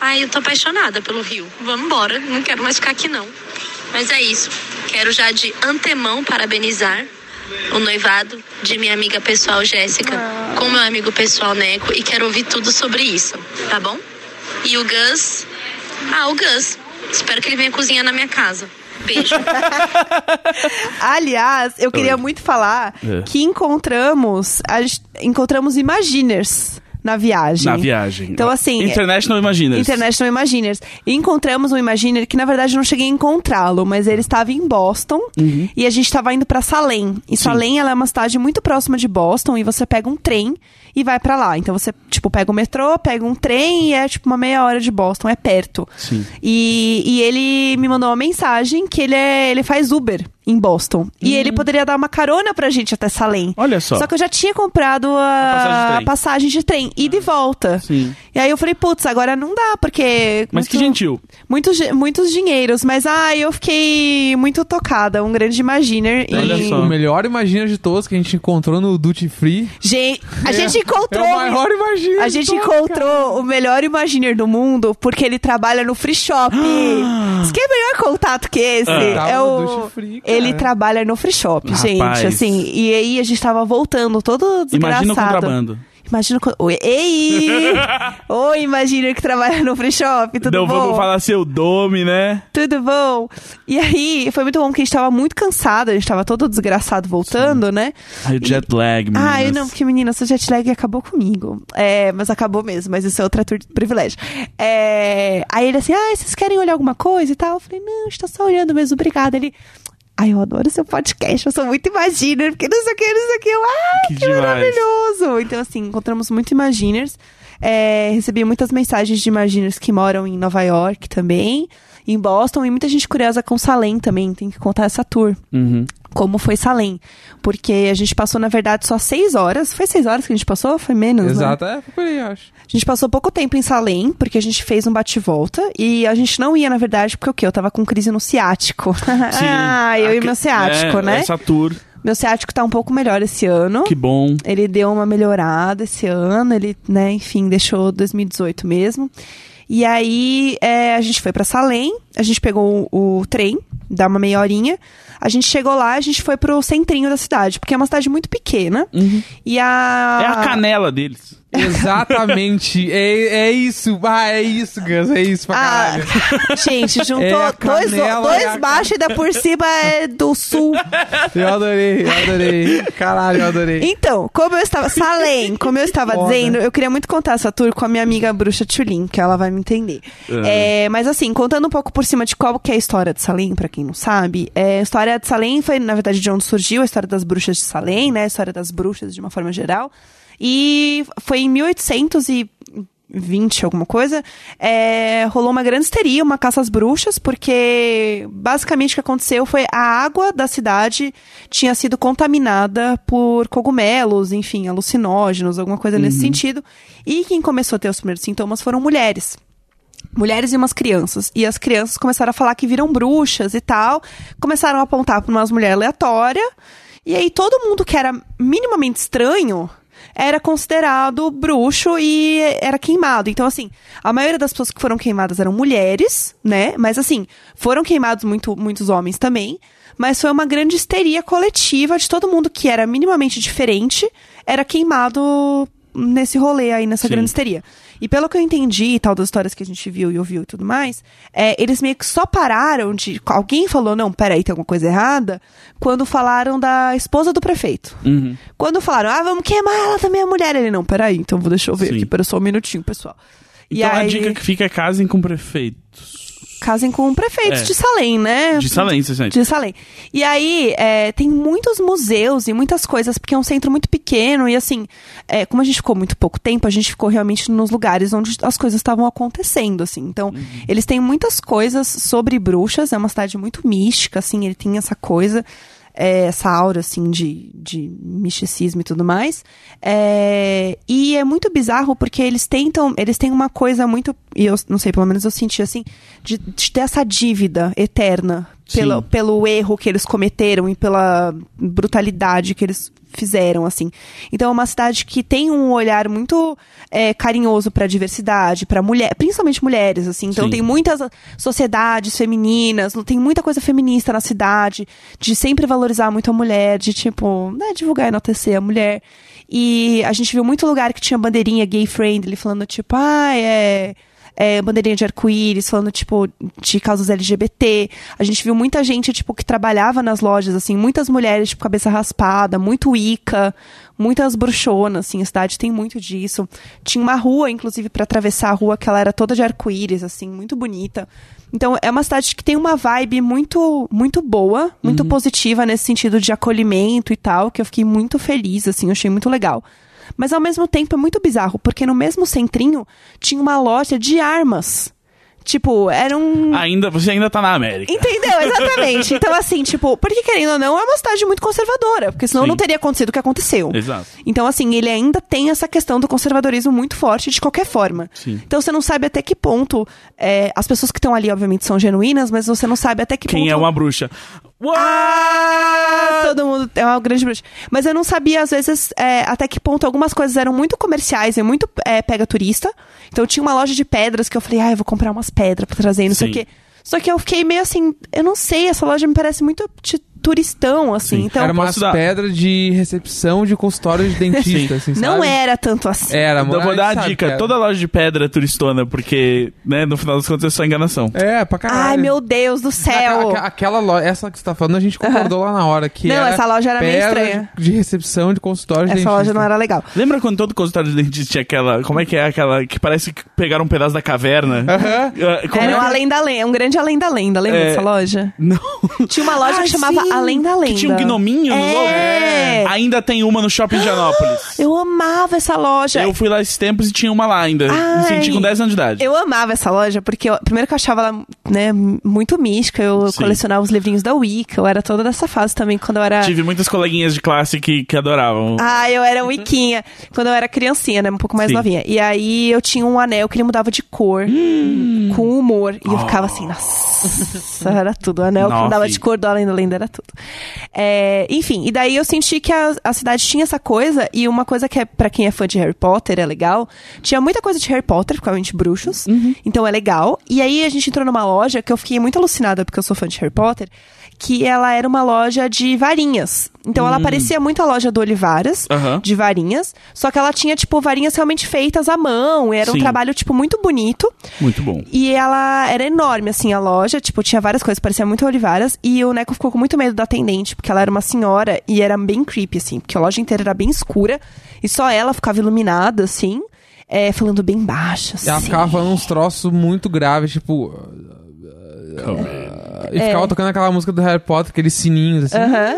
S4: Ai, eu tô apaixonada pelo Rio. Vamos embora. Não quero mais ficar aqui, não. Mas é isso. Quero já de antemão parabenizar o noivado de minha amiga pessoal Jéssica com meu amigo pessoal Neco e quero ouvir tudo sobre isso, tá bom? E o Gus. Ah, o Gus. Espero que ele venha cozinhar na minha casa. Beijo. (laughs)
S1: Aliás, eu queria muito falar
S3: É.
S1: que encontramos. A encontramos Imaginers na viagem.
S3: Na viagem.
S1: Então, assim.
S3: International Imaginers.
S1: International Imaginers. E encontramos um Imaginer que, na verdade, eu não cheguei a encontrá-lo, mas ele estava em Boston
S3: Uhum.
S1: e a gente estava indo pra Salem. E Salem, ela é uma cidade muito próxima de Boston e você pega um trem e vai pra lá. Então você, tipo, pega o metrô, pega um trem e é, tipo, uma meia hora de Boston, é perto.
S3: Sim.
S1: E, e ele me mandou uma mensagem que ele, é, ele faz Uber em Boston. E ele poderia dar uma carona pra gente até Salem.
S3: Hum. Olha só.
S1: Só que eu já tinha comprado
S3: passagem de
S1: a,
S3: trem.
S1: passagem de trem, ida e volta.
S3: Sim.
S1: E aí eu falei, putz, agora não dá, porque.
S3: Mas que
S1: muito-
S3: gentil.
S1: Muitos, muitos dinheiros, mas ai, eu fiquei muito tocada. Um grande imaginer.
S3: Olha
S1: e...
S3: só.
S2: O melhor Imagina de todos que a gente encontrou no Duty Free.
S1: Gente, a
S2: É-
S1: gente encontrou.
S2: É o maior Imagina
S1: A
S2: de
S1: gente
S2: todos,
S1: encontrou o melhor Imaginer do mundo porque ele trabalha no Free Shop. (gasps) Isso que é melhor contato que esse.
S3: Ah.
S1: é
S2: Tava no
S1: o...
S2: Duty Free, cara.
S1: Ele trabalha no Free Shop,
S3: Rapaz.
S1: gente. Assim, e aí a gente tava voltando todo desgraçado.
S3: Imagina o contrabando.
S1: Imagina. Oi, ei! (laughs) Oi, imagina que trabalha no free shop, tudo
S3: Não
S1: bom?
S3: vamos falar seu dome, né?
S1: Tudo bom? E aí, foi muito bom, porque a gente tava muito cansado, a gente tava todo desgraçado voltando, né?
S3: Ai, o jet lag, meninas.
S1: Ah, eu não, porque menina, seu jet lag acabou comigo. É, mas acabou mesmo, mas isso é outra tur- privilégio. É, aí ele assim, ah, vocês querem olhar alguma coisa e tal? Eu falei, não, a gente tá só olhando mesmo, obrigada. Ele, ai, eu adoro seu podcast, eu sou muito imaginer, porque não sei o que, não sei o que. Eu, ah,
S3: Que
S1: que, maravilhoso! Então, assim, encontramos muito imaginers. É, recebi muitas mensagens de imaginers que moram em Nova York também, em Boston, e muita gente curiosa com Salem também, tem que contar essa tour
S3: Uhum.
S1: Como foi Salem. Porque a gente passou, na verdade, só seis horas. Foi seis horas que a gente passou? Foi menos, né?
S2: Exato, é, foi por aí, eu acho.
S1: A gente passou pouco tempo em Salem, porque a gente fez um bate-volta. E a gente não ia, na verdade, porque o quê? Eu tava com crise no ciático. (laughs) ah, eu e meu ciático,
S3: é,
S1: né?
S3: Essa tour,
S1: Meu ciático tá um pouco melhor esse ano.
S3: que bom.
S1: Ele deu uma melhorada esse ano, ele, né, enfim, deixou 2018 mesmo. E aí é, a gente foi pra Salem, a gente pegou o, o trem, dá uma meia horinha. A gente chegou lá, a gente foi pro centrinho da cidade, porque é uma cidade muito pequena. E a.
S3: É a canela deles.
S2: Exatamente. é, é isso. Ah, é isso, Gus. É isso pra
S1: Ah,
S2: caralho. (laughs)
S1: gente, juntou
S2: É
S1: dois, dois
S2: a
S1: baixos e ainda por cima é do sul.
S2: Eu adorei, eu adorei. Caralho, eu adorei.
S1: Então, como eu estava. Salem, como eu estava (laughs)
S2: Foda.
S1: dizendo, eu queria muito contar essa tour com a minha amiga bruxa Tulin, que ela vai me entender. É, mas assim, contando um pouco por cima de qual que é a história de Salem, pra quem não sabe, é, a história de Salem foi, na verdade, de onde surgiu a história das bruxas de Salem, né? A história das bruxas de uma forma geral. E foi em 1820, alguma coisa, é, rolou uma grande histeria, uma caça às bruxas, porque basicamente o que aconteceu foi a água da cidade tinha sido contaminada por cogumelos, enfim, alucinógenos, alguma coisa nesse sentido. E quem começou a ter os primeiros sintomas foram mulheres. Mulheres e umas crianças. E as crianças começaram a falar que viram bruxas e tal. Começaram a apontar para umas mulheres aleatórias. E aí todo mundo que era minimamente estranho era considerado bruxo e era queimado. Então, assim, a maioria das pessoas que foram queimadas eram mulheres, né? Mas, assim, foram queimados muito, muitos homens também. Mas foi uma grande histeria coletiva de todo mundo que era minimamente diferente, era queimado nesse rolê aí, nessa
S3: Sim.
S1: grande histeria. E pelo que eu entendi e tal das histórias que a gente viu e ouviu e tudo mais, é, eles meio que só pararam de. Alguém falou, não, peraí, tem alguma coisa errada, quando falaram da esposa do prefeito.
S3: Uhum.
S1: Quando falaram, ah, vamos queimar ela também, a mulher. Ele, não, peraí, então vou deixar eu ver
S3: Sim.
S1: aqui, pera só um minutinho, pessoal. E
S3: Então a
S1: aí,
S3: dica que fica é casem com prefeitos.
S1: Casem com prefeitos
S3: É.
S1: de Salem, né?
S3: De Salem, você sente.
S1: De Salem. E aí, é, tem muitos museus e muitas coisas, porque é um centro muito pequeno. E assim, é, como a gente ficou muito pouco tempo, a gente ficou realmente nos lugares onde as coisas estavam acontecendo, assim. Então, eles têm muitas coisas sobre bruxas. É uma cidade muito mística, assim, ele tem essa coisa. É, essa aura, assim, de, de misticismo e tudo mais. É, e é muito bizarro porque eles tentam, eles têm uma coisa muito, e eu não sei, pelo menos eu senti assim, de, de ter essa dívida eterna pelo,
S3: Sim.
S1: pelo erro que eles cometeram e pela brutalidade que eles fizeram, assim. Então é uma cidade que tem um olhar muito é, carinhoso pra diversidade, pra mulher, principalmente mulheres, assim. Então
S3: Sim.
S1: tem muitas sociedades femininas, tem muita coisa feminista na cidade, de sempre valorizar muito a mulher, de tipo, né, divulgar e enaltecer a mulher. E a gente viu muito lugar que tinha bandeirinha gay friendly, falando tipo, ah, é é, bandeirinha de arco-íris, falando, tipo, de causas LGBT. A gente viu muita gente, tipo, que trabalhava nas lojas, assim, muitas mulheres, tipo, cabeça raspada, muito Ica, muitas bruxonas, assim, a cidade tem muito disso. Tinha uma rua, inclusive, para atravessar a rua, que ela era toda de arco-íris, assim, muito bonita. Então, é uma cidade que tem uma vibe muito, muito boa, muito positiva nesse sentido de acolhimento e tal, que eu fiquei muito feliz, assim, eu achei muito legal. Mas ao mesmo tempo é muito bizarro, porque no mesmo centrinho tinha uma loja de armas. Tipo, era um.
S3: Ainda, você ainda tá na América.
S1: Entendeu? Exatamente. Então, (laughs) assim, tipo, porque querendo ou não, é uma cidade muito conservadora. Porque senão
S3: Sim.
S1: não teria acontecido o que aconteceu.
S3: Exato.
S1: Então, assim, ele ainda tem essa questão do conservadorismo muito forte de qualquer forma.
S3: Sim.
S1: Então, você não sabe até que ponto. é, as pessoas que estão ali, obviamente, são genuínas, mas você não sabe até que
S3: Quem
S1: ponto.
S3: é uma bruxa?
S1: Ah, todo mundo é uma grande bruxa. Mas eu não sabia, às vezes, é, até que ponto algumas coisas eram muito comerciais e muito é, pega turista. Então tinha uma loja de pedras que eu falei, ah, eu vou comprar umas pedras pra trazer, não sei o
S3: Sim.
S1: quê. Só que eu fiquei meio assim, eu não sei, essa loja me parece muito turistão, assim.
S3: Sim.
S1: Então,
S2: era umas
S3: dar-
S2: pedras de recepção de consultório de dentista, assim,
S1: não era tanto assim.
S2: Era,
S3: Então,
S2: mano.
S3: vou dar a dica. Toda loja de pedra é turistona, porque, né, no final das contas é só enganação.
S2: É, pra caralho.
S1: Ai, meu Deus do céu.
S2: Aquela, aquela loja, essa que você tá falando, a gente concordou lá na hora. Que
S1: Não,
S2: era
S1: essa loja era meio
S2: pedra
S1: estranha.
S2: De recepção de consultório de
S1: Essa loja
S2: dentista.
S1: não era legal.
S3: Lembra quando todo consultório de dentista tinha aquela. Como é que é aquela. Que parece que pegaram um pedaço da caverna?
S2: Aham.
S3: Como
S1: Era
S3: é
S1: um
S3: que-
S1: além da lenda, um grande além da lenda. Lembra
S3: É.
S1: dessa loja?
S3: Não.
S1: Tinha uma loja
S3: Ah,
S1: que chamava
S3: sim,
S1: Além da Lenda.
S3: Que tinha um gnominho no logo?
S1: É.
S3: Ainda tem uma no shopping de Anópolis. (gasps)
S1: Eu amava essa loja.
S3: Eu fui lá esses tempos e tinha uma lá ainda.
S1: Ai.
S3: Me senti com 10 anos de idade.
S1: Eu amava essa loja, porque eu- primeiro que eu achava ela, né, muito mística. Eu
S3: Sim.
S1: colecionava os livrinhos da Wicca. Eu era toda dessa fase também, quando eu era...
S3: Tive muitas coleguinhas de classe que, que adoravam.
S1: Ah, eu era Wicquinha. (laughs) quando eu era criancinha, né? Um pouco mais
S3: Sim.
S1: novinha. E aí eu tinha um anel que ele mudava de cor,
S3: Hum.
S1: com humor. E eu ficava assim, nossa, era tudo. O anel que mudava de cor do Além da Lenda era tudo. É, enfim, e daí eu senti que a, a cidade tinha essa coisa. E uma coisa que é pra quem é fã de Harry Potter é legal. Tinha muita coisa de Harry Potter, principalmente bruxos.
S3: Uhum.
S1: Então é legal. E aí a gente entrou numa loja que eu fiquei muito alucinada porque eu sou fã de Harry Potter. Que ela era uma loja de varinhas. Então ela parecia muito a loja do Olivaras,
S3: Hum. Aham.
S1: de varinhas. Só que ela tinha, tipo, varinhas realmente feitas à mão. E era
S3: Sim.
S1: um trabalho, tipo, muito bonito.
S3: Muito bom.
S1: E ela era enorme, assim, a loja. Tipo, tinha várias coisas, parecia muito Olivaras. E o Neco ficou com muito medo da atendente, porque ela era uma senhora e era bem creepy, assim. Porque a loja inteira era bem escura. E só ela ficava iluminada, assim. é, falando bem baixo, assim.
S2: Ela ficava falando uns troços muito graves, tipo. E ficava tocando aquela música do Harry Potter, aqueles sininhos, assim.
S1: Aham.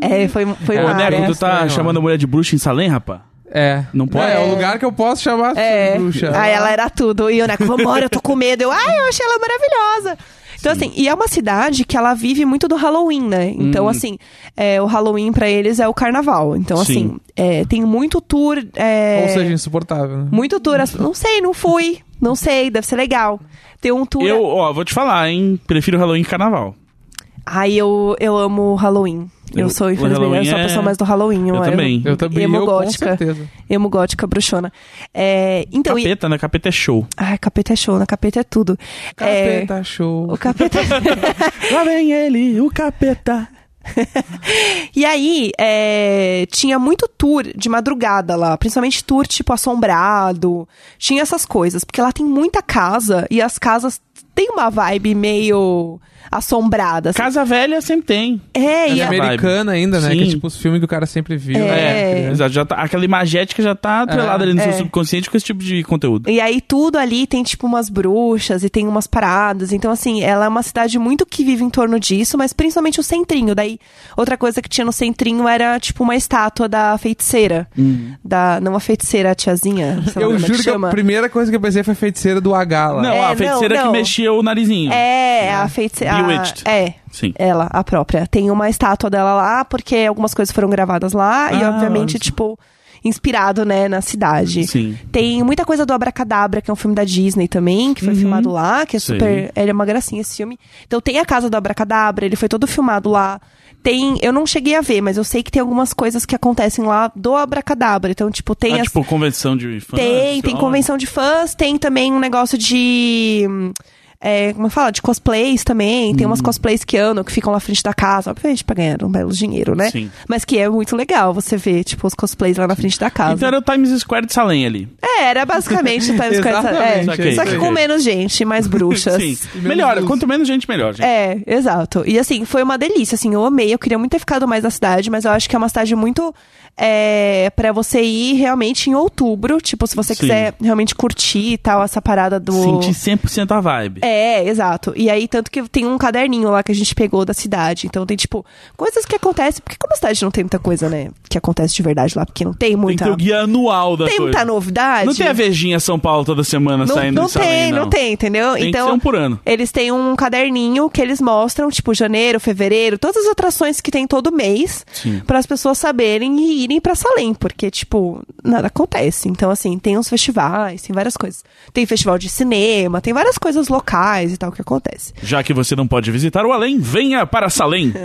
S1: É, foi, foi
S2: É,
S3: Ô,
S1: uma
S3: Neco, tu tá chamando a mulher de bruxa em Salem, rapá?
S2: É.
S3: Não pode?
S2: É, o lugar que eu posso chamar
S1: É.
S2: bruxa.
S1: Aí ela era tudo. E o Neco, vambora, eu tô com medo. Eu, ai, eu achei ela maravilhosa. Então, assim, e é uma cidade que ela vive muito do Halloween, né? Então, assim, é, o Halloween pra eles é o carnaval. Então,
S3: Sim.
S1: assim, é, tem muito tour. é,
S2: Ou seja, insuportável, né?
S1: muito tour. Não sei, não fui. Não sei, deve ser legal. Tem um tour.
S3: Eu, ó, vou te falar, hein? Prefiro Halloween que carnaval.
S1: Ai, eu, eu amo Halloween. Eu,
S3: Eu-
S1: sou, infelizmente, eu sou a
S3: é-
S1: pessoa mais do Halloween.
S3: Eu também.
S2: Eu também,
S1: Emo
S2: eu com
S1: gótica.
S2: certeza.
S1: Emo gótica, bruxona. É, então, e-
S3: Capeta, né? Capeta é show.
S1: Ai, capeta é show, né? Capeta é tudo. É,
S2: Capeta show.
S1: o capeta. (laughs)
S3: Lá vem ele, o capeta. (laughs)
S1: e aí, é, tinha muito tour de madrugada lá, principalmente tour tipo assombrado. Tinha essas coisas, porque lá tem muita casa e as casas têm uma vibe meio assombrada. assim.
S3: Casa velha sempre tem.
S1: É, e
S3: Essa
S1: a-
S3: vibe.
S2: Americana ainda, né?
S3: Sim.
S2: Que é tipo os filmes que o cara sempre viu.
S1: É.
S2: né?
S3: Exato, já tá, aquela imagética já tá atrelada ali no seu
S1: é.
S3: subconsciente com esse tipo de conteúdo.
S1: E aí tudo ali tem tipo umas bruxas e tem umas paradas. Então assim, ela é uma cidade muito que vive em torno disso, mas principalmente o centrinho. Daí outra coisa que tinha no centrinho era tipo uma estátua da feiticeira. Da não a feiticeira, a tiazinha,
S2: Eu
S1: é
S2: juro que,
S1: chama.
S2: a primeira coisa que eu pensei foi a feiticeira do H lá.
S3: Não,
S1: É,
S3: a feiticeira
S1: não,
S3: que
S1: não.
S3: mexia o narizinho.
S1: É, a feiticeira. É.
S3: Sim.
S1: Ela, a própria. Tem uma estátua dela lá, porque algumas coisas foram gravadas lá e,
S3: Ah,
S1: obviamente,
S3: olha só.
S1: tipo, inspirado, né, na cidade.
S3: Sim.
S1: Tem muita coisa do Abracadabra, que é um filme da Disney também, que foi filmado lá, que é super. Ele é uma gracinha esse filme. Então tem a casa do Abracadabra, ele foi todo filmado lá. Tem. Eu não cheguei a ver, mas eu sei que tem algumas coisas que acontecem lá do Abracadabra. Então, tipo, tem
S3: Ah,
S1: as.
S3: tipo, convenção de fãs.
S1: Tem, tem convenção de fãs, tem também um negócio de. É, como fala? De cosplays também. Tem
S3: Hum.
S1: umas cosplays que andam, que ficam lá na frente da casa, obviamente pra ganhar um belo dinheiro, né?
S3: Sim.
S1: Mas que é muito legal você ver, tipo, os cosplays lá na frente da casa.
S3: Então era o Times Square de Salem ali.
S1: É, era basicamente o (laughs) Times Square.
S2: Exatamente,
S1: É,
S3: saquei,
S1: só que
S3: saquei.
S1: com menos gente, mais (laughs) bruxas.
S3: Sim.
S2: menos
S3: Melhor, quanto menos gente, melhor, gente.
S1: É, exato. E assim, foi uma delícia, assim, eu amei, eu queria muito ter ficado mais na cidade, mas eu acho que é uma cidade muito é, para você ir realmente em outubro, tipo, se você
S3: Sim.
S1: quiser realmente curtir e tal, essa parada do...
S3: Senti 100% a vibe.
S1: É, exato. E aí, tanto que tem um caderninho lá que a gente pegou da cidade. Então tem, tipo, coisas que acontecem. Porque como a cidade não tem muita coisa, né? Que acontece de verdade lá, porque não tem
S3: Tem
S1: muita.
S3: ter o guia anual da
S1: tem
S3: coisa.
S1: muita novidade.
S3: Não tem a Vejinha São Paulo toda semana
S1: Não,
S3: saindo
S1: não tem,
S3: não.
S1: não tem, entendeu?
S3: Tem
S1: então,
S3: que ser um por ano.
S1: eles têm um caderninho que eles mostram, tipo, janeiro, fevereiro, todas as atrações que tem todo mês, para as pessoas saberem e irem pra Salem, porque, tipo, nada acontece. Então, assim, tem uns festivais, tem várias coisas. Tem festival de cinema, tem várias coisas locais e tal que acontece.
S3: Já que você não pode visitar o além, venha para Salem. (laughs)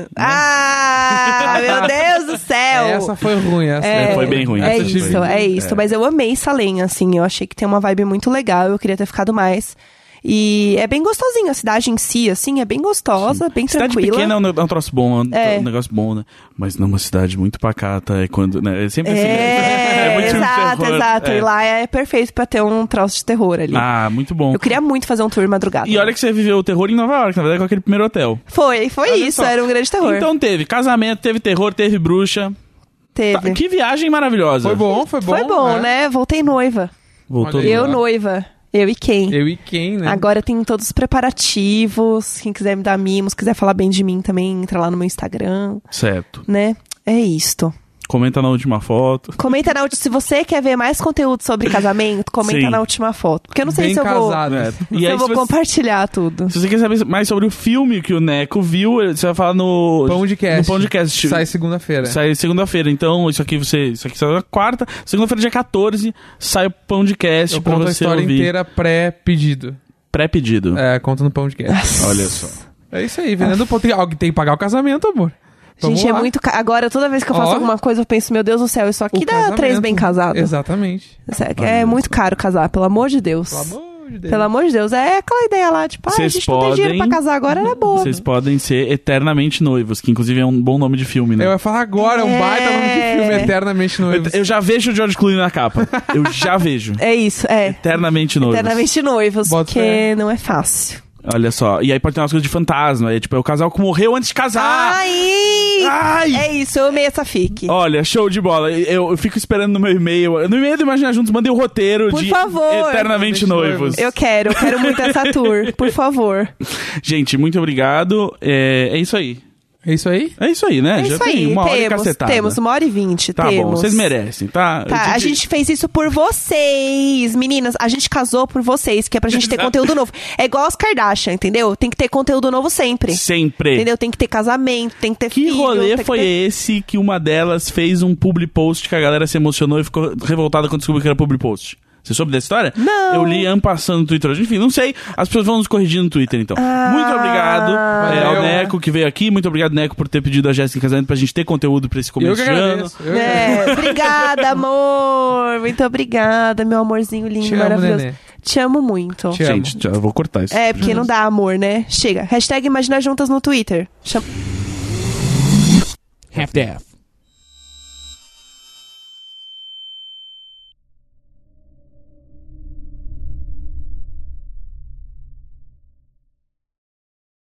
S1: Ah, meu Deus do céu!
S2: Essa foi ruim, essa.
S3: É, foi bem ruim.
S1: É
S3: foi
S1: isso, é isso. Mas eu amei Salem, assim. Eu achei que tem uma vibe muito legal. Eu queria ter ficado mais. E é bem gostosinho. A cidade em si, assim, é bem gostosa, bem
S3: Cidade
S1: tranquila.
S3: pequena é um, é um troço bom, é um,
S1: É.
S3: negócio bom, né? Mas numa cidade muito pacata é quando. Né? É sempre assim. (laughs)
S1: É,
S3: muito filme de
S1: exato,
S3: terror.
S1: exato.
S3: É.
S1: E lá é perfeito pra ter um troço de terror ali.
S3: Ah, muito bom.
S1: Eu queria muito fazer um tour madrugada.
S3: E olha que você viveu o terror em Nova York, na verdade, com aquele primeiro hotel.
S1: Foi, foi
S3: Olha
S1: isso,
S3: só.
S1: era um grande terror.
S3: Então teve casamento, teve terror, teve bruxa.
S1: Teve.
S3: Tá, que viagem maravilhosa.
S2: Foi bom, foi bom.
S1: Foi bom,
S2: é.
S1: né? Voltei noiva.
S3: Voltou.
S1: Eu noiva. Eu e quem?
S2: Eu e quem, né?
S1: Agora tem todos os preparativos. Quem quiser me dar mimos, quiser falar bem de mim também, entra lá no meu Instagram,
S3: Certo.
S1: né? É isto.
S3: Comenta na última foto.
S1: Comenta na última. Se você quer ver mais conteúdo sobre casamento, comenta
S3: Sim.
S1: na última foto. Porque eu não sei
S2: Bem
S1: se eu vou.
S2: casado.
S3: É.
S1: Se
S3: E aí,
S1: eu vou
S3: se você,
S1: compartilhar tudo.
S3: se você quer saber mais sobre o filme que o Neco viu, você vai falar no.
S2: Pão de cast.
S3: No Pão de Cast.
S2: Sai segunda-feira.
S3: Sai segunda-feira. Então, isso aqui você. Isso aqui sai na quarta. Segunda-feira, dia 14, sai o Pão de Cast
S2: Eu
S3: pra
S2: conto a
S3: você
S2: história
S3: ouvir.
S2: inteira pré-pedido.
S3: Pré-pedido.
S2: É, conta no pão de queijo.
S3: Olha só.
S2: É isso aí, vendendo. Tem, alguém tem que pagar o casamento, amor. Vamos
S1: Gente, é
S2: lá.
S1: muito. ca- Agora, toda vez que eu faço
S2: Ó.
S1: alguma coisa, eu penso, meu Deus do céu, isso aqui
S2: O
S1: dá
S2: casamento.
S1: três bem casados.
S2: Exatamente.
S1: Sério, É muito caro casar, pelo amor de Deus.
S2: Pelo amor de Deus.
S1: Pelo amor de Deus. É aquela ideia lá, tipo, ah, a
S3: Vocês
S1: gente não tem dinheiro pra
S3: podem-
S1: casar agora, era boa.
S3: Vocês podem ser eternamente noivos, que inclusive é um bom nome de filme, né?
S2: Eu ia falar agora, é um
S1: É.
S2: baita nome de filme, Eternamente Noivos.
S3: Eu, eu já vejo o George Clooney na capa. Eu já vejo. (laughs)
S1: É isso, é.
S3: Eternamente noivos.
S1: Eternamente noivos,
S2: Bota
S1: porque
S2: fé.
S1: não é fácil.
S3: Olha só. E aí pode ter umas coisas de fantasma. É tipo, é o casal que morreu antes de casar.
S1: Ai!
S3: Ai!
S1: É isso, eu amei essa fic.
S3: Olha, show de bola. Eu, eu fico esperando no meu e-mail. No e-mail do Imagina Juntos, mandei o roteiro
S1: Por
S3: de
S1: favor.
S3: Eternamente
S2: Eternamente
S3: Noivos.
S1: Eu quero, eu quero muito essa tour, por favor. (laughs)
S3: Gente, muito obrigado. É, é isso aí.
S2: É isso aí?
S3: É isso aí, né?
S1: É
S3: Já
S1: isso
S3: tem
S1: aí,
S3: uma hora e
S1: temos,
S3: cacetada.
S1: temos uma hora e vinte,
S3: Tá
S1: temos.
S3: bom, vocês merecem, tá?
S1: Tá,
S3: Eu
S1: a gente fez isso por vocês, meninas. A gente casou por vocês, que é pra gente ter conteúdo novo. É igual as Kardashian, entendeu? Tem que ter conteúdo novo sempre.
S3: Sempre.
S1: Entendeu? Tem que ter casamento, tem que ter
S3: Que
S1: filho.
S3: rolê
S1: tem que
S3: foi
S1: ter-
S3: esse que uma delas fez um public post que a galera se emocionou e ficou revoltada quando descobriu que era public post? Você soube dessa história?
S1: Não.
S3: Eu li ano passando no Twitter hoje. Enfim, não sei. As pessoas vão nos corrigir no Twitter, então.
S1: Ah.
S3: Muito obrigado é, ao. Neco que veio aqui. Muito obrigado, Neco, por ter pedido a Jéssica em casamento pra gente ter conteúdo pra esse
S2: Eu
S3: começo
S2: que
S3: de ano.
S2: Eu
S1: É, obrigada, amor. Muito obrigada, meu amorzinho lindo,
S2: Te amo,
S1: maravilhoso.
S2: nenê.
S1: Te amo muito.
S2: Te amo.
S3: Gente, já vou cortar isso.
S1: É, porque não dá amor, né? Chega. Hashtag Imagina Juntas no Twitter. Chama...
S5: Half-Death.